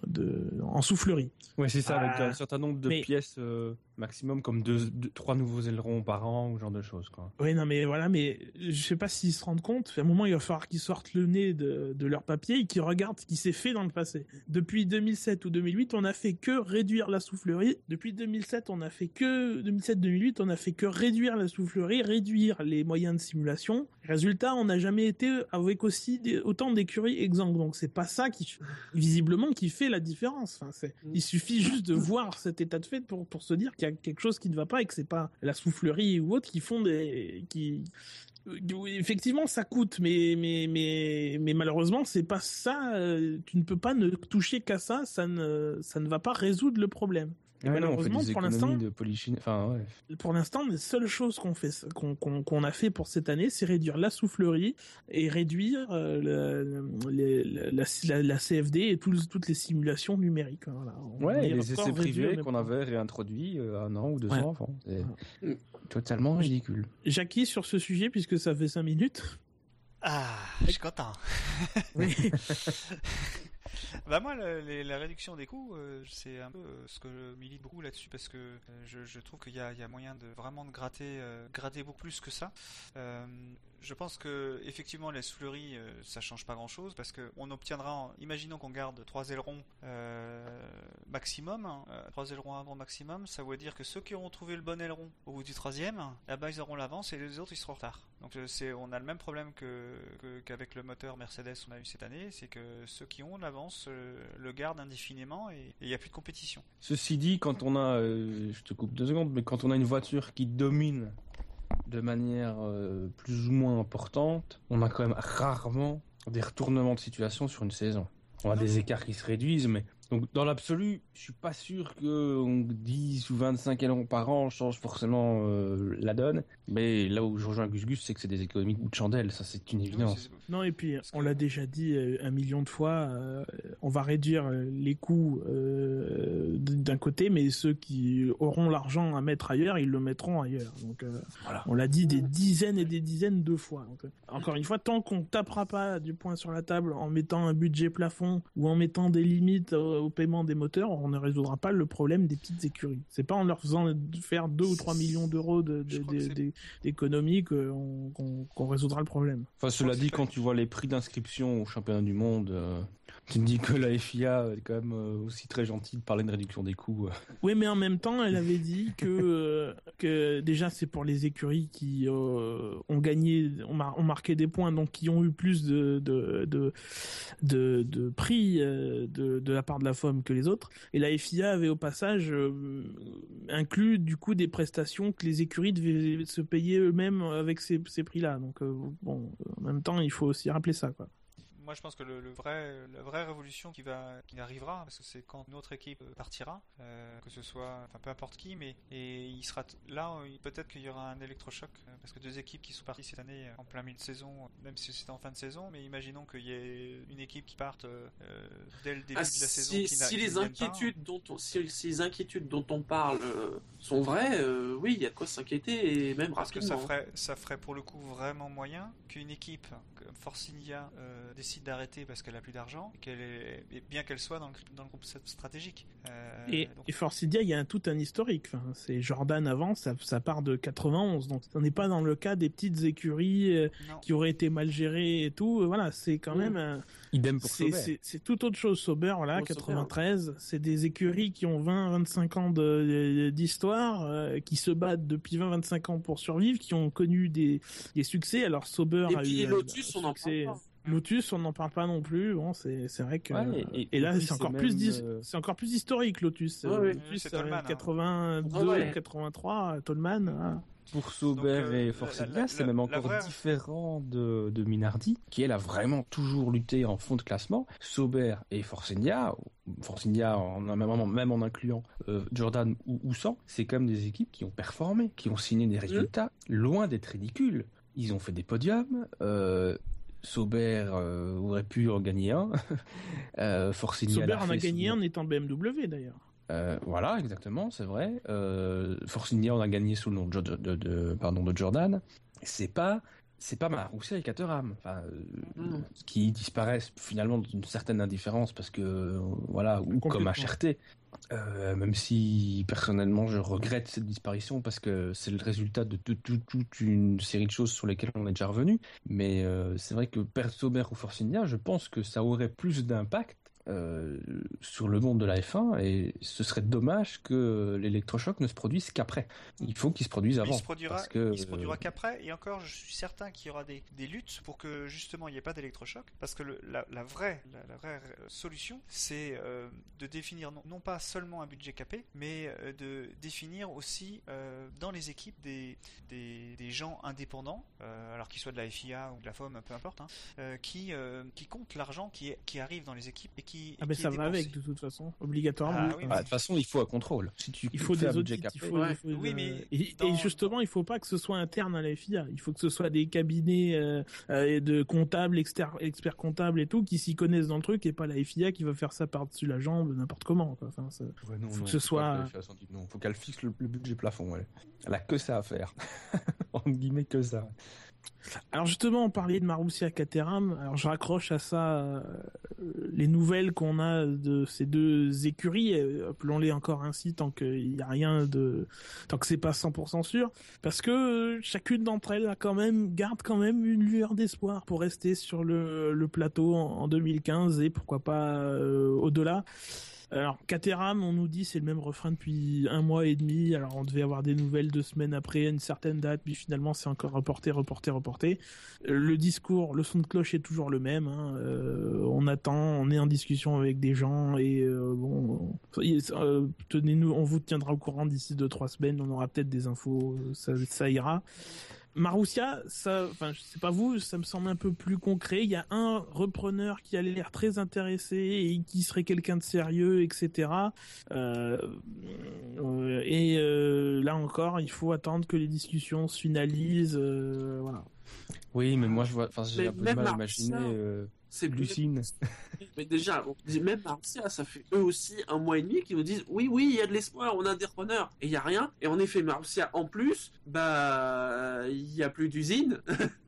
S2: de, en soufflerie.
S5: Ouais, c'est ça, avec
S2: Ah.
S5: un certain nombre de
S2: Mais-
S5: pièces euh, maximum, comme deux, trois nouveaux ailerons par an, ou genre de choses, quoi.
S2: Oui, non, mais voilà, mais je sais pas s'ils se rendent compte. À un moment, il va falloir qu'ils sortent le nez de, de leur papier et qu'ils regardent ce qui s'est fait dans le passé. Depuis 2007 ou 2008, on a fait que réduire la soufflerie. Depuis 2007, on a fait que 2007-2008, on a fait que réduire la soufflerie, réduire les moyens de simulation. Résultat, on n'a jamais été avec aussi autant d'écuries exsangues. Donc c'est pas ça qui visiblement qui fait la différence. Enfin, c'est, il suffit juste de voir cet état de fait pour pour se dire qu'il quelque chose qui ne va pas et que c'est pas la soufflerie ou autre qui font des qui effectivement ça coûte mais mais mais mais malheureusement c'est pas ça euh, tu ne peux pas ne toucher qu'à ça ça ne ça ne va pas résoudre le problème Et malheureusement pour l'instant
S5: enfin, ouais.
S2: pour l'instant, les seules choses qu'on fait, qu'on a fait pour cette année, c'est réduire la soufflerie et réduire euh, le- le- le- la, la, la CFD et toutes les simulations numériques. Voilà. On
S5: Ouais, et les essais privés qu'on avait réintroduits euh, un an ou deux
S2: Ouais.
S5: ans avant. C'est
S6: Ouais.
S5: totalement ridicule.
S2: Jackie, sur ce sujet, puisque ça fait cinq minutes.
S4: Ah, je suis content.
S2: Oui.
S4: Bah moi, les- la réduction des coûts, euh, c'est un peu euh, ce que je milite beaucoup là-dessus parce que euh, je, je trouve qu'il y y a moyen de vraiment de gratter, gratter beaucoup plus que ça. Euh, je pense que effectivement les souffleries, euh, ça change pas grand-chose parce que on obtiendra, en- imaginons qu'on garde trois ailerons euh, maximum, hein, euh, trois ailerons avant maximum, ça veut dire que ceux qui auront trouvé le bon aileron au bout du troisième, là-bas ils auront l'avance et les autres ils seront en retard. Donc euh, c'est, on a le même problème que, qu'avec le moteur Mercedes on a eu cette année, c'est que ceux qui ont l'avance euh, le gardent indéfiniment et il n'y a plus de compétition.
S5: Ceci dit, quand on a, euh, je te coupe deux secondes, mais quand on a une voiture qui domine de manière euh, plus ou moins importante, on a quand même rarement des retournements de situation sur une saison. On a des écarts qui se réduisent, mais donc dans l'absolu, je suis pas sûr que on- 10 ou 25 ailerons par an change forcément euh, la donne. Mais là où je rejoins Gus Gus, c'est que c'est des économies de bout de chandelle, ça c'est une évidence.
S2: Non, et puis on l'a déjà dit euh, un million de fois, euh, on va réduire les coûts euh, d'un côté, mais ceux qui auront l'argent à mettre ailleurs, ils le mettront ailleurs. Donc euh,
S5: Voilà.
S2: on l'a dit des dizaines et des dizaines de fois. Donc, encore une fois, tant qu'on tapera pas du poing sur la table en mettant un budget plafond ou en mettant des limites au paiement des moteurs, on ne résoudra pas le problème des petites écuries. C'est pas en leur faisant faire 2 ou 3 millions d'euros de- de- d'économies qu'on résoudra le problème.
S5: Enfin, cela dit, quand tu vois les prix d'inscription au championnat du monde, euh, tu te dis que la FIA est quand même euh, aussi très gentille de parler de réduction des coûts. euh.
S2: Oui, mais en même temps, elle avait dit que euh, déjà c'est pour les écuries qui ont gagné, ont, mar- ont marqué des points, donc qui ont eu plus de prix de la part de la FOM que les autres. Et la FIA avait au passage inclus du coup des prestations que les écuries devaient se payer eux-mêmes avec ces prix-là. Donc bon, en même temps, il faut aussi rappeler ça, quoi.
S4: Moi, je pense que le, le vrai, la vraie révolution qui va, qui arrivera, parce que c'est quand notre équipe partira, euh, que ce soit, enfin, peu importe qui, mais et il sera là, euh, peut-être qu'il y aura un électrochoc, euh, parce que deux équipes qui sont parties cette année euh, en plein milieu de saison, même si c'était en fin de saison, mais imaginons qu'il y ait une équipe qui parte euh, euh, dès le début
S6: Ah,
S4: de la saison.
S6: si,
S4: qui n'a-
S6: si les
S4: pas.
S6: inquiétudes dont on, si, si les inquiétudes dont on parle euh, sont vraies, euh, oui, il y a de quoi s'inquiéter et même
S4: Parce que ça
S6: rapidement.
S4: ferait, ça ferait pour le coup vraiment moyen qu'une équipe comme Force India euh, décide d'arrêter parce qu'elle a plus d'argent, et qu'elle est, et bien qu'elle soit dans le, dans le groupe stratégique. Euh,
S2: Et,
S4: donc,
S2: et Forcidia, il y a un, tout un historique. Enfin, c'est Jordan avant, ça, ça part de 91, donc on n'est pas dans le cas des petites écuries euh, qui auraient été mal gérées et tout. Euh, Voilà, c'est quand même
S5: Idem pour
S2: c'est,
S5: Sauber.
S2: c'est, tout autre chose. Sauber, voilà,
S6: Pour Sauber.
S2: 93, c'est des écuries qui ont 20, 25 ans d'histoire, euh, qui se battent depuis 20, 25 ans pour survivre, qui ont connu des, des succès. Alors Sauber
S6: Et
S2: a
S6: puis
S2: eu un-
S6: Lotus, on parle pas.
S2: Lotus, on n'en parle pas non plus. Bon, c'est c'est vrai que
S5: Ouais, et-
S2: et,
S5: et
S2: là
S5: puis
S2: c'est
S5: c'est
S2: encore
S5: même,
S2: plus dis-
S5: euh,
S2: c'est encore plus historique Lotus.
S6: Ouais,
S2: Euh,
S6: ouais.
S2: Lotus,
S4: C'est
S2: euh,
S4: Toleman, hein.
S2: 82,
S6: Ouais, ouais.
S2: 83, Toleman. hein.
S5: Pour Sauber
S4: Donc, euh,
S5: et Force c'est même encore
S4: vraie-
S5: différent de, de Minardi, qui elle a vraiment toujours lutté en fond de classement. Sauber et Force India, Force India en, même, même en incluant euh, Jordan ou Oussan, c'est comme des équipes qui ont performé, qui ont signé des résultats loin d'être ridicules. Ils ont fait des podiums. Euh, Sauber euh, aurait pu en gagner un. euh,
S2: Sauber en a gagné
S5: sous-
S2: un en étant BMW d'ailleurs.
S5: euh, voilà, exactement, c'est vrai. Euh, Force India, on a gagné sous le nom de, Jo- de- de- de- pardon, de Jordan. C'est pas c'est pas Marussia et Caterham, enfin, euh,
S6: Non.
S5: qui disparaissent finalement d'une certaine indifférence parce que euh, voilà ou comme. HRT. Euh, même si personnellement je regrette cette disparition parce que c'est le résultat de tout- tout- toute une série de choses sur lesquelles on est déjà revenu. Mais euh, c'est vrai que perdre Sauber ou Forcinia, je pense que ça aurait plus d'impact euh, sur le monde de la F1 et ce serait dommage que l'électrochoc ne se produise qu'après. Il faut qu'il se produise avant.
S4: il se produira,
S5: parce que,
S4: il se produira qu'après, et encore, je suis certain qu'il y aura des, des luttes pour que justement il n'y ait pas d'électrochoc, parce que le- la, la vraie, la, la vraie solution, c'est euh, de définir non, non pas seulement un budget capé, mais euh, de définir aussi euh, dans les équipes des, des, des gens indépendants, alors qu'ils soient de la FIA ou de la FOM, peu importe, hein, qui, qui comptent l'argent qui, est- qui arrive dans les équipes et qui.
S2: Ah, mais
S4: qui
S2: ça va avec, de toute façon, obligatoirement.
S4: Ah oui,
S5: bah, de toute façon, il faut un contrôle. Si tu
S2: il faut des audits, il faut,
S6: Ouais.
S2: il faut
S4: Oui,
S2: de-
S4: mais
S2: et,
S4: dans-
S2: et justement, il faut pas que ce soit interne à la FIA. Il faut que ce soit des cabinets euh, euh, de comptables, experts comptables et tout, qui s'y connaissent dans le truc, et pas la FIA qui va faire ça par-dessus la jambe, n'importe comment. Quoi. Enfin, ça-
S5: Ouais, non,
S2: Faut
S5: non,
S2: que ce soit-
S5: pas Non, faut qu'elle fixe le, le budget plafond. Elle. elle a que ça à faire. en guillemets, que ça.
S2: Alors justement, on parlait de Marussia Caterham. Alors je raccroche à ça euh, les nouvelles qu'on a de ces deux écuries. euh, Appelons-les encore ainsi tant qu'il n'y a rien de, tant que c'est pas 100% sûr, parce que euh, chacune d'entre elles a quand même garde quand même une lueur d'espoir pour rester sur le, plateau en, en 2015 et pourquoi pas au-delà. Alors, Caterham, on nous dit c'est le même refrain depuis un mois et demi. Alors, on devait avoir des nouvelles deux semaines après une certaine date, puis finalement, c'est encore reporté, reporté, reporté. Le discours, le son de cloche est toujours le même. hein. Euh, on attend, on est en discussion avec des gens et euh, bon, euh, tenez-nous, on vous tiendra au courant d'ici deux trois semaines. On aura peut-être des infos, ça, ça ira. Marussia, ça, enfin, je sais pas vous, ça me semble un peu plus concret. Il y a un repreneur qui a l'air très intéressé et qui serait quelqu'un de sérieux, etc. Euh, euh, et euh, là encore, il faut attendre que les discussions se finalisent. euh, voilà.
S5: Oui, mais moi, je vois. Enfin, j'ai un peu de mal à imaginer euh,
S6: C'est plus-
S5: Lucine.
S6: Mais déjà, bon, même Marcia, ça fait eux aussi un mois et demi qu'ils nous disent oui, oui, il y a de l'espoir, on a des repreneurs. Et il y a rien. Et en effet, Marcia, en plus, bah, il y a plus d'usine.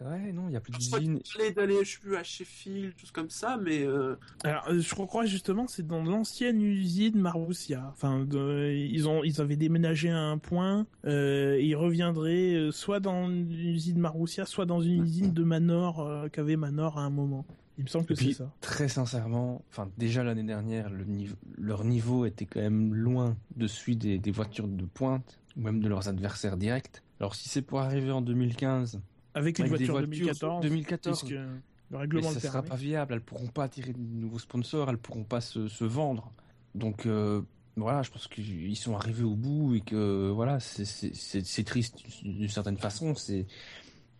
S5: Ouais, non, il y a plus
S6: Je crois
S5: d'usine.
S6: fallait d'aller, je plus, à Sheffield, choses comme ça, mais euh,
S2: Alors, euh, je crois justement, c'est dans l'ancienne usine Marussia. Enfin, de- ils ont, ils avaient déménagé à un point. Euh, et ils reviendraient soit dans l'usine Marussia, soit dans une usine de Manor euh, qu'avait Manor à un moment. Il me semble que c'est ça.
S5: Très sincèrement, enfin déjà l'année dernière, le niveau, leur niveau était quand même loin de celui des, des voitures de pointe, ou même de leurs adversaires directs. Alors si c'est pour arriver en 2015,
S2: Avec les voitures
S5: voitures
S2: 2014,
S5: 2014,
S2: puisque le
S5: mais
S2: règlement
S5: ça
S2: le
S5: sera pas viable. Elles pourront pas attirer de nouveaux sponsors, elles pourront pas se, se vendre. Donc euh, voilà, je pense qu'ils sont arrivés au bout et que voilà, c'est- triste d'une certaine façon. C'est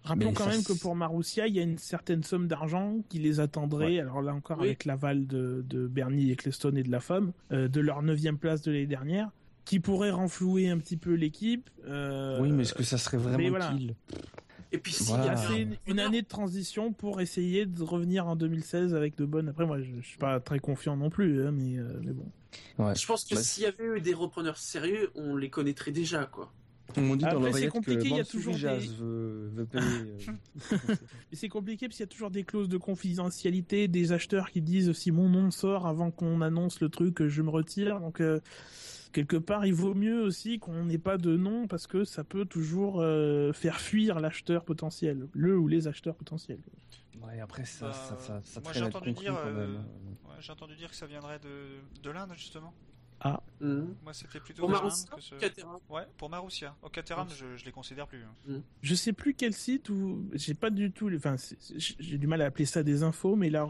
S2: Rappelons
S5: Mais
S2: quand
S5: ça,
S2: même que pour Marussia, il y a une certaine somme d'argent qui les attendrait. Alors là encore,
S6: Oui.
S2: avec l'aval de, de Bernie Ecclestone et de la femme, euh, de leur neuvième place de l'année dernière, qui pourrait renflouer un petit peu l'équipe. euh,
S5: oui, mais est-ce que ça serait
S2: mais
S5: vraiment
S2: voilà.
S5: utile?
S6: Et puis s'il
S5: Voilà.
S6: y avait
S2: une, une année de transition pour essayer de revenir en 2016 avec de bonnes. Après, moi, je, je suis pas très confiant non plus, hein, mais, euh, mais bon.
S5: Ouais.
S6: Je pense que s'il y avait eu des repreneurs sérieux, on les connaîtrait déjà, quoi.
S5: On dit
S2: Après,
S5: dans
S2: c'est compliqué, il y a toujours des-
S5: Jazz veut, veut payer. euh,
S2: c'est compliqué parce qu'il y a toujours des clauses de confidentialité, des acheteurs qui disent si mon nom sort avant qu'on annonce le truc, je me retire. Donc euh, quelque part, il vaut mieux aussi qu'on n'ait pas de nom parce que ça peut toujours euh, faire fuir l'acheteur potentiel, le ou les acheteurs potentiels.
S5: Ouais, après ça,
S4: Bah,
S5: ça, ça, ça
S4: moi, j'ai entendu dire, euh. Ouais, J'ai entendu dire que ça viendrait de, de l'Inde, justement.
S6: Mhm.
S4: Moi, c'était plutôt
S6: Pour Marussia,
S4: l'Inde que ce...
S6: Caterham.
S4: Ouais, pour Marussia. Au Caterham, je, je les considère plus. hein.
S2: Je sais plus quel site où j'ai pas du tout, enfin j'ai du mal à appeler ça des infos, mais là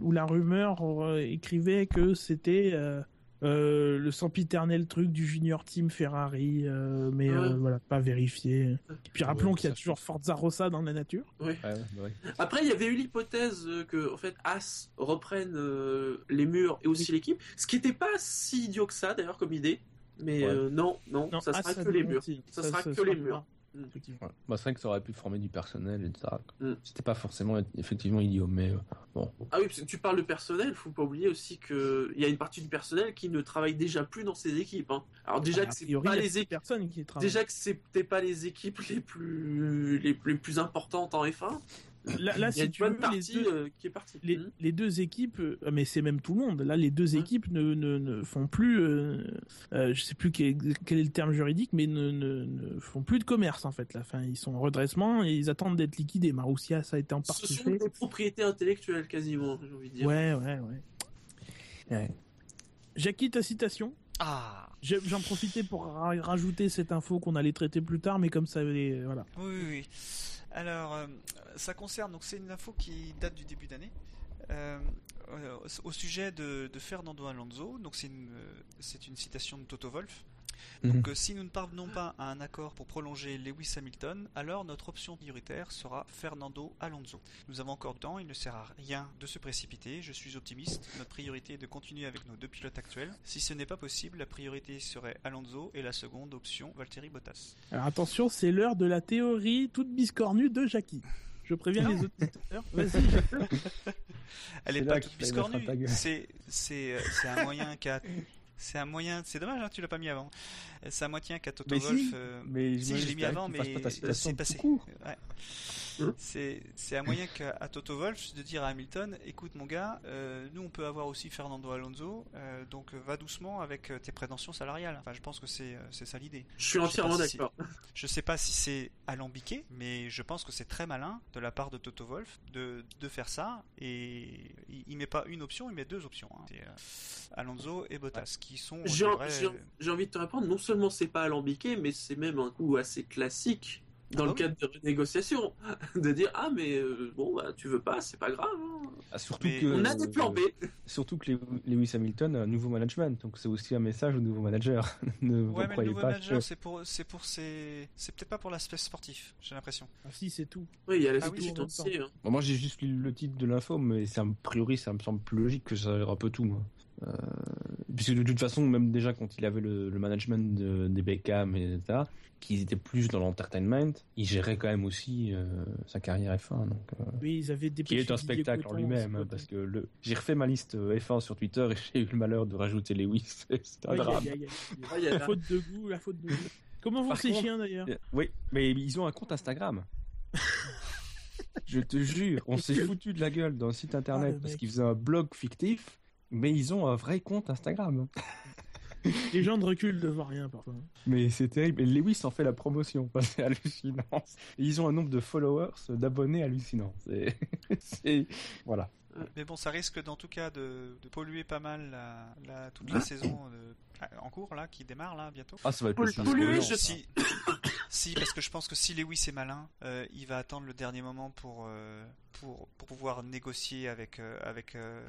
S2: où la rumeur euh, écrivait que c'était euh, euh, le sempiternel truc du junior team Ferrari, euh, mais euh,
S6: Ouais.
S2: voilà pas vérifié. Puis rappelons
S5: Ouais,
S2: qu'il y a toujours Forza Rossa dans la nature.
S6: Ouais.
S5: Ouais, ouais, ouais.
S6: Après, il y avait eu l'hypothèse euh, que, en fait, As reprenne euh, les murs et aussi l'équipe, ce qui n'était pas si idiot que ça, d'ailleurs, comme idée. Mais
S5: Ouais.
S6: euh, non, non,
S2: Non,
S6: ça
S2: ah,
S6: sera
S2: ça
S6: que les murs. Ça sera que
S2: sera
S6: les
S2: pas.
S6: murs.
S2: Effectivement.
S5: Ouais. Bah, c'est vrai que ça aurait pu former du personnel et ça.
S6: Mm.
S5: C'était pas forcément effectivement idiot, mais euh, bon.
S6: Ah oui, parce que tu parles de personnel, faut pas oublier aussi que il y a une partie du personnel qui ne travaille déjà plus dans ces équipes. hein. Alors déjà
S2: A
S6: que c'est pas les équipes,
S2: personnes qui travaillent.
S6: déjà que c'était pas les équipes les plus les, les plus importantes en F1.
S2: Là, là,
S6: il y a
S2: si
S6: une
S2: tu
S6: bonne
S2: veux, les
S6: partie
S2: deux,
S6: euh, qui est partie.
S2: les, les deux équipes, euh, mais c'est même tout le monde. Là, les deux
S6: Ouais.
S2: équipes ne, ne, ne font plus, euh, euh, je sais plus quel, quel est le terme juridique, mais ne, ne, ne font plus de commerce en fait. Là, enfin, ils sont en redressement et ils attendent d'être liquidés. Marussia, ça a été en
S6: Ce
S2: partie
S6: sont
S2: fait.
S6: des propriétés intellectuelles quasiment, j'ai envie de dire.
S2: Ouais, ouais, ouais.
S5: Ouais.
S2: Jackie, ta citation?
S4: Ah
S2: J'en profitais pour ra- rajouter cette info qu'on allait traiter plus tard, mais comme ça, voilà.
S4: Oui, oui, oui. Alors, euh, ça concerne, donc c'est une info qui date du début d'année. Euh, euh, au sujet de, Fernando Alonso, donc c'est une, une citation de Toto Wolff. Donc, euh, si nous ne parvenons pas à un accord pour prolonger Lewis Hamilton, alors notre option prioritaire sera Fernando Alonso. Nous avons encore du temps, il ne sert à rien de se précipiter, je suis optimiste. Notre priorité est de continuer avec nos deux pilotes actuels. Si ce n'est pas possible, la priorité serait Alonso et la seconde option Valtteri Bottas.
S2: Alors attention, c'est l'heure de la théorie toute biscornue de Jackie. Je préviens les autres auditeurs. Vas-y.
S4: Elle est pas toute biscornue. C'est euh, c'est un moyen qu'a c'est un moyen. C'est dommage, hein, tu l'as pas mis avant. C'est un moyen qu'a Toto
S5: Mais
S4: Wolff.
S5: si,
S4: euh,
S5: mais
S4: si, je l'ai mis avant, mais
S5: citation
S4: c'est passé.
S5: court.
S4: Ouais.
S6: Hein
S4: C'est c'est un moyen qu'a à Toto Wolff de dire à Hamilton, écoute mon gars, euh, nous on peut avoir aussi Fernando Alonso, euh, donc euh, va doucement avec tes prétentions salariales. Enfin, je pense que c'est c'est ça l'idée.
S6: Je suis entièrement
S4: si
S6: d'accord.
S4: Je sais pas si c'est alambiqué, mais je pense que c'est très malin de la part de Toto Wolff de, de faire ça. Et il, il met pas une option, il met deux options. hein. Euh, Alonso et Bottas qui sont.
S6: J'ai j'ai envie de te répondre, non seulement c'est pas alambiqué, mais c'est même un coup assez classique dans
S4: Ah
S6: le
S4: oui.
S6: cadre de renégociation. de dire, ah mais euh, bon, bah, tu veux pas, c'est pas grave. hein.
S5: Ah, surtout
S4: Mais
S5: que,
S6: On a des plans B.
S5: Surtout que Lew- Lewis Hamilton a un nouveau management, donc c'est aussi un message au nouveau manager. ne vous
S4: Ouais, mais le
S5: croyez
S4: nouveau
S5: pas
S4: manager,
S5: que...
S4: c'est pour, c'est pour ses, c'est peut-être pas pour l'aspect sportif, j'ai l'impression.
S2: Ah si, c'est tout.
S6: Oui, il y a
S4: Ah
S6: l'aspect
S4: oui,
S6: financier. hein.
S5: Bon, moi j'ai juste lu le titre de l'info, mais c'est a priori ça me semble plus logique que ça ira un peu tout. Moi. Euh, puisque de toute façon, même déjà quand il avait le, le management de- des Beckham, et etc., qu'ils étaient plus dans l'entertainment, il gérait quand même aussi euh, sa carrière F1. Donc, euh,
S2: Oui, ils avaient des
S5: qui est un spectacle en lui-même, hein, parce que le... j'ai refait ma liste euh, F1 sur Twitter et j'ai eu le malheur de rajouter Lewis. C'est un drame.
S6: Ah, il y a
S2: La
S6: la-
S2: faute de goût, la faute de goût. Comment vont
S5: Par
S2: ces
S5: contre-
S2: chiens d'ailleurs
S5: Oui, mais ils ont un compte Instagram. Je te jure, on s'est foutu de la gueule dans le site
S2: Ah,
S5: internet
S2: le
S5: parce qu'ils faisaient un blog fictif, mais ils ont un vrai compte Instagram.
S2: Les gens de recul de voir rien parfois.
S5: Mais c'est terrible. Et Lewis en fait la promotion. Enfin, c'est hallucinant. Et ils ont un nombre de followers, d'abonnés hallucinant. C'est, c'est- voilà.
S4: Mais bon, ça risque en tout cas de, de polluer pas mal la, la- toute la saison de- en cours là, qui démarre là bientôt.
S5: Ah, ça va être
S6: Paul-
S5: le plus
S6: Paul Lewis,
S5: violent.
S6: je-
S4: Si, si, parce que je pense que si Lewis est malin, euh, il va attendre le dernier moment pour, euh, pour, pour pouvoir négocier avec, euh, avec, euh,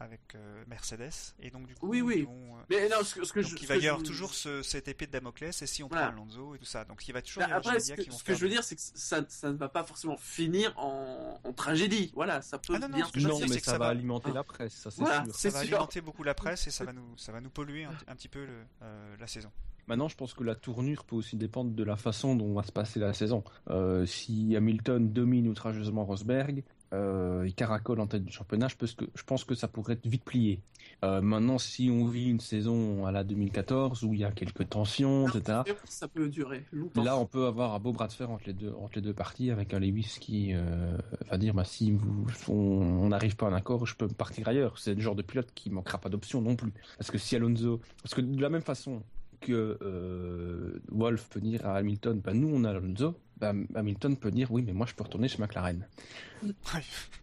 S4: avec euh, Mercedes. Et donc, du coup,
S6: Oui, oui.
S4: euh,
S6: Mais non, ce que, ce que
S4: donc
S6: je.
S4: il va
S6: que
S4: y avoir
S6: je-
S4: toujours ce- cette épée de Damoclès, et si on
S6: Voilà.
S4: prend Alonso et tout ça. Donc il va toujours
S6: Bah,
S4: y avoir
S6: Après,
S4: des
S6: ce
S4: médias
S6: que,
S4: qui vont
S6: ce que
S4: faire
S6: je veux dire, c'est que ça, ça ne va pas forcément finir en, en tragédie. Voilà, ça peut
S4: Ah non, non, ce que
S5: Non, mais
S4: que
S5: ça,
S4: ça
S5: va
S4: va-
S5: alimenter
S6: Ah.
S5: la presse, ça c'est
S6: Voilà,
S5: sûr.
S4: ça va
S6: sûr.
S4: alimenter beaucoup la presse et ça va nous, ça va nous polluer un, un petit peu le, euh, la saison.
S5: Maintenant, je pense que la tournure peut aussi dépendre de la façon dont va se passer la saison. Euh, si Hamilton domine outrageusement Rosberg, euh, il caracole en tête du championnat, je pense que, je pense que ça pourrait être vite plié. Euh, maintenant, si on vit une saison à la 2014 où il y a quelques tensions, etc.,
S6: Ça peut durer longtemps.
S5: là, on peut avoir un beau bras de fer entre les deux, entre les deux parties avec un Lewis qui euh, va dire bah, si vous, on on n'arrive pas à un accord, je peux partir ailleurs. C'est le genre de pilote qui manquera pas d'options non plus. Parce que si Alonso, parce que de la même façon que euh, Wolf peut dire à Hamilton, bah, nous on a Alonso, bah, Hamilton peut dire oui, mais moi je peux retourner chez McLaren.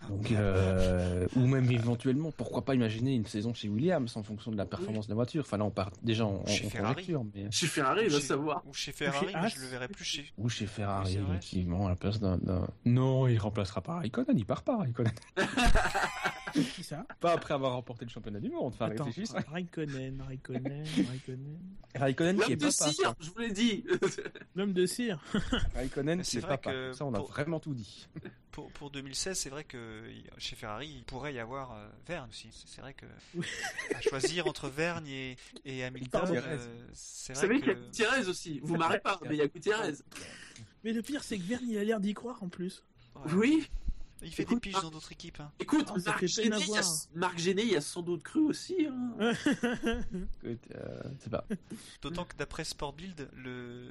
S5: Donc, euh, ou même éventuellement, pourquoi pas imaginer une saison chez Williams en fonction de la performance de la voiture. Enfin là, on part déjà en,
S4: Chez
S5: en
S4: Ferrari.
S5: conjecture, mais
S6: Chez Ferrari, il va
S4: Chez-
S6: savoir.
S4: Ou chez Ferrari, mais
S2: Haas.
S4: je le verrai plus chez.
S5: ou chez Ferrari,
S4: Oui,
S5: effectivement, à la place d'un. d'un- Non, il remplacera pas Raikkonen, il part pas Raikkonen.
S2: Qui ça
S5: Pas après avoir remporté le championnat du monde. Enfin,
S2: Attends. Raikkonen, Raikkonen, Raikkonen.
S5: Raikkonen qui est
S6: L'homme de
S5: papa.
S6: cire, je vous l'ai dit.
S2: L'homme de cire.
S5: Raikkonen
S4: c'est
S5: est
S4: vrai
S5: papa.
S4: que
S5: Ça, on a
S4: pour-
S5: vraiment tout dit.
S4: Pour, pour 2016, c'est vrai que chez Ferrari, il pourrait y avoir euh, Verne aussi. C'est vrai que
S2: Oui.
S4: à choisir entre Verne et, et Hamilton, euh, c'est
S6: Vous
S4: vrai
S6: savez qu'il y a Gutiérrez aussi. Vous marrez pas, mais il y a Gutiérrez.
S2: Mais le pire, c'est que Verne, il a l'air d'y croire en plus.
S6: Oui.
S4: Il fait
S6: Écoute,
S4: des piges
S6: ah.
S4: dans d'autres équipes. hein.
S6: Écoute,
S2: Ah,
S6: Marc, Géné, il y a. Marc Géné, il y a sans doute cru aussi. hein.
S5: Écoute, euh, c'est pas.
S4: D'autant que d'après Sport Build, le...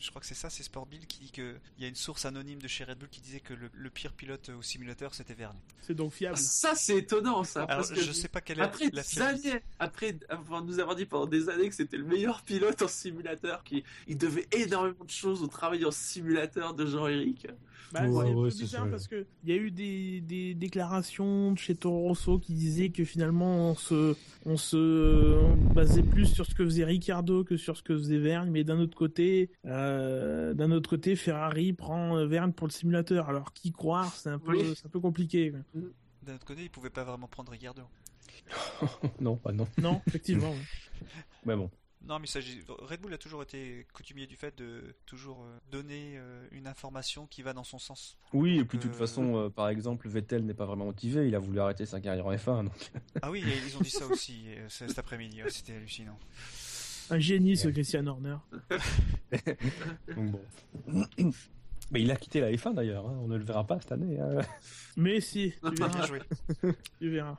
S4: je crois que c'est ça, c'est Sport Build qui dit qu'il y a une source anonyme de chez Red Bull qui disait que le, le pire pilote au simulateur c'était Verne.
S2: c'est donc fiable.
S6: Ça, c'est étonnant, ça.
S4: Alors
S6: parce que
S4: je sais pas quelle est
S6: après
S4: la
S6: années, après avoir nous avoir dit pendant des années que c'était le meilleur pilote en simulateur, qui il devait énormément de choses au travail en simulateur de Jean-Éric.
S2: Bah,
S5: Ouais,
S2: c'est un
S5: ouais,
S2: bizarre
S5: ça.
S2: parce que il y a eu des, des déclarations de chez Toro Rosso qui disaient que finalement on se on se on basait plus sur ce que faisait Ricciardo que sur ce que faisait Verne, mais d'un autre côté euh, d'un autre côté Ferrari prend Verne pour le simulateur. Alors qui croire, c'est un peu
S6: Oui.
S2: c'est un peu compliqué.
S4: D'un autre côté, il pouvait pas vraiment prendre Ricardo.
S5: non, pas non.
S2: Non, effectivement.
S5: Mais bon.
S4: Non, mais il s'agit- Red Bull a toujours été coutumier du fait de toujours euh, donner euh, une information qui va dans son sens.
S5: Oui, et puis de toute
S4: euh,
S5: façon, euh, par exemple, Vettel n'est pas vraiment motivé. Il a voulu arrêter sa carrière en F1. Donc...
S4: Ah oui, ils ont dit ça aussi cet après-midi. ouais, C'était hallucinant.
S2: Un génie ce Christian Horner.
S5: donc bon. Mais il a quitté la F1 d'ailleurs. hein. On ne le verra pas cette année. hein.
S2: Mais si, tu
S4: Bien
S2: verras.
S4: joué.
S2: Tu verras.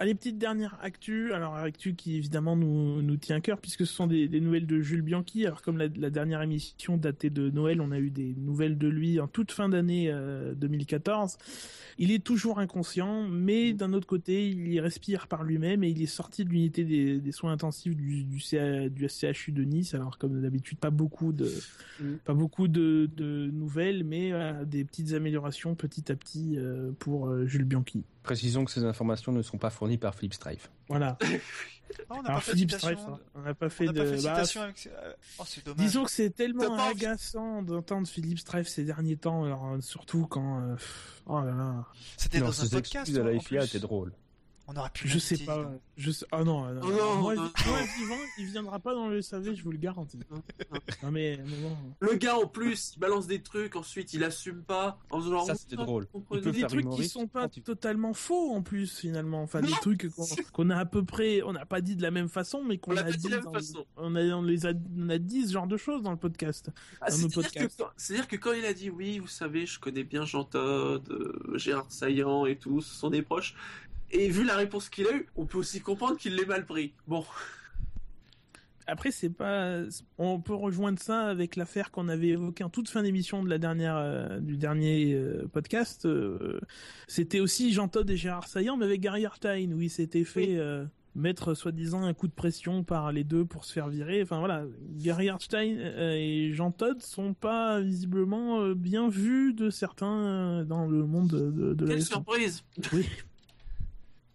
S2: Allez, petite dernière actu. Alors, actu qui évidemment nous, nous tient à cœur puisque ce sont des, des nouvelles de Jules Bianchi. Alors, comme la, la dernière émission datée de Noël, on a eu des nouvelles de lui en toute fin d'année euh, 2014. Il est toujours inconscient, mais d'un autre côté, il y respire par lui-même et il est sorti de l'unité des, des soins intensifs du, du, CA du CHU de Nice. Alors, comme d'habitude, pas beaucoup de,
S6: Mm.
S2: pas beaucoup de, de nouvelles, mais des petites améliorations petit à petit euh, pour euh, Jules Bianchi.
S5: Précisons que ces informations ne sont pas fournies par Philippe Strife.
S2: Voilà.
S4: On n'a pas
S2: Alors
S4: fait
S2: Philippe
S4: de
S2: on pas fait bah,
S4: avec. euh, Oh, dommage.
S2: disons que c'est tellement agaçant d'entendre Philippe Strife ces derniers temps, alors euh, surtout quand. euh, oh là là.
S4: C'était dans un podcast.
S5: à la FIA étaient drôles.
S4: On aurait pu
S2: Je sais pas. Je sais... Ah non, non,
S6: Oh non,
S2: moi,
S6: non,
S2: moi, vivant, il viendra pas dans le SAV, je vous le garantis.
S6: Non,
S2: mais, mais bon.
S6: Le gars, en plus, il balance des trucs, ensuite il assume pas. En faisant genre,
S5: Ça, c'était drôle. Il peut
S2: des
S5: faire
S2: trucs qui sont pas totalement faux en plus finalement enfin des trucs qu'on a à peu près on n'a pas dit de la même façon mais qu'on a
S6: dit de la même façon.
S2: on a on les a on a dit ce genre de choses dans le podcast
S6: Ah, C'est-à-dire que, quand- c'est-à-dire que quand il a dit oui, vous savez, je connais bien Jean Todt, euh, Gérard Saillant et tout, ce sont des proches. Et vu la réponse qu'il a eue, on peut aussi comprendre qu'il l'ait mal pris. Bon,
S2: Après, c'est pas. On peut rejoindre ça avec l'affaire qu'on avait évoquée en toute fin d'émission de la dernière, euh, du dernier euh, podcast. euh, C'était aussi Jean Todt et Gérard Saillant, mais avec Gary Hartine, où il s'était fait
S6: Oui.
S2: mettre soi-disant un coup de pression par les deux pour se faire virer. Enfin voilà, Gary Hartine euh, et Jean Todt sont pas visiblement bien vus de certains dans le monde de, de,
S6: quelle
S2: F1.
S6: surprise
S2: Oui.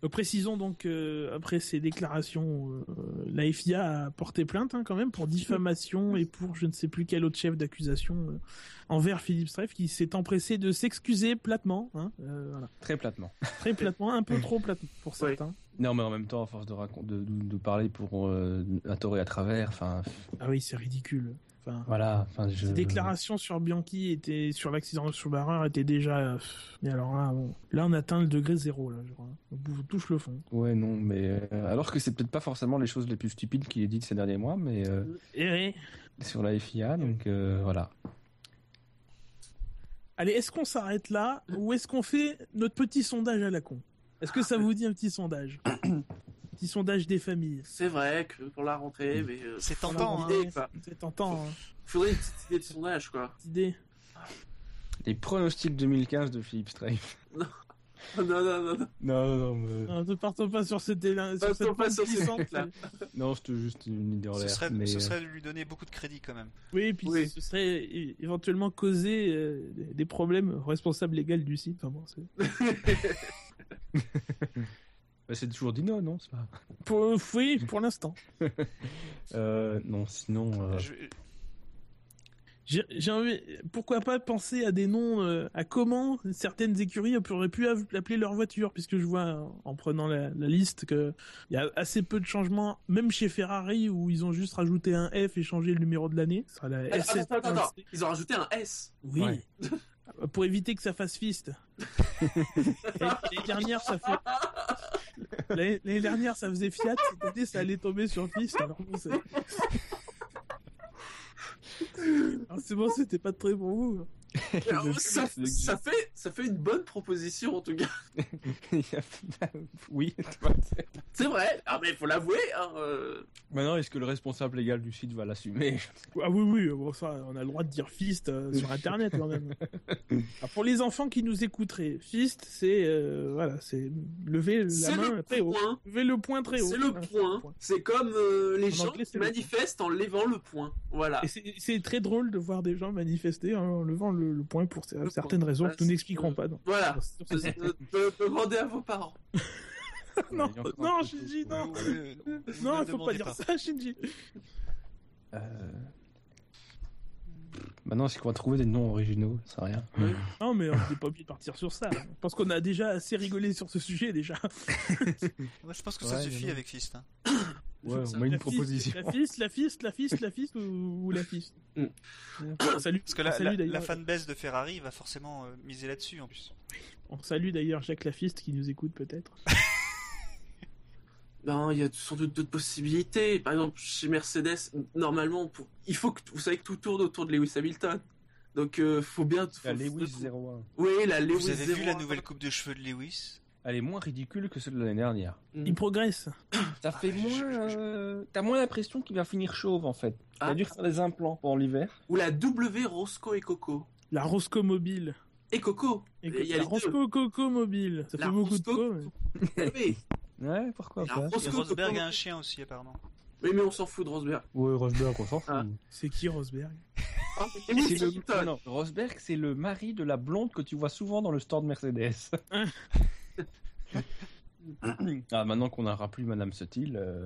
S2: Donc, précisons donc euh, après ces déclarations, euh, la FIA a porté plainte hein, quand même pour diffamation et pour je ne sais plus quel autre chef d'accusation euh, envers Philippe Streff qui s'est empressé de s'excuser platement, hein, euh, voilà.
S5: Très platement.
S2: très platement, un peu trop platement pour certains.
S5: Non, mais en même temps, à force de, racon- de, de, de parler pour euh, un tort et à travers, enfin,
S2: Ah oui, c'est ridicule. Enfin,
S5: voilà. Enfin, je...
S2: Ces déclarations sur Bianchi étaient sur l'accident sur Barreur étaient déjà. euh, mais alors là, bon, là on atteint le degré zéro là, je crois. On touche le fond.
S5: Ouais, non, mais euh, alors que c'est peut-être pas forcément les choses les plus stupides qu'il ait dites ces derniers mois, mais euh,
S2: Et oui.
S5: sur la FIA, donc euh, voilà.
S2: Allez, est-ce qu'on s'arrête là ou est-ce qu'on fait notre petit sondage à la con? Est-ce que ça vous dit un petit sondage? Petit sondage des familles.
S6: C'est vrai que pour la rentrée, mais euh,
S4: C'est
S2: Pour la
S4: tentant, hein.
S2: C'est tentant, hein.
S6: faudrait une petite idée de sondage, quoi.
S2: Petite idée.
S5: Les pronostics 2015 de Philippe Strife.
S6: Non, non, non, non.
S5: Non, non, mais...
S2: Non, ne partons pas sur cette élan. Sur
S6: Partons
S2: cette
S6: pas sur pentes-là.
S5: non, c'était juste une idée en
S4: Ce
S5: l'air.
S4: serait,
S5: mais,
S4: ce
S5: euh,
S4: serait de lui donner beaucoup de crédit quand même.
S2: Oui, et puis
S6: Oui.
S2: ce serait éventuellement causer euh, des- problèmes aux responsables légaux du site. Enfin, bon, c'est-
S5: bah, c'est toujours dit non, non, c'est pas.
S2: pour, oui, pour l'instant.
S5: Euh, non, sinon. euh,
S2: J'ai j'ai envie, pourquoi pas penser à des noms, euh, à comment certaines écuries auraient pu appeler leur voiture, puisque je vois en prenant la, la liste que il y a assez peu de changements, même chez Ferrari où ils ont juste rajouté un F et changé le numéro de l'année. Ce sera la
S6: Attends,
S2: SS.
S6: attends, attends, attends. Ils ont rajouté un S.
S2: Oui.
S5: Ouais.
S2: Pour éviter que ça fasse fist. L'année dernière, ça fait. L'année dernière, ça faisait Fiat. Cette année, ça allait tomber sur fist. Alors bon, c'est- Ah, c'est bon, c'était pas très.
S6: Alors, ça,
S5: que
S6: ça fait, ça fait une bonne proposition en tout cas.
S5: Oui, c'est-
S6: vrai. Ah mais il faut l'avouer. Hein, euh.
S5: Maintenant, est-ce que le responsable légal du site va l'assumer?
S2: Ah oui, oui, bon, ça, on a le droit de dire fist euh, sur Internet quand même. Ah, pour les enfants qui nous écouteraient, fist, c'est euh, voilà, c'est lever la main
S6: le
S2: très haut,
S6: point.
S2: lever le poing très haut.
S6: C'est le point. C'est comme euh, les
S2: En
S6: gens
S2: anglais,
S6: qui
S2: le
S6: manifestent en levant le point. Voilà.
S2: C'est- très drôle de voir des gens manifester en levant le, le poing pour
S6: Le
S2: certaines
S6: point.
S2: raisons
S6: Voilà,
S2: que nous
S6: c'est-
S2: n'expliquerons pas. donc.
S6: Voilà. Demandez à vos parents.
S2: non, non, Shinji, non,
S4: Vous ne- vous
S2: non,
S4: ne
S2: il faut pas dire ça, Shinji.
S5: Euh... Maintenant, est-ce qu'on va trouver des noms originaux? Ça rien.
S2: Non, mais on n'est pas obligé de partir sur ça. Je pense qu'on a déjà assez rigolé sur ce sujet déjà.
S4: Moi, je pense que ça
S5: Ouais,
S4: suffit
S5: non.
S4: avec Fist. hein.
S5: Ouais, on met une
S2: La fist,
S5: proposition.
S2: La fist, la fist, la fist, la fist ou, ou la fist.
S6: Mm.
S2: On salue,
S4: Parce que la,
S2: salue
S4: la, fanbase de Ferrari va forcément euh, miser là-dessus en plus.
S2: on salue d'ailleurs Jacques Lafiste qui nous écoute peut-être.
S6: Non, il y a sans doute d'autres possibilités. Par exemple, chez Mercedes, normalement, pour- il faut que vous savez que tout tourne autour de Lewis Hamilton. Donc, euh, faut bien. faut-
S5: La Lewis
S6: faut-
S5: 01.
S6: Oui, la Lewis
S4: Vous avez vu la
S6: 01.
S4: nouvelle coupe de cheveux de Lewis?
S5: Elle est moins ridicule que celle de l'année dernière.
S6: Mm.
S2: Il progresse.
S5: Ça fait
S4: je-
S5: moins. euh, T'as moins l'impression qu'il va finir chauve en fait. Il
S6: Ah.
S5: a dû faire des implants pendant l'hiver.
S6: Ou la W Roscoe et Coco.
S2: La Roscoe Mobile.
S6: Et Coco.
S2: Et
S6: Il y a
S2: la
S6: les deux.
S2: Roscoe Coco Mobile. Ça
S6: La
S2: fait beaucoup de co. mais-
S6: oui.
S5: Ouais, pourquoi
S6: La
S5: pas
S4: Et
S6: Roscoe
S4: Rosberg
S6: Coco.
S4: a un chien aussi apparemment.
S6: Oui, mais on s'en fout de Rosberg.
S5: Ouais, Rosberg, on s'en fout.
S6: Ah.
S2: C'est qui Rosberg
S6: Ah,
S5: C'est le...
S6: Hamilton.
S5: non, non, Rosberg, c'est le mari de la blonde que tu vois souvent dans le store de Mercedes. ah, maintenant qu'on n'aura plus Madame Sutil, euh,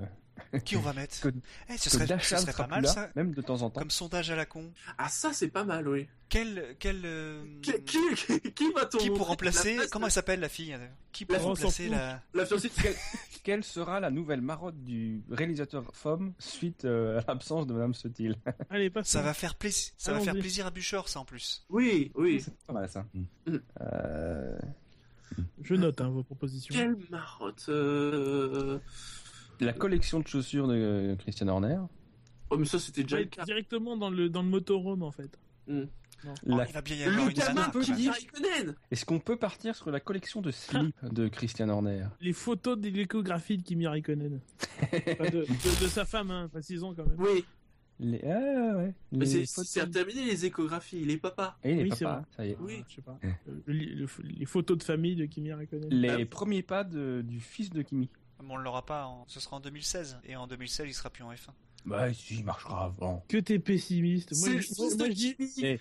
S4: Qui on va mettre
S5: que,
S4: Eh, ce
S5: que
S4: serait, ce pas mal
S5: là,
S4: ça.
S5: même de temps en temps.
S4: Comme sondage à la con.
S6: Ah, ça, c'est pas mal, oui.
S4: Quel, quel, euh,
S6: Qui, qui, va
S4: qui pour remplacer
S6: la,
S4: Comment elle s'appelle la fille Qui pour
S6: La-
S4: remplacer la
S6: la fiancée
S5: Quelle, quelle sera la nouvelle marotte du réalisateur FOM suite euh, à l'absence de Madame Sutil
S2: Allez, passe.
S4: Ça va faire plaisir. Ça va faire plaisir à Buchor, ça en plus.
S6: Oui, oui.
S5: C'est pas mal ça.
S6: Mm.
S5: Euh,
S2: Je note hein, vos propositions.
S6: Quelle marotte euh...
S5: la collection de chaussures de euh, Christian Horner.
S6: Oh, mais ça, c'était déjà
S2: Ouais,
S6: le cas.
S2: directement dans le, dans le motorhome en fait.
S6: Mm.
S4: Oh,
S5: La-
S4: il va bien y avoir
S6: Le
S4: une
S5: Est-ce qu'on peut partir sur la collection de slip de Christian Horner?
S2: Les photos de l'échographie de Kimi Raikkonen. Enfin, de, de- de sa femme, hein, précisons quand même.
S6: Oui,
S5: Les... Ah, ouais, ouais.
S6: mais
S5: Les
S6: c'est
S5: photos-
S6: c'est terminé les échographies, il est papa.
S5: Et il est
S2: Oui, c'est
S5: papa,
S2: vrai.
S5: ça y est.
S6: Oui.
S2: Je sais pas. Le- le- les photos de famille de Kimi Raikkonen.
S5: Les
S6: Ah.
S5: premiers pas de- du fils de Kimi.
S4: Mais on l'aura pas. en- Ce sera en 2016. Et en 2016, il sera plus en F1.
S5: Bah, si, il marchera avant.
S2: Que t'es pessimiste. Moi,
S6: C'est le
S2: je-
S6: fils
S2: moi,
S6: de
S2: moi, je dis.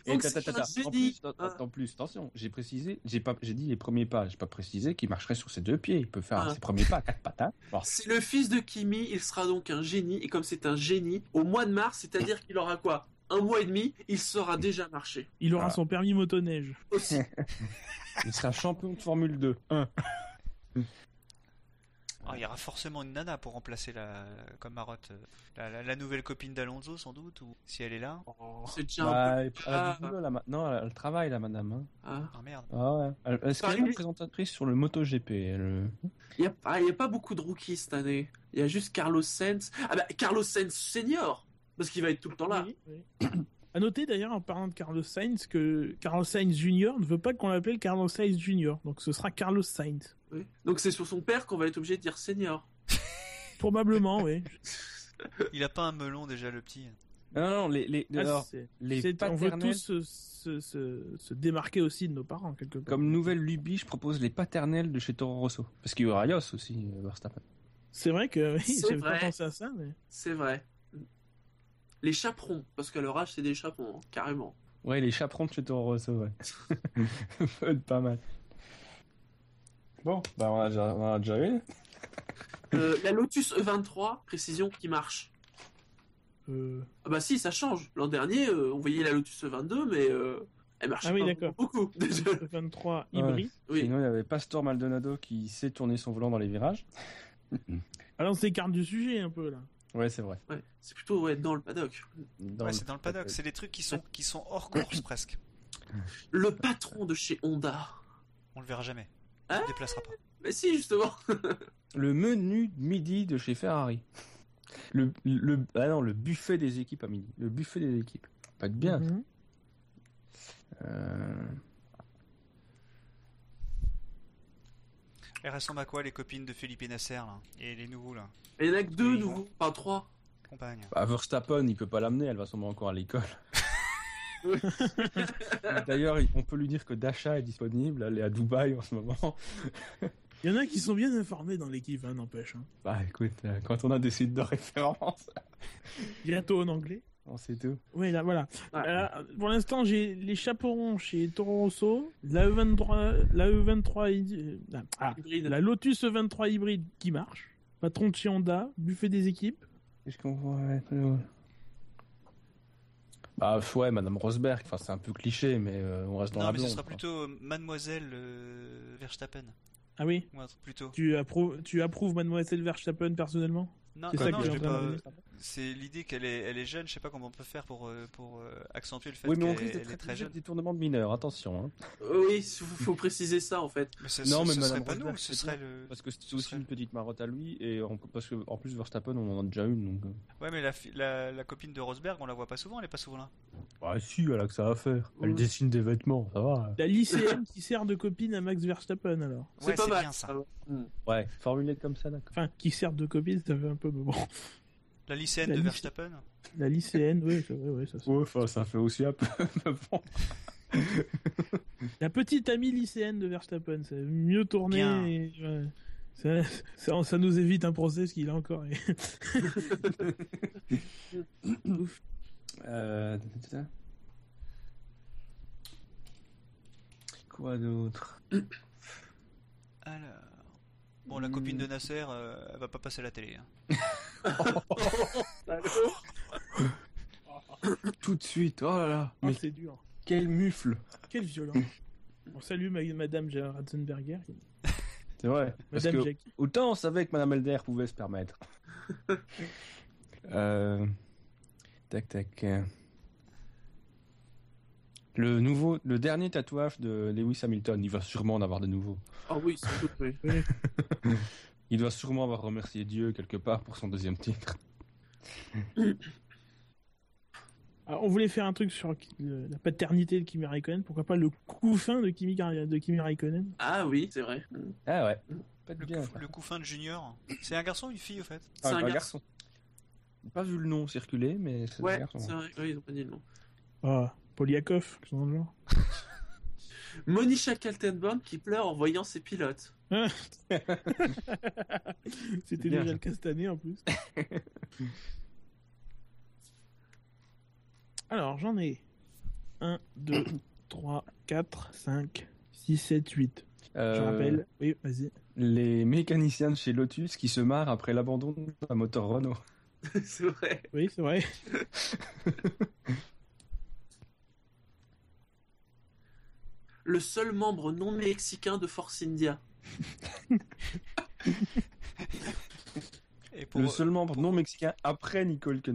S6: Un
S5: attends. En plus, attends,
S6: Ah.
S5: attends, plus, attention, j'ai précisé, j'ai pas, j'ai dit les premiers pas, j'ai pas précisé qu'il marcherait sur ses deux pieds. Il peut faire
S6: Ah.
S5: ses premiers pas à quatre pattes. hein. Bon,
S6: C'est le fils de Kimi, il sera donc un génie, et comme c'est un génie, au mois de mars, c'est-à-dire qu'il aura quoi? Un mois et demi, il saura déjà marcher.
S2: Il aura
S5: Ah.
S2: son permis motoneige.
S6: Aussi.
S5: il sera champion de Formule 2. 1.
S4: Ah, il y aura forcément une nana pour remplacer la, comme Marotte, euh, la, la- la nouvelle copine d'Alonso sans doute, ou si elle est là.
S6: C'est déjà un
S5: Bah,
S6: peu...
S5: elle a
S6: Ah.
S5: du boulot, là, maintenant, elle, elle travaille là, madame. hein.
S6: Ah.
S4: Ah merde.
S5: Ah ouais. Elle- Est-ce qu'elle est la présentatrice sur le MotoGP elle...
S6: Il n'y a, pas- il y a pas beaucoup de rookies cette année. Il y a juste Carlos Sainz. Ah bah, Carlos Sainz senior Parce qu'il va être tout le temps là.
S2: Oui, oui. À noter d'ailleurs en parlant de Carlos Sainz que Carlos Sainz Jr. ne veut pas qu'on l'appelle Carlos Sainz Jr. Donc ce sera Carlos Sainz.
S6: Oui. Donc c'est sur son père qu'on va être obligé de dire senior.
S2: Probablement, oui.
S4: Il a pas un melon déjà le petit.
S5: Non, non, non, les, les,
S2: Ah,
S5: alors,
S2: c'est-
S5: les
S2: c'est- on veut
S5: paternels,
S2: tous se, se- se- se démarquer aussi de nos parents quelque part.
S5: comme nouvelle lubie, je propose les paternels de chez Toro Rosso. Parce qu'il y aura Yos aussi, euh, Verstappen.
S2: C'est vrai que oui, j'avais pas
S6: vrai.
S2: pensé à ça, mais
S6: C'est vrai. Les chaperons, parce qu'à leur âge, c'est des chaperons, hein, carrément.
S5: Ouais, les chaperons de chez Toro Rosso, ouais. Ça peut être pas mal. Bon, bah on a déjà, on en a déjà une.
S6: Euh, la Lotus E23, précision, qui marche.
S2: euh,
S6: Ah bah si, ça change. L'an dernier, euh, on voyait la Lotus E22, mais euh, elle marche
S2: Ah oui,
S6: pas beaucoup.
S2: 23 hybride.
S6: oui.
S5: Sinon, il y avait Pastor Maldonado qui sait tourner son volant dans les virages.
S2: Alors on s'écarte du sujet un peu là.
S5: Ouais, c'est vrai.
S6: Ouais, c'est plutôt ouais, dans le paddock.
S5: Dans
S4: ouais,
S5: le-
S4: c'est dans le paddock. C'est des trucs qui sont, qui sont hors course presque.
S6: Le patron de chez Honda.
S4: On le verra jamais.
S6: Ah
S4: se déplacera pas.
S6: Mais si, justement.
S5: Le menu de midi de chez Ferrari. Le, le, ah non, le buffet des équipes à midi. Le buffet des équipes. Pas être bien. Euh,
S4: Elles ressemblent à quoi les copines de Philippe et Nasser là? Et les nouveaux là?
S6: Il y en a que deux nouveaux, enfin trois.
S4: Compagne.
S5: Bah, Verstappen, il peut pas l'amener, elle va sûrement encore à l'école. D'ailleurs, on peut lui dire que Dasha est disponible, elle est à Dubaï en ce moment.
S2: Il y en a qui sont bien informés dans l'équipe, hein, n'empêche. hein.
S5: Bah écoute, euh, quand on a des sites de référence,
S2: Bientôt en anglais.
S5: on sait tout.
S2: Oui, là, voilà.
S6: Ouais.
S2: Euh, pour l'instant, j'ai les chaperons chez Toro Rosso, la E23, la E23, hy- euh, ah,
S6: Hybride.
S2: la Lotus E23 hybride qui marche, patron de chez Honda, buffet des équipes.
S5: Qu'est-ce qu'on voit ouais, Bah ouais, Madame Rosberg, enfin c'est un peu cliché, mais euh, on reste dans
S4: Non,
S5: la
S4: mais
S5: blonde.
S4: ce sera
S5: quoi.
S4: plutôt euh, Mademoiselle euh, Verstappen.
S2: Ah oui,
S4: Ou un truc plutôt.
S2: tu approuves, tu approuves Mademoiselle Verstappen personnellement?
S4: Non,
S2: C'est
S4: non, pas.
S2: dire.
S4: C'est l'idée qu'elle est, elle est jeune. Je sais pas comment on peut faire pour, euh, pour euh, accentuer le fait
S5: Oui, mais on
S4: qu'elle
S5: risque
S4: elle
S5: d'être
S4: est très
S5: très
S4: jeune.
S5: des tournements de mineurs, attention. Hein.
S6: Euh, Oui, faut, faut préciser ça en fait.
S4: Mais
S5: Non,
S4: ce-
S5: mais
S4: ce
S5: Madame
S4: serait pas
S5: Rosberg,
S4: nous, ce serait le.
S5: Parce que c'est
S4: Ce
S5: aussi
S4: serait-
S5: une petite marotte à lui, et on- parce que en plus Verstappen, on en a déjà une. Donc...
S4: Ouais, mais la, fi- la, la copine de Rosberg, on la voit pas souvent. Elle est pas souvent là.
S5: Bah si, elle a que ça à faire. Elle dessine des vêtements, ça va.
S2: La lycéenne qui sert de copine à Max Verstappen alors.
S4: Ouais,
S6: pas
S4: c'est
S6: mal.
S4: bien ça.
S6: va. Hmm.
S5: Ouais, formulé comme ça, d'accord.
S2: Enfin, qui sert de copine, ça fait un peu mais bon.
S4: La lycéenne
S2: La
S4: de Verstappen.
S2: La lycéenne, oui, ça, ouais, ouais, ça, se-
S5: Ouais, ça fait aussi un peu. bon.
S2: La petite amie lycéenne de Verstappen, c'est mieux tourné.
S4: Bien.
S2: et, ouais. ça, ça, ça nous évite un procès, ce qu'il a encore. Ouf.
S5: Euh... Quoi d'autre?
S4: Alors. Bon, la copine de Nasser, euh, elle va pas passer à la télé. hein.
S5: Tout de suite, oh là là.
S2: Oh,
S5: Mais
S2: c'est dur.
S5: quel mufle
S2: Quelle violence. On salue ma- Madame Ratzenberger.
S5: C'est vrai. Parce
S2: Madame
S5: que autant on savait que Madame Elder pouvait se permettre. euh... Tac tac. Le nouveau, le dernier tatouage de Lewis Hamilton, il va sûrement en avoir de nouveaux.
S6: Ah oui, c'est tout, oui.
S5: Il doit sûrement avoir remercié Dieu quelque part pour son deuxième titre.
S2: Alors, on voulait faire un truc sur la paternité de Kimi Raikkonen. Pourquoi pas le couffin de Kimi, de Kimi Raikkonen?
S6: Ah oui, c'est vrai.
S5: Ah ouais. Pas de
S4: Le,
S5: bien.
S4: coup, le couffin de Junior. C'est un garçon ou une fille au fait?
S6: C'est
S5: Ah,
S6: un
S5: un
S6: garçon.
S5: Pas vu le nom circuler, mais c'est un
S6: Ouais,
S5: garçon.
S6: c'est vrai. Oui, ils ont pas dit le nom.
S2: Ah, Poliakov, c'est dans le genre.
S6: Monisha Kaltenborn qui pleure en voyant ses pilotes.
S2: C'était déjà le cas cette année en plus. Alors, j'en ai 1, 2, 3, 4, 5, 6, 7, 8. Je
S5: Euh,
S2: rappelle. Oui, vas-y.
S5: Les mécaniciens de chez Lotus qui se marrent après l'abandon d'un moteur Renault.
S6: c'est vrai.
S2: Oui, c'est vrai.
S6: Le seul membre non mexicain de Force India.
S4: Et pour,
S5: Le seul membre non mexicain après Nicole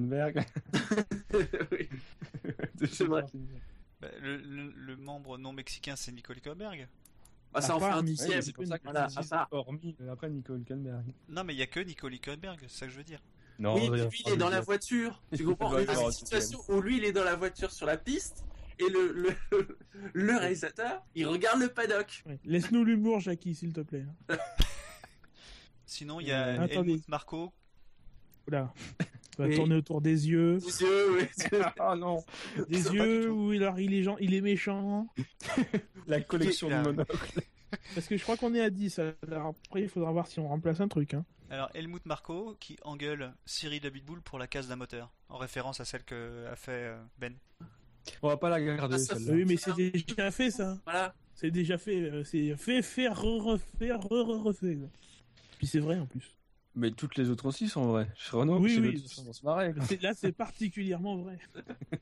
S6: oui. C'est vrai.
S4: bah, le, le- le membre non mexicain, c'est Nicole Hülkenberg.
S6: Bah, ça
S2: À
S6: en fait un dixième.
S5: Ouais, c'est pour ça que
S6: Voilà,
S5: hormis après Nicole.
S4: Non, mais il y a que Nicole Hülkenberg, c'est ça que je veux dire.
S5: Non,
S6: Oui, lui, il est dans la voiture. Tu comprends? Dans
S5: un
S6: situation où lui, il est dans la voiture sur la piste et le, le, le réalisateur, il regarde le paddock.
S2: Ouais. Laisse-nous l'humour, Jackie, s'il te plaît.
S4: Sinon, il y a
S2: Euh, attendez.
S4: Helmut Marko.
S2: Oula. Va
S6: Oui.
S2: tourner autour des yeux.
S6: Les yeux, oui.
S5: Ah non,
S2: Des
S6: Ça
S2: yeux où il, alors, il, est il est méchant.
S5: la collection de monocle.
S2: Parce que je crois qu'on est à 10. Alors après, il faudra voir si on remplace un truc. Hein.
S4: Alors, Helmut Marko qui engueule Cyril Abitboul pour la casse d'un moteur, en référence à celle que a fait euh, Ben.
S5: On va pas la garder
S6: Ah.
S2: Oui, mais c'est déjà fait, ça.
S6: Voilà.
S2: C'est déjà fait. euh, C'est fait, fait, re, refait, re, re, refait. Puis c'est vrai en plus.
S5: Mais toutes les autres aussi sont vraies. Chez Renault,
S2: Oui,
S5: chez
S2: oui.
S5: On se marrer.
S2: Là, c'est particulièrement vrai.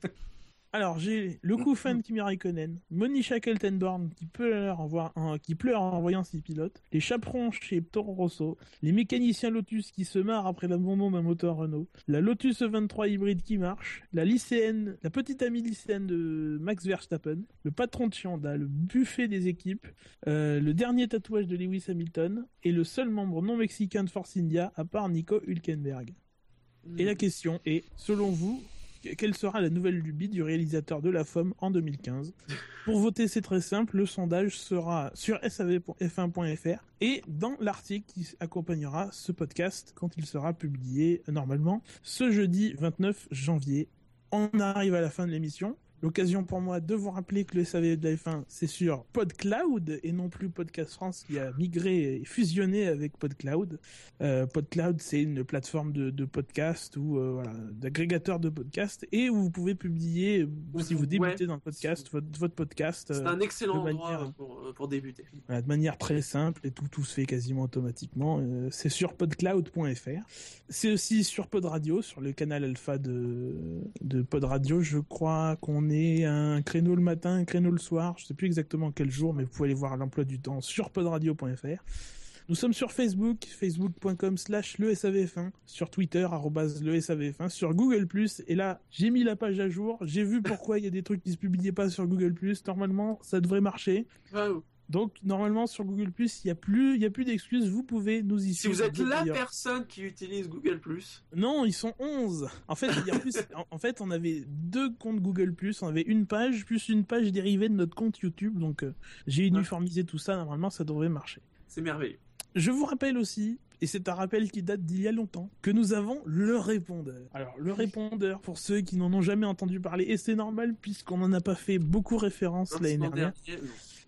S2: Alors, j'ai le coup fan de Kimi Raikkonen, Monisha Keltenborn qui pleure en, voir- en- qui pleure en voyant ses pilotes, les chaperons chez Toro Rosso, les mécaniciens Lotus qui se marrent après l'abandon d'un moteur Renault, la Lotus E23 hybride qui marche, la lycéenne, la petite amie lycéenne de Max Verstappen, le patron de chez Honda, le buffet des équipes, euh, le dernier tatouage de Lewis Hamilton et le seul membre non mexicain de Force India à part Nico Hülkenberg. Et la question est, selon vous, quelle sera la nouvelle lubie du réalisateur de La FOM en 2015. Pour voter, c'est très simple, le sondage sera sur sav.f1.fr et dans l'article qui accompagnera ce podcast quand il sera publié normalement ce jeudi 29 janvier. On arrive à la fin de l'émission. L'occasion pour moi de vous rappeler que le SAV de la F1, c'est sur PodCloud et non plus Podcast France qui a migré et fusionné avec PodCloud. Euh, PodCloud, c'est une plateforme de, de podcast ou euh, voilà, d'agrégateur de podcast et où vous pouvez publier, euh, si vous débutez
S6: Ouais.
S2: dans le podcast, votre, votre podcast.
S6: C'est
S2: euh,
S6: un excellent
S2: de
S6: endroit
S2: manière-
S6: pour, pour débuter.
S2: voilà, de manière très simple et tout, tout se fait quasiment automatiquement. Euh, c'est sur podcloud.fr. C'est aussi sur Pod Radio, sur le canal alpha de, de Pod Radio. Je crois qu'on est un créneau le matin, un créneau le soir. Je sais plus exactement quel jour, mais vous pouvez aller voir l'emploi du temps sur podradio.fr. Nous sommes sur Facebook, facebook.com slash le SAVF1, sur Twitter, arrobase le SAVF1, sur Google+, et là, j'ai mis la page à jour, j'ai vu pourquoi il y a des trucs qui se publiaient pas sur Google+, normalement, ça devrait marcher. Donc normalement sur Google Plus, il y a plus, il y a plus d'excuses. Vous pouvez nous y
S6: Si vous
S2: suivre
S6: êtes la personne qui utilise Google+,
S2: Non, ils sont 11. En fait, il y a plus. en, en fait, on avait deux comptes Google Plus. On avait une page plus une page dérivée de notre compte YouTube. Donc euh, j'ai uniformisé tout ça. Normalement, ça devrait marcher.
S6: c'est merveilleux.
S2: Je vous rappelle aussi, et c'est un rappel qui date d'il y a longtemps, que nous avons le répondeur. Alors, le répondeur, pour ceux qui n'en ont jamais entendu parler, et c'est normal puisqu'on n'en a pas fait beaucoup référence l'année dernière.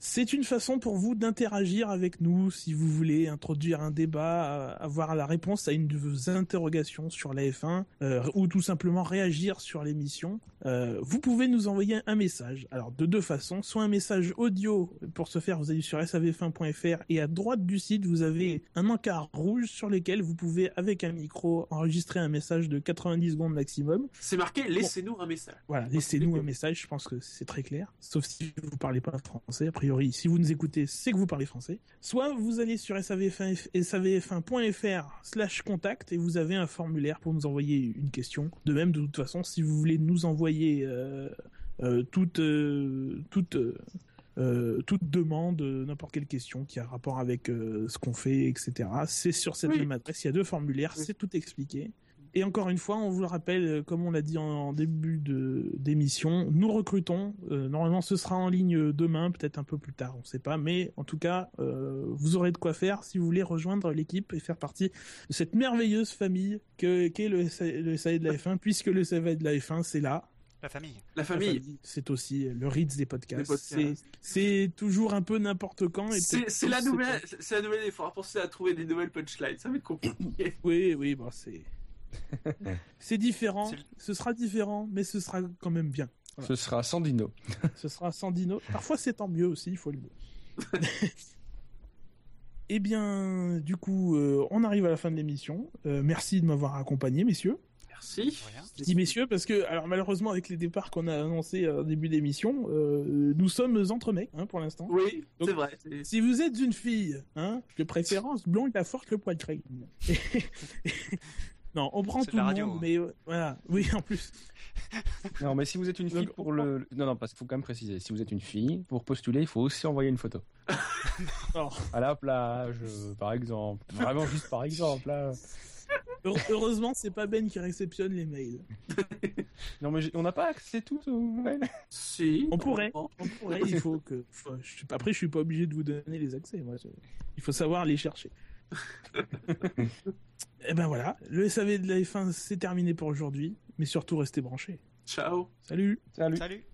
S2: C'est une façon pour vous d'interagir avec nous si vous voulez introduire un débat, euh, avoir la réponse à une de vos interrogations sur la F1 euh, ou tout simplement réagir sur l'émission. Euh, vous pouvez nous envoyer un message. Alors de deux façons, soit un message audio pour ce faire, vous allez sur sav1.fr et à droite du site vous avez un encart rouge sur lequel vous pouvez avec un micro enregistrer un message de 90 secondes maximum.
S6: C'est marqué laissez-nous un message.
S2: Voilà, laissez-nous un message, je pense que c'est très clair. Sauf si vous parlez pas français, a priori, si vous nous écoutez, c'est que vous parlez français. Soit vous allez sur savf1, savf1.fr slash contact et vous avez un formulaire pour nous envoyer une question. De même, de toute façon, si vous voulez nous envoyer euh, euh, toute, euh, toute, euh, toute demande, euh, n'importe quelle question qui a rapport avec euh, ce qu'on fait, etc., c'est sur cette
S6: Oui.
S2: même adresse. Il y a deux formulaires,
S6: Oui.
S2: c'est tout expliqué. Et encore une fois, on vous le rappelle, euh, comme on l'a dit en, en début de d'émission, nous recrutons. Euh, normalement, ce sera en ligne demain, peut-être un peu plus tard, on ne sait pas. Mais en tout cas, euh, vous aurez de quoi faire si vous voulez rejoindre l'équipe et faire partie de cette merveilleuse famille que qu'est le, le SAE de la F1, puisque le SAE de la F1, c'est là.
S4: La famille.
S6: La famille.
S2: c'est aussi le Ritz des podcasts. C'est- toujours un peu n'importe quand.
S6: C'est la nouvelle, c'est la nouvelle. Il faudra penser à trouver des nouvelles punchlines. Ça va être compliqué.
S2: Oui, oui, bon, c'est. c'est différent, ce sera différent, mais ce sera quand même bien. Voilà.
S5: Ce sera Sandino.
S2: Ce sera Sandino. Parfois, c'est tant mieux aussi, il faut le dire. Eh bien, du coup, euh, on arrive à la fin de l'émission. Euh, merci de m'avoir accompagné, messieurs.
S6: Merci.
S2: Je dis messieurs parce que, alors malheureusement, avec les départs qu'on a annoncés au début d'émission, euh, nous sommes entre mecs hein, pour l'instant.
S6: Oui, c'est vrai.
S2: Si vous êtes une fille, hein, de préférence blonde, la forte, le poil crème. Non, on prend tout
S4: la
S2: le
S4: radio,
S2: monde,
S4: hein.
S2: mais euh, voilà. Oui, en plus.
S5: Non, mais si vous êtes une fille
S2: Donc,
S5: pour le. Non, non, parce qu'il faut quand même préciser. Si vous êtes une fille, pour postuler, il faut aussi envoyer une photo.
S2: Alors,
S5: À la plage, euh, par exemple. Vraiment juste par exemple. Là.
S2: heure- heureusement, c'est pas Ben qui réceptionne les mails.
S5: Non, mais on n'a pas accès tout au mail.
S6: Si.
S2: On pourrait. On pourrait, il faut que. je suis après, je suis pas obligé de vous donner les accès. Moi, je- il faut savoir les chercher. Et ben voilà, le SAV de la F1 c'est terminé pour aujourd'hui, mais surtout restez branchés.
S6: Ciao.
S2: Salut
S5: Salut.
S4: Salut.